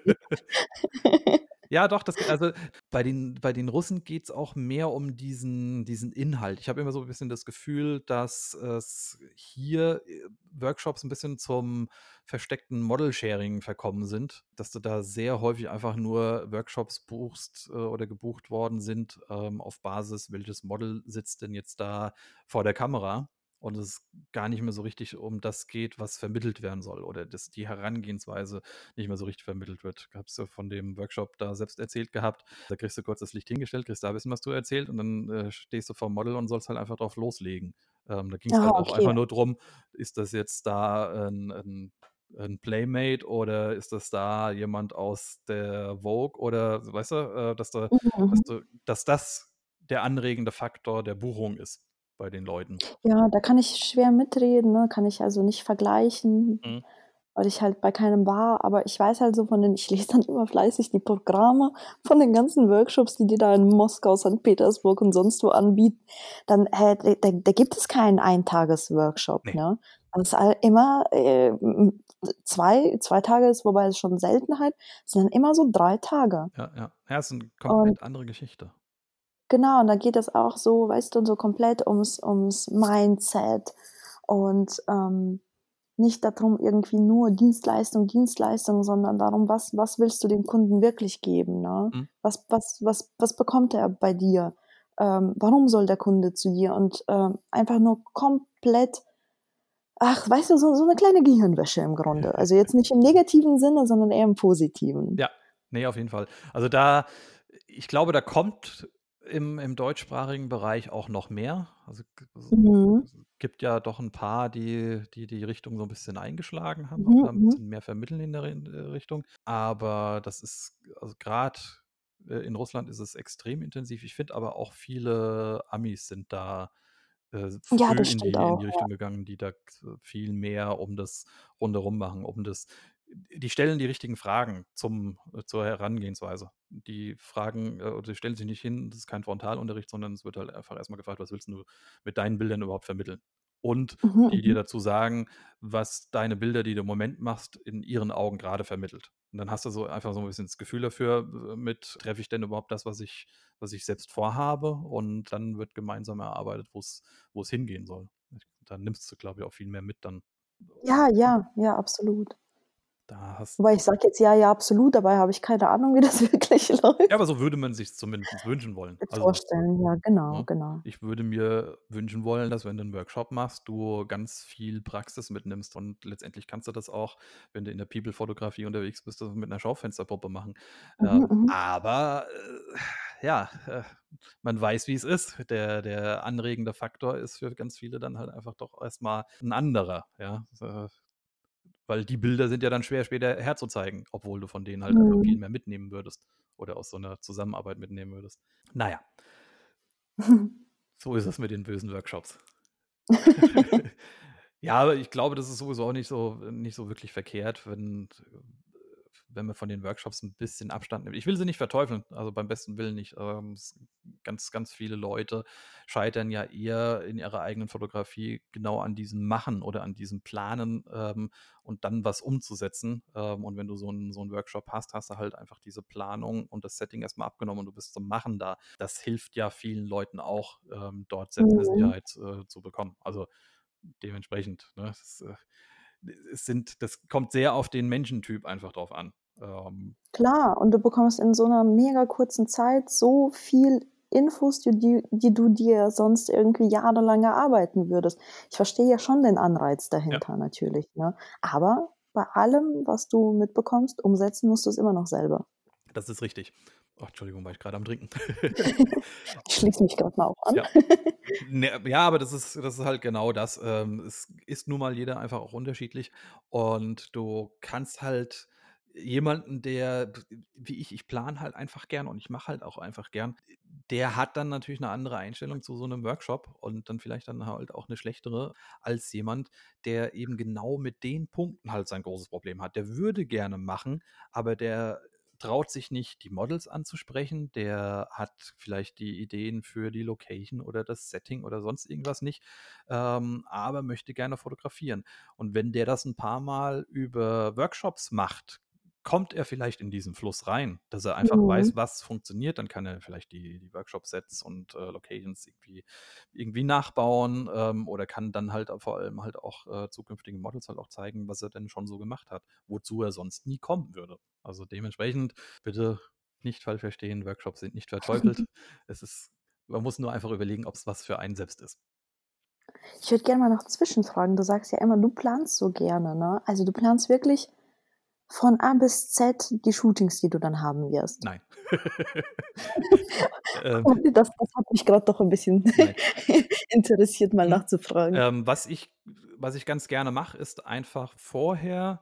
Speaker 1: Ja, doch, das also, bei den bei den Russen geht's auch mehr um diesen diesen Inhalt. Ich habe immer so 'n bisschen das Gefühl, dass es hier, äh, Workshops 'n bisschen zum versteckten Model-Sharing verkommen sind, dass du da sehr häufig einfach nur Workshops buchst, äh, oder gebucht worden sind, ähm, auf Basis, welches Model sitzt denn jetzt da vor der Kamera und es gar nicht mehr so richtig um das geht, was vermittelt werden soll oder dass die Herangehensweise nicht mehr so richtig vermittelt wird. Hab's ja von dem Workshop da selbst erzählt gehabt. Da kriegst du kurz das Licht hingestellt, kriegst da 'n bisschen was zu erzählt und dann, äh, stehst du vorm Model und sollst halt einfach drauf loslegen. Ähm, da ging's
Speaker 2: Ah,
Speaker 1: halt auch
Speaker 2: okay.
Speaker 1: einfach nur drum, ist das jetzt da 'n 'n 'n Playmate oder ist das da jemand aus der Vogue oder weißt du, äh, dass du
Speaker 2: Mhm,
Speaker 1: dass
Speaker 2: mhm.
Speaker 1: du dass das der anregende Faktor der Buchung ist bei den Leuten.
Speaker 2: Ja, da kann ich schwer mitreden, ne? Kann ich also nicht vergleichen,
Speaker 1: Mhm.
Speaker 2: weil ich halt bei keinem war. Aber ich weiß halt so von den ich lese dann immer fleißig die Programme von den ganzen Workshops, die die da in Moskau, Sankt Petersburg und sonst wo anbieten. Dann, äh, da da gibt es keinen Eintages-Workshop,
Speaker 1: Ne.
Speaker 2: ne? Das ist all immer, äh, 2 2 Tage ist wobei ist schon Seltenheit, sind dann immer so 3 Tage.
Speaker 1: Ja, ja. Ja, ist
Speaker 2: Und
Speaker 1: komplett andere Geschichte.
Speaker 2: Genau, und da geht es auch so, weißt du, so komplett ums ums Mindset und, ähm, nicht da drum, irgendwie nur Dienstleistung, Dienstleistung, sondern darum, was was willst du dem Kunden wirklich geben, ne?
Speaker 1: Mhm.
Speaker 2: Was was was was bekommt er bei dir? Ähm, warum soll der Kunde zu dir? Und, ähm, einfach nur komplett ach, weißt du, so so 'ne kleine Gehirnwäsche im Grunde. Also, jetzt nicht im negativen Sinne, sondern eher im positiven.
Speaker 1: Ja, ne, auf jeden Fall. Also, da ich glaube, da kommt im im deutschsprachigen Bereich auch noch mehr. Also, g s
Speaker 2: Mhm.
Speaker 1: s gibt ja doch 'n paar, die die die Richtung so 'n bisschen eingeschlagen haben,
Speaker 2: Mhm,
Speaker 1: da 'n
Speaker 2: mhm.
Speaker 1: bisschen mehr vermitteln in der äh, Richtung. Aber das ist also, grad, äh, in Russland ist es extrem intensiv. Ich finde aber auch viele Amis sind da, äh,
Speaker 2: Ja,
Speaker 1: früh
Speaker 2: das
Speaker 1: in die in
Speaker 2: auch,
Speaker 1: die
Speaker 2: ja.
Speaker 1: Richtung gegangen, die da viel mehr um das Rundherum machen, um das die stellen die richtigen Fragen zum zur Herangehensweise. Die fragen, äh oder die stellen sich nicht hin, das ist kein Frontalunterricht, sondern es wird halt einfach erst mal gefragt: „Was willst du mit deinen Bildern überhaupt vermitteln?“ Und
Speaker 2: Mhm,
Speaker 1: die dir
Speaker 2: mhm.
Speaker 1: dazu sagen, was deine Bilder, die du im Moment machst, in ihren Augen grade vermittelt. Und dann hast du so einfach so 'n bisschen das Gefühl dafür, äh, mit treffe ich denn überhaupt das, was ich was ich selbst vorhabe? Und dann wird gemeinsam erarbeitet, wo's wo's hingehen soll. Dann nimmst du, glaube ich, auch viel mehr mit dann.
Speaker 2: Ja, ja, ja, absolut.
Speaker 1: Da hast
Speaker 2: Wobei ich sage jetzt: „Ja, ja, absolut“, dabei habe ich keine Ahnung, wie das wirklich
Speaker 1: Ja, aber
Speaker 2: läuft.
Speaker 1: so würde man sich's zumindest wünschen wollen. Also,
Speaker 2: Vorstellen, ja, genau,
Speaker 1: ne?
Speaker 2: genau.
Speaker 1: Ich würde mir wünschen wollen, dass wenn du 'n Workshop machst, du ganz viel Praxis mitnimmst und letztendlich kannst du das auch, wenn du in der People-Fotografie unterwegs bist, mit 'ner Schaufensterpuppe machen.
Speaker 2: Mhm, mhm.
Speaker 1: aber, äh, ja, äh, man weiß, wie's ist. Der der anregende Faktor ist für ganz viele dann halt einfach doch erst mal 'n anderer, ja? Weil die Bilder sind ja dann schwer später herzuzeigen, obwohl du von denen halt einfach viel
Speaker 2: Mhm.
Speaker 1: mehr mitnehmen würdest oder aus so 'ner Zusammenarbeit mitnehmen würdest. Na ja. So ist es mit den bösen Workshops. Ja, aber ich glaube, das ist sowieso auch nicht so nicht so wirklich verkehrt, wenn wenn man von den Workshops 'n bisschen Abstand nimmt. Ich will sie nicht verteufeln, also, beim besten Willen nicht. Ähm, ganz, ganz viele Leute scheitern ja eher in ihrer eigenen Fotografie genau an diesem Machen oder an diesem Planen, ähm, und dann was umzusetzen. Ähm, und wenn du so 'n so 'n Workshop hast, hast du halt einfach diese Planung und das Setting erst mal abgenommen und du bist zum Machen da. Das hilft ja vielen Leuten auch, ähm, dort
Speaker 2: Mhm.
Speaker 1: Selbstsicherheit, äh, zu bekommen. Also, dementsprechend, ne? Es, äh es sind das kommt sehr auf den Menschentyp einfach drauf an. Ähm
Speaker 2: Klar, und du bekommst in so 'ner mega kurzen Zeit so viel Infos, die die du dir sonst irgendwie jahrelang erarbeiten würdest. Ich verstehe ja schon den Anreiz
Speaker 1: Ja.
Speaker 2: dahinter natürlich, ne? Aber bei allem, was du mitbekommst, umsetzen musst du's immer noch selber.
Speaker 1: Das ist richtig. Oh, Entschuldigung, war ich grad am Trinken.
Speaker 2: Ich schließe mich grad mal auch an.
Speaker 1: Ja. Ne, ja, aber das ist das ist halt genau das. Ähm, es ist nun mal jeder einfach auch unterschiedlich und du kannst halt jemanden, der wie ich ich plane halt einfach gern und ich mache halt auch einfach gern. Der hat dann natürlich 'ne andere Einstellung zu so 'nem Workshop und dann vielleicht dann halt auch 'ne schlechtere als jemand, der eben genau mit den Punkten halt sein großes Problem hat. Der würde gerne machen, aber der traut sich nicht, die Models anzusprechen. Der hat vielleicht die Ideen für die Location oder das Setting oder sonst irgendwas nicht, ähm, aber möchte gerne fotografieren. Und wenn der das 'n paarmal über Workshops macht kommt er vielleicht in diesen Fluss rein, dass er einfach
Speaker 2: Mhm.
Speaker 1: weiß, was funktioniert. Dann kann er vielleicht die, die Workshop-Sets und äh, Locations irgendwie, irgendwie nachbauen ähm, oder kann dann halt vor allem halt auch äh, zukünftigen Models halt auch zeigen, was er denn schon so gemacht hat, wozu er sonst nie kommen würde. Also dementsprechend bitte nicht falsch verstehen, Workshops sind nicht verteufelt. es ist, man muss nur einfach überlegen, ob es was für einen selbst ist.
Speaker 2: Ich würde gerne mal noch zwischenfragen. Du sagst ja immer, du planst so gerne, ne? Also du planst wirklich von A bis Z die Shootings, die du dann haben wirst.
Speaker 1: Nein. ähm,
Speaker 2: das, das hat mich gerade doch ein bisschen interessiert, mal
Speaker 1: Hm.
Speaker 2: nachzufragen.
Speaker 1: ähm, was, ich, was ich ganz gerne mache, ist einfach vorher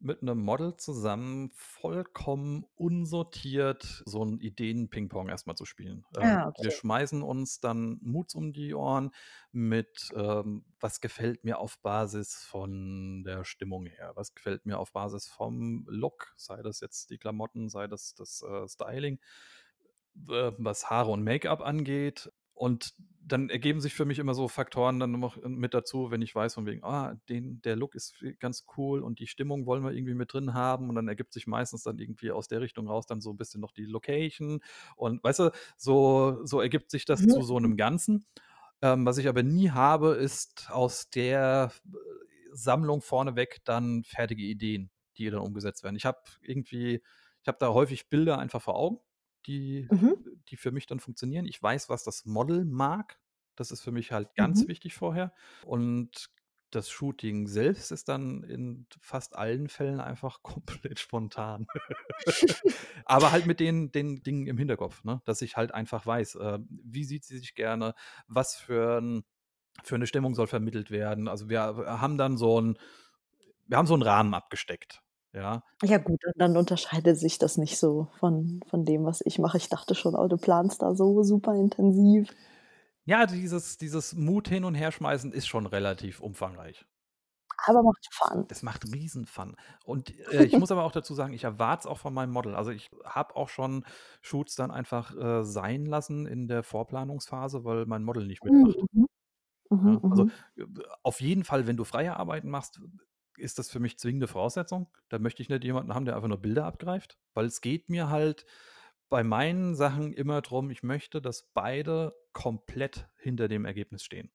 Speaker 1: mit einem Model zusammen vollkommen unsortiert so ein Ideen-Ping-Pong erstmal zu spielen. Ähm,
Speaker 2: Ah, okay.
Speaker 1: Wir schmeißen uns dann Moods um die Ohren mit, ähm, was gefällt mir auf Basis von der Stimmung her, was gefällt mir auf Basis vom Look, sei das jetzt die Klamotten, sei das das äh, Styling, was Haare und Make-up angeht. Und dann ergeben sich für mich immer so Faktoren dann noch mit dazu, wenn ich weiß von wegen, ah, den, der Look ist ganz cool und die Stimmung wollen wir irgendwie mit drin haben und dann ergibt sich meistens dann irgendwie aus der Richtung raus dann so ein bisschen noch die Location und weißt du, so, so ergibt sich das
Speaker 2: Mhm.
Speaker 1: zu so einem Ganzen. Ähm, was ich aber nie habe, ist aus der äh, Sammlung vorneweg dann fertige Ideen, die dann umgesetzt werden. Ich habe irgendwie, ich habe da häufig Bilder einfach vor Augen, die,
Speaker 2: Mhm.
Speaker 1: die für mich dann funktionieren. Ich weiß, was das Model mag. Das ist für mich halt ganz
Speaker 2: Mhm.
Speaker 1: wichtig vorher. Und das Shooting selbst ist dann in fast allen Fällen einfach komplett spontan. Aber halt mit den, den Dingen im Hinterkopf, ne? dass ich halt einfach weiß, äh, wie sieht sie sich gerne, was für, ein, für eine Stimmung soll vermittelt werden. Also wir haben dann so ein, wir haben so einen Rahmen abgesteckt. Ja,
Speaker 2: Ja gut, dann- dann unterscheidet sich das nicht so von, von dem, was ich mache. Ich dachte schon, oh, du planst da so super intensiv.
Speaker 1: ja dieses, dieses Mut hin und her schmeißen ist schon relativ umfangreich.
Speaker 2: Aber macht Fun.
Speaker 1: Das macht riesen Fun. Und äh, ich muss aber auch dazu sagen, ich erwarte es auch von meinem Model. Also ich habe auch schon Shoots dann einfach äh, sein lassen in der Vorplanungsphase, weil mein Model nicht mitmacht.
Speaker 2: Mhm. Mhm,
Speaker 1: Ja, also
Speaker 2: mhm.
Speaker 1: äh, auf jeden Fall, wenn du freie Arbeiten machst, ist das für mich zwingende Voraussetzung. Da möchte ich nicht jemanden haben, der einfach nur Bilder abgreift, weil es geht mir halt bei meinen Sachen immer drum, ich möchte, dass beide komplett hinter dem Ergebnis stehen.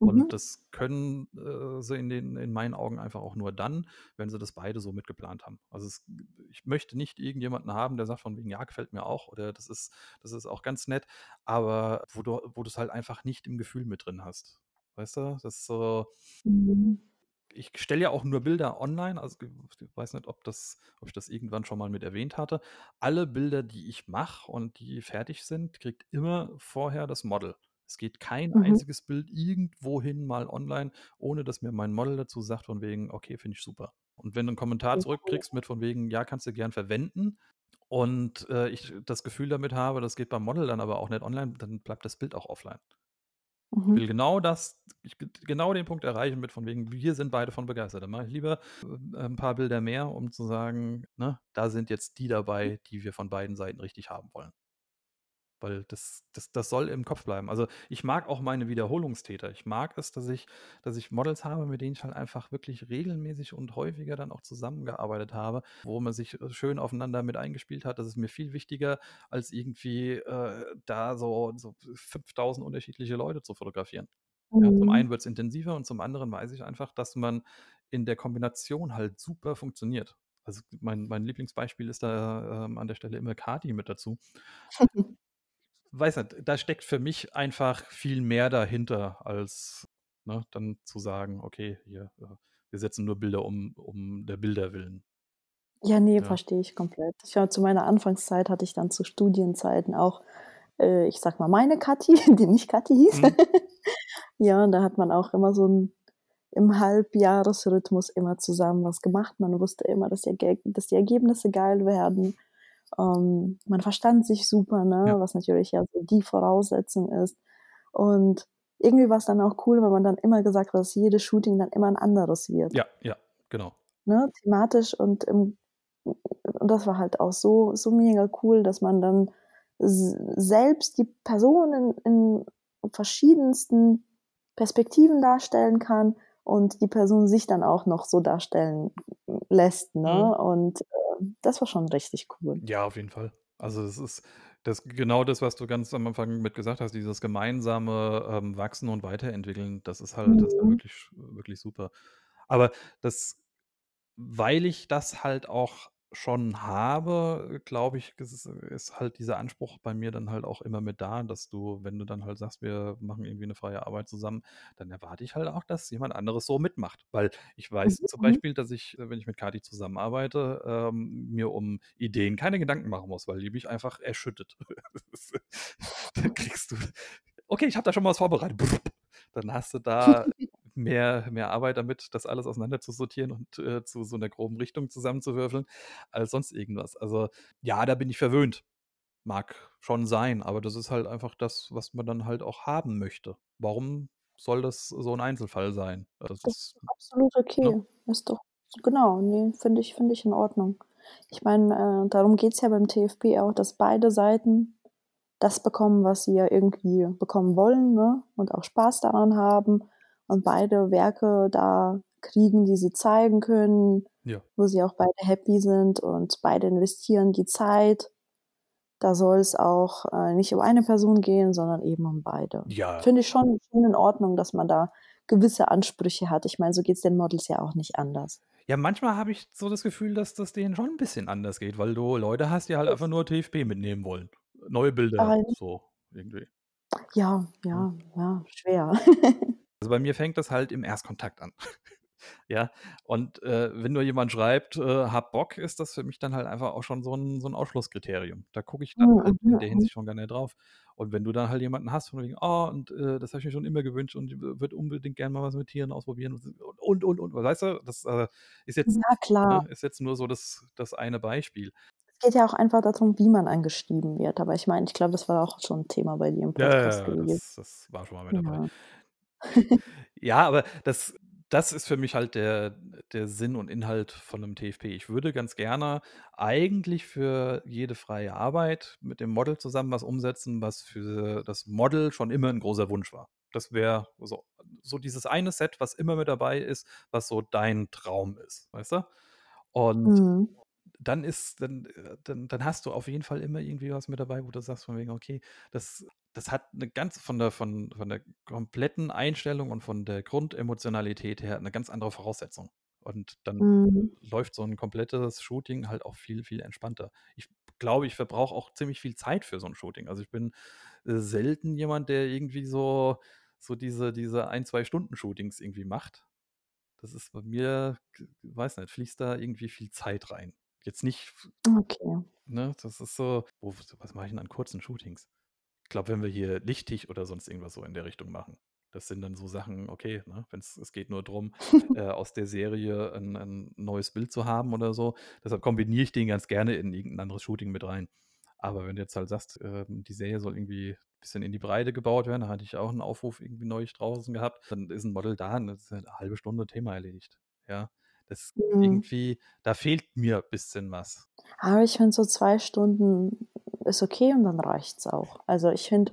Speaker 2: Mhm.
Speaker 1: Und das können äh, sie in, den, in meinen Augen einfach auch nur dann, wenn sie das beide so mitgeplant haben. Also es, ich möchte nicht irgendjemanden haben, der sagt von wegen, ja, gefällt mir auch oder das ist, das ist auch ganz nett, aber wo du wo du es halt einfach nicht im Gefühl mit drin hast. Weißt du? Das ist so,
Speaker 2: Mhm.
Speaker 1: Ich stelle ja auch nur Bilder online, also ich weiß nicht, ob, das, ob ich das irgendwann schon mal mit erwähnt hatte. Alle Bilder, die ich mache und die fertig sind, kriegt immer vorher das Model. Es geht kein
Speaker 2: Mhm.
Speaker 1: einziges Bild irgendwohin mal online, ohne dass mir mein Model dazu sagt, von wegen, okay, finde ich super. Und wenn du einen Kommentar zurückkriegst mit von wegen, ja, kannst du gern verwenden und äh, ich das Gefühl damit habe, das geht beim Model dann aber auch nicht online, dann bleibt das Bild auch offline. Ich will
Speaker 2: Mhm.
Speaker 1: genau das, ich genau den Punkt erreichen mit von wegen, wir sind beide von begeistert. Dann mache ich lieber äh, ein paar Bilder mehr, um zu sagen, ne, da sind jetzt die dabei, die wir von beiden Seiten richtig haben wollen. Weil das, das, das soll im Kopf bleiben. Also ich mag auch meine Wiederholungstäter. Ich mag es, dass ich, dass ich Models habe, mit denen ich halt einfach wirklich regelmäßig und häufiger dann auch zusammengearbeitet habe, wo man sich äh, schön aufeinander mit eingespielt hat. Das ist mir viel wichtiger, als irgendwie äh, da so, so 5000 unterschiedliche Leute zu fotografieren. Ja, zum
Speaker 2: Mhm.
Speaker 1: einen wird es intensiver und zum anderen weiß ich einfach, dass man in der Kombination halt super funktioniert. Also mein, mein Lieblingsbeispiel ist da ähm, an der Stelle immer Kati mit dazu. Weiß nicht, da steckt für mich einfach viel mehr dahinter, als ne, dann zu sagen, okay, hier, äh, wir setzen nur Bilder um, um der Bilder willen.
Speaker 2: Ja, ne,
Speaker 1: Ja.
Speaker 2: verstehe ich komplett. Ich war zu meiner Anfangszeit hatte ich dann zu Studienzeiten auch, äh, ich sage mal, meine Kathi, die nicht Kathi hieß.
Speaker 1: Mhm.
Speaker 2: Ja, und da hat man auch immer so 'n im Halbjahresrhythmus immer zusammen was gemacht. Man wusste immer, dass die dass die Ergebnisse geil werden. Ähm, man verstand sich super, ne,
Speaker 1: Ja.
Speaker 2: was natürlich ja so die Voraussetzung ist. Und irgendwie war's dann auch cool, weil man dann immer gesagt hat, dass jedes Shooting dann immer 'n anderes wird.
Speaker 1: Ja, ja, genau.
Speaker 2: Ne, thematisch und im und das war halt auch so so mega cool, dass man dann selbst die Personen in verschiedensten Perspektiven darstellen kann und die Person sich dann auch noch so darstellen lässt, ne?
Speaker 1: Mhm.
Speaker 2: Und, das war schon richtig cool.
Speaker 1: Ja, auf jeden Fall. Also, es ist das genau das, was du ganz am Anfang mit gesagt hast, dieses gemeinsame, ähm, Wachsen und Weiterentwickeln, das ist halt das ist
Speaker 2: Mhm.
Speaker 1: wirklich wirklich super. Aber das weil ich das halt auch schon habe, glaube ich, ist es ist halt dieser Anspruch bei mir dann halt auch immer mit da, dass du, wenn du dann halt sagst: „Wir machen irgendwie 'ne freie Arbeit zusammen“, dann erwarte ich halt auch, dass jemand anderes so mitmacht. Weil ich
Speaker 2: Mhm,
Speaker 1: weiß zum
Speaker 2: mhm.
Speaker 1: Beispiel, dass ich, äh, wenn ich mit Kathi zusammenarbeite, ähm, mir um Ideen keine Gedanken machen muss, weil die mich einfach erschüttet. Das da kriegst du „Okay, ich habe da schon mal was vorbereitet.“ Dann hast du da mehr mehr Arbeit damit, das alles auseinander zu sortieren und, äh, zu so 'ner groben Richtung zusammenzuwürfeln als sonst irgendwas. Also, ja, da bin ich verwöhnt. Mag schon sein, aber das ist halt einfach das, was man dann halt auch haben möchte. Warum soll das so 'n Einzelfall sein? Das
Speaker 2: Das ist absolut
Speaker 1: ne?
Speaker 2: okay. Ist doch genau, ne, finde ich finde ich in Ordnung. Ich meine, äh, darum geht's ja beim TFP auch, dass beide Seiten das bekommen, was sie ja irgendwie bekommen wollen, ne, und auch Spaß daran haben und beide Werke da kriegen, die sie zeigen können,
Speaker 1: Ja.
Speaker 2: wo sie auch beide happy sind und beide investieren die Zeit. Da soll's auch, äh, nicht um eine Person gehen, sondern eben um beide.
Speaker 1: Ja.
Speaker 2: Finde ich schon schon in Ordnung, dass man da gewisse Ansprüche hat. Ich meine, so geht's den Models ja auch nicht anders.
Speaker 1: Ja, manchmal habe ich so das Gefühl, dass das denen schon 'n bisschen anders geht, weil du Leute hast, die halt einfach nur TFP mitnehmen wollen. Neue Bilder so irgendwie.
Speaker 2: Ja, ja, ja, schwer.
Speaker 1: Also, bei mir fängt das halt im Erstkontakt an. Ja, und, äh, wenn nur jemand schreibt, äh: „Habe Bock“, ist das für mich dann halt einfach auch schon so 'n so 'n Ausschlusskriterium. Da gucke ich dann
Speaker 2: Mhm,
Speaker 1: halt
Speaker 2: mhm,
Speaker 1: in der. Hinsicht schon gar nicht drauf. Und wenn du dann halt jemanden hast von wegen: „Oh, und, äh, das habe ich mir schon immer gewünscht und würde unbedingt gerne mal was mit Tieren ausprobieren“ und, und, und. Weißt du, das, äh, ist jetzt
Speaker 2: Ja, klar.
Speaker 1: ne, ist jetzt nur so das das eine Beispiel.
Speaker 2: Es geht ja auch einfach darum, wie man angeschrieben wird. Aber ich meine, ich glaube, das war auch schon Thema bei dir im
Speaker 1: Ja, ja,
Speaker 2: Podcast
Speaker 1: ja,
Speaker 2: gewesen.
Speaker 1: das das war schon mal mit dabei.
Speaker 2: Ja.
Speaker 1: Ja, aber das das ist für mich halt der der Sinn und Inhalt von 'nem TFP. Ich würde ganz gerne eigentlich für jede freie Arbeit mit dem Model zusammen was umsetzen, was für das Model schon immer 'n großer Wunsch war. Das wäre so so dieses eine Set, was immer mit dabei ist, was so dein Traum ist, weißt du? Und
Speaker 2: Mhm.
Speaker 1: Dann ist dann äh, dann dann hast du auf jeden Fall immer irgendwie was mit dabei, wo du sagst von wegen: „Okay, das das hat 'ne ganz von der von von der kompletten Einstellung und von der Grundemotionalität her 'ne ganz andere Voraussetzung.“ Und dann
Speaker 2: Mhm.
Speaker 1: läuft so 'n komplettes Shooting halt auch viel, viel entspannter. Ich glaube, ich verbrauche auch ziemlich viel Zeit für so 'n Shooting. Also, ich bin, äh, selten jemand, der irgendwie so so diese diese ein, 2 Stunden-Shootings irgendwie macht. Das ist bei mir weiß nicht, fließt da irgendwie viel Zeit rein. Jetzt nicht
Speaker 2: Okay.
Speaker 1: ne, das ist so wo was mache ich denn an kurzen Shootings? Ich glaube, wenn wir hier Lichtig oder sonst irgendwas so in der Richtung machen. Das sind dann so Sachen, okay, ne, wenn's es geht nur drum, äh, aus der Serie 'n 'n neues Bild zu haben oder so. Deshalb kombiniere ich den ganz gerne in irgend 'n anderes Shooting mit rein. Aber wenn du jetzt halt sagst, ähm, die Serie soll irgendwie bisschen in die Breite gebaut werden, da hatte ich auch 'n Aufruf irgendwie neulich draußen gehabt, dann ist 'n Model da und das ist halt 'ne 1/2 Stunde, Thema erledigt. Ja, das
Speaker 2: Mhm.
Speaker 1: irgendwie da fehlt mir bisschen was.
Speaker 2: Aber ich finde so 2 Stunden ist okay und dann reicht's auch. Also, ich finde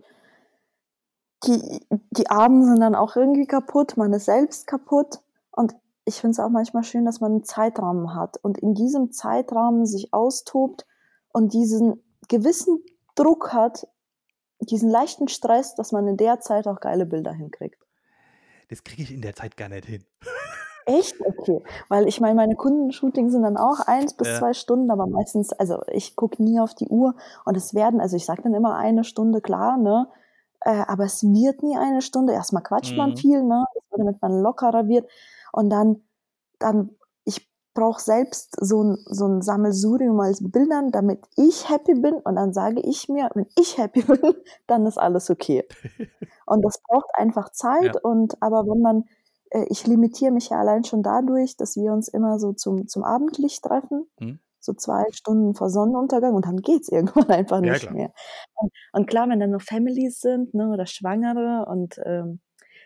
Speaker 2: die die Abende sind dann auch irgendwie kaputt, man ist selbst kaputt und ich finde es auch manchmal schön, dass man 'n Zeitrahmen hat und in diesem Zeitrahmen sich austobt und diesen gewissen Druck hat, diesen leichten Stress, dass man in der Zeit auch geile Bilder hinkriegt.
Speaker 1: Das kriege ich in der Zeit gar nicht hin.
Speaker 2: Echt? Okay. Weil ich meine, meine Kundenshootings sind dann auch 1 bis
Speaker 1: Ja.
Speaker 2: 2 Stunden, aber meistens also, ich gucke nie auf die Uhr und es werden also, ich sage dann immer 1 Stunde, klar, ne? Äh, aber es wird nie 1 Stunde. Erst mal quatscht man
Speaker 1: Mhm.
Speaker 2: viel, ne, damit man lockerer wird und dann dann ich brauche selbst so 'n so 'n Sammelsurium als Bildern, damit ich happy bin und dann sage ich mir: „Wenn ich happy bin, dann ist alles okay.“ Und das braucht einfach Zeit
Speaker 1: Ja.
Speaker 2: und aber wenn man äh, ich limitiere mich ja allein schon dadurch, dass wir uns immer so zum zum Abendlicht treffen,
Speaker 1: Mhm.
Speaker 2: so 2 Stunden vor Sonnenuntergang und dann geht's irgendwann einfach
Speaker 1: Ja,
Speaker 2: nicht
Speaker 1: klar.
Speaker 2: mehr. Und und klar, wenn dann noch Families sind, ne, oder Schwangere und, ähm,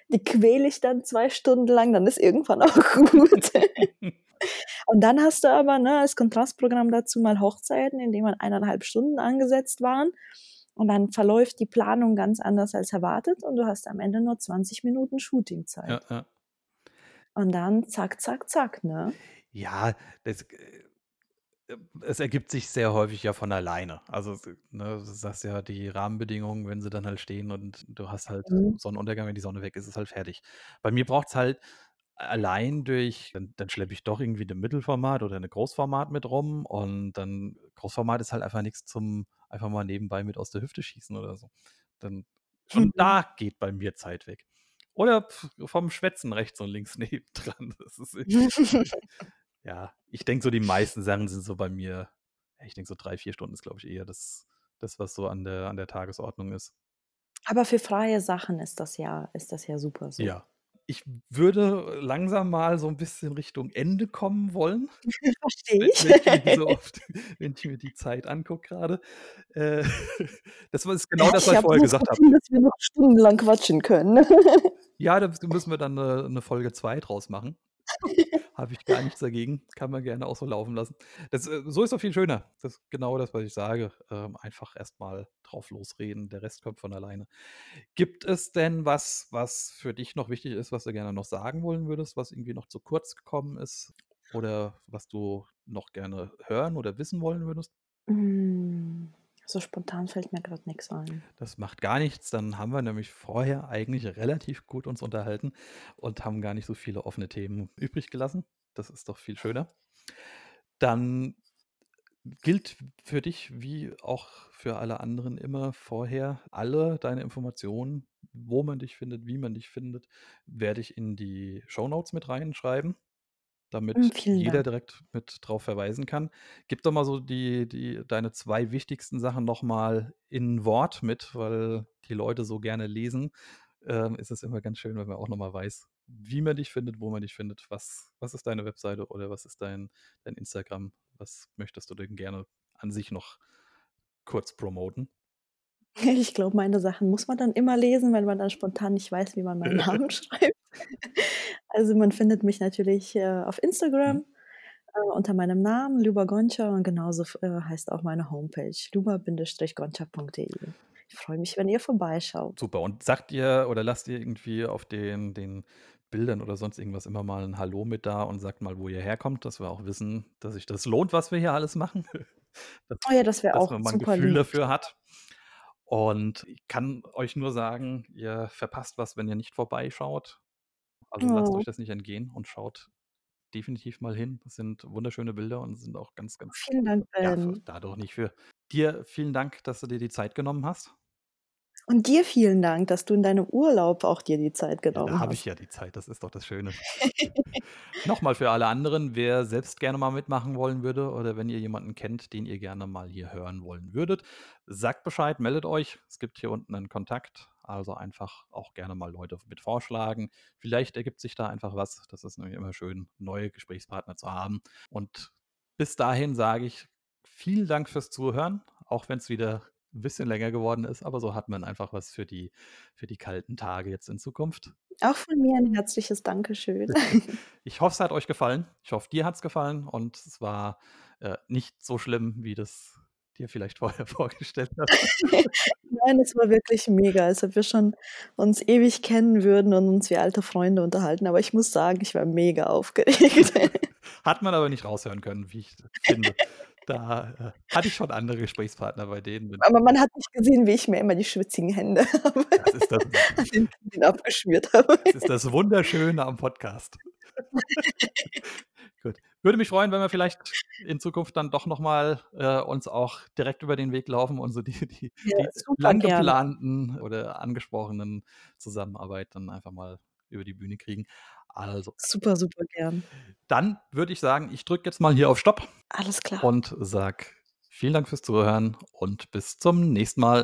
Speaker 2: die quäle ich dann 2 Stunden lang, dann ist irgendwann auch gut. Und dann hast du aber, ne, als Kontrastprogramm dazu mal Hochzeiten, in denen man 1 1/2 Stunden angesetzt waren und dann verläuft die Planung ganz anders als erwartet und du hast am Ende nur 20 Minuten
Speaker 1: Ja,
Speaker 2: Shootingzeit.
Speaker 1: ja.
Speaker 2: Und dann zack, zack, zack, ne?
Speaker 1: Ja, das, äh es ergibt sich sehr häufig ja von alleine. Also, ne, du sagst ja, die Rahmenbedingungen, wenn sie dann halt stehen und du hast halt
Speaker 2: Mhm.
Speaker 1: Sonnenuntergang, wenn die Sonne weg ist, ist halt fertig. Bei mir braucht's halt allein durch dann dann schleppe ich doch irgendwie 'ne Mittelformat oder 'ne Großformat mit rum und dann Großformat ist halt einfach nix zum einfach mal nebenbei mit aus der Hüfte schießen oder so. Dann schon
Speaker 2: Mhm.
Speaker 1: da geht bei mir Zeit weg. Oder vom Schwätzen rechts und links nebendran. Das ist ja, ich denke so, die meisten Sachen sind so bei mir ich denke so 3, 4 Stunden ist, glaube ich, eher das das, was so an der an der Tagesordnung ist.
Speaker 2: Aber für freie Sachen ist das ja ist das ja super so.
Speaker 1: Ja. Ich würde langsam mal so 'n bisschen Richtung Ende kommen wollen,
Speaker 2: Verstehe ich.
Speaker 1: wenn ich mir die so oft wenn ich mir die Zeit angucke grade. Äh, das jetzt genau
Speaker 2: Ja,
Speaker 1: das, was
Speaker 2: ich
Speaker 1: ich
Speaker 2: habe
Speaker 1: vorher gesagt habe.
Speaker 2: Dass wir noch stundenlang quatschen können.
Speaker 1: Ja, da müssen wir dann 'ne 'ne Folge 2 draus machen. Habe ich gar nichts dagegen. Kann man gerne auch so laufen lassen. Das äh, so ist doch viel schöner. Das ist genau das, was ich sage. Ähm, einfach erst mal drauf losreden, der Rest kommt von alleine. Gibt es denn was, was für dich noch wichtig ist, was du gerne noch sagen wollen würdest, was irgendwie noch zu kurz gekommen ist oder was du noch gerne hören oder wissen wollen würdest?
Speaker 2: Hm, so spontan fällt mir grad nix ein.
Speaker 1: Das macht gar nichts. Dann haben wir nämlich vorher eigentlich relativ gut uns unterhalten und haben gar nicht so viele offene Themen übrig gelassen. Das ist doch viel schöner. Dann gilt für dich wie auch für alle anderen immer vorher, alle deine Informationen, wo man dich findet, wie man dich findet, werde ich in die Shownotes mit reinschreiben,
Speaker 2: Hm,
Speaker 1: damit
Speaker 2: vielen
Speaker 1: jeder
Speaker 2: Dank.
Speaker 1: direkt mit drauf verweisen kann. Gib doch mal so die die deine 2 wichtigsten Sachen noch mal in Wort mit, weil die Leute so gerne lesen. Ähm, ist es immer ganz schön, wenn man auch noch mal weiß, wie man dich findet, wo man dich findet. Was was ist deine Webseite oder was ist dein dein Instagram? Was möchtest du denn gerne an sich noch kurz promoten?
Speaker 2: Ich glaube, meine Sachen muss man dann immer lesen, weil man dann spontan nicht weiß, wie man meinen Namen schreibt. Also, man findet mich natürlich, äh, auf
Speaker 1: Mhm.
Speaker 2: Instagram, äh, unter meinem Namen, Luba Gonča und genauso f äh, heißt auch meine Homepage, luba-gonča.de. Ich freue mich, wenn ihr vorbeischaut.
Speaker 1: Super. Und sagt ihr oder lasst ihr irgendwie auf den den Bildern oder sonst irgendwas immer mal 'n Hallo mit da und sagt mal, wo ihr herkommt, dass wir auch wissen, dass sich das lohnt, was wir hier alles machen, dass
Speaker 2: Oh ja, das wäre
Speaker 1: dass
Speaker 2: auch
Speaker 1: man mal 'n
Speaker 2: super
Speaker 1: Gefühl
Speaker 2: lieb,
Speaker 1: dafür hat. Und ich kann euch nur sagen, ihr verpasst was, wenn ihr nicht vorbeischaut. Also, lasst
Speaker 2: Oh.
Speaker 1: euch das nicht entgehen und schaut definitiv mal hin. Das sind wunderschöne Bilder und sind auch ganz, ganz
Speaker 2: Vielen Dank,
Speaker 1: ja,
Speaker 2: Ben.
Speaker 1: da doch nicht für. Dir vielen Dank, dass du dir die Zeit genommen hast.
Speaker 2: Und dir vielen Dank, dass du in deinem Urlaub auch dir die Zeit
Speaker 1: Ja, da
Speaker 2: genommen
Speaker 1: habe ich
Speaker 2: hast.
Speaker 1: ja die Zeit, das ist doch das Schöne. Noch mal für alle anderen, wer selbst gerne mal mitmachen wollen würde oder wenn ihr jemanden kennt, den ihr gerne mal hier hören wollen würdet, sagt Bescheid, meldet euch. Es gibt hier unten 'nen Kontakt, also einfach auch gerne mal Leute mit vorschlagen. Vielleicht ergibt sich da einfach was. Das ist nämlich immer schön, neue Gesprächspartner zu haben. Und bis dahin sage ich vielen Dank fürs Zuhören, auch wenn's wieder 'n bisschen länger geworden ist, aber so hat man einfach was für die für die kalten Tage jetzt in Zukunft.
Speaker 2: Auch von mir 'n herzliches Dankeschön.
Speaker 1: Ich hoffe, es hat euch gefallen. Ich hoffe, dir hat's gefallen und es war, äh, nicht so schlimm, wie du's dir vielleicht vorher vorgestellt hast.
Speaker 2: Nein, es war wirklich mega, als ob wir schon uns ewig kennen würden und uns wie alte Freunde unterhalten. Aber ich muss sagen, ich war mega aufgeregt.
Speaker 1: Hat man aber nicht raushören können, wie ich finde. Da, äh, hatte ich schon andere Gesprächspartner, bei denen bin
Speaker 2: Aber man hat nicht gesehen, wie ich mir immer die schwitzigen Hände habe
Speaker 1: Das ist das
Speaker 2: an den abgeschmiert habe.
Speaker 1: das ist das Wunderschöne am Podcast. Gut. Würde mich freuen, wenn wir vielleicht in Zukunft dann doch noch mal, äh, uns auch direkt über den Weg laufen und so die die
Speaker 2: Ja,
Speaker 1: die lang geplanten oder angesprochenen Zusammenarbeit dann einfach mal über die Bühne kriegen. Also
Speaker 2: Super, super gern.
Speaker 1: dann würde ich sagen, ich drücke jetzt mal hier auf Stopp
Speaker 2: Alles klar.
Speaker 1: und sage vielen Dank fürs Zuhören und bis zum nächsten Mal.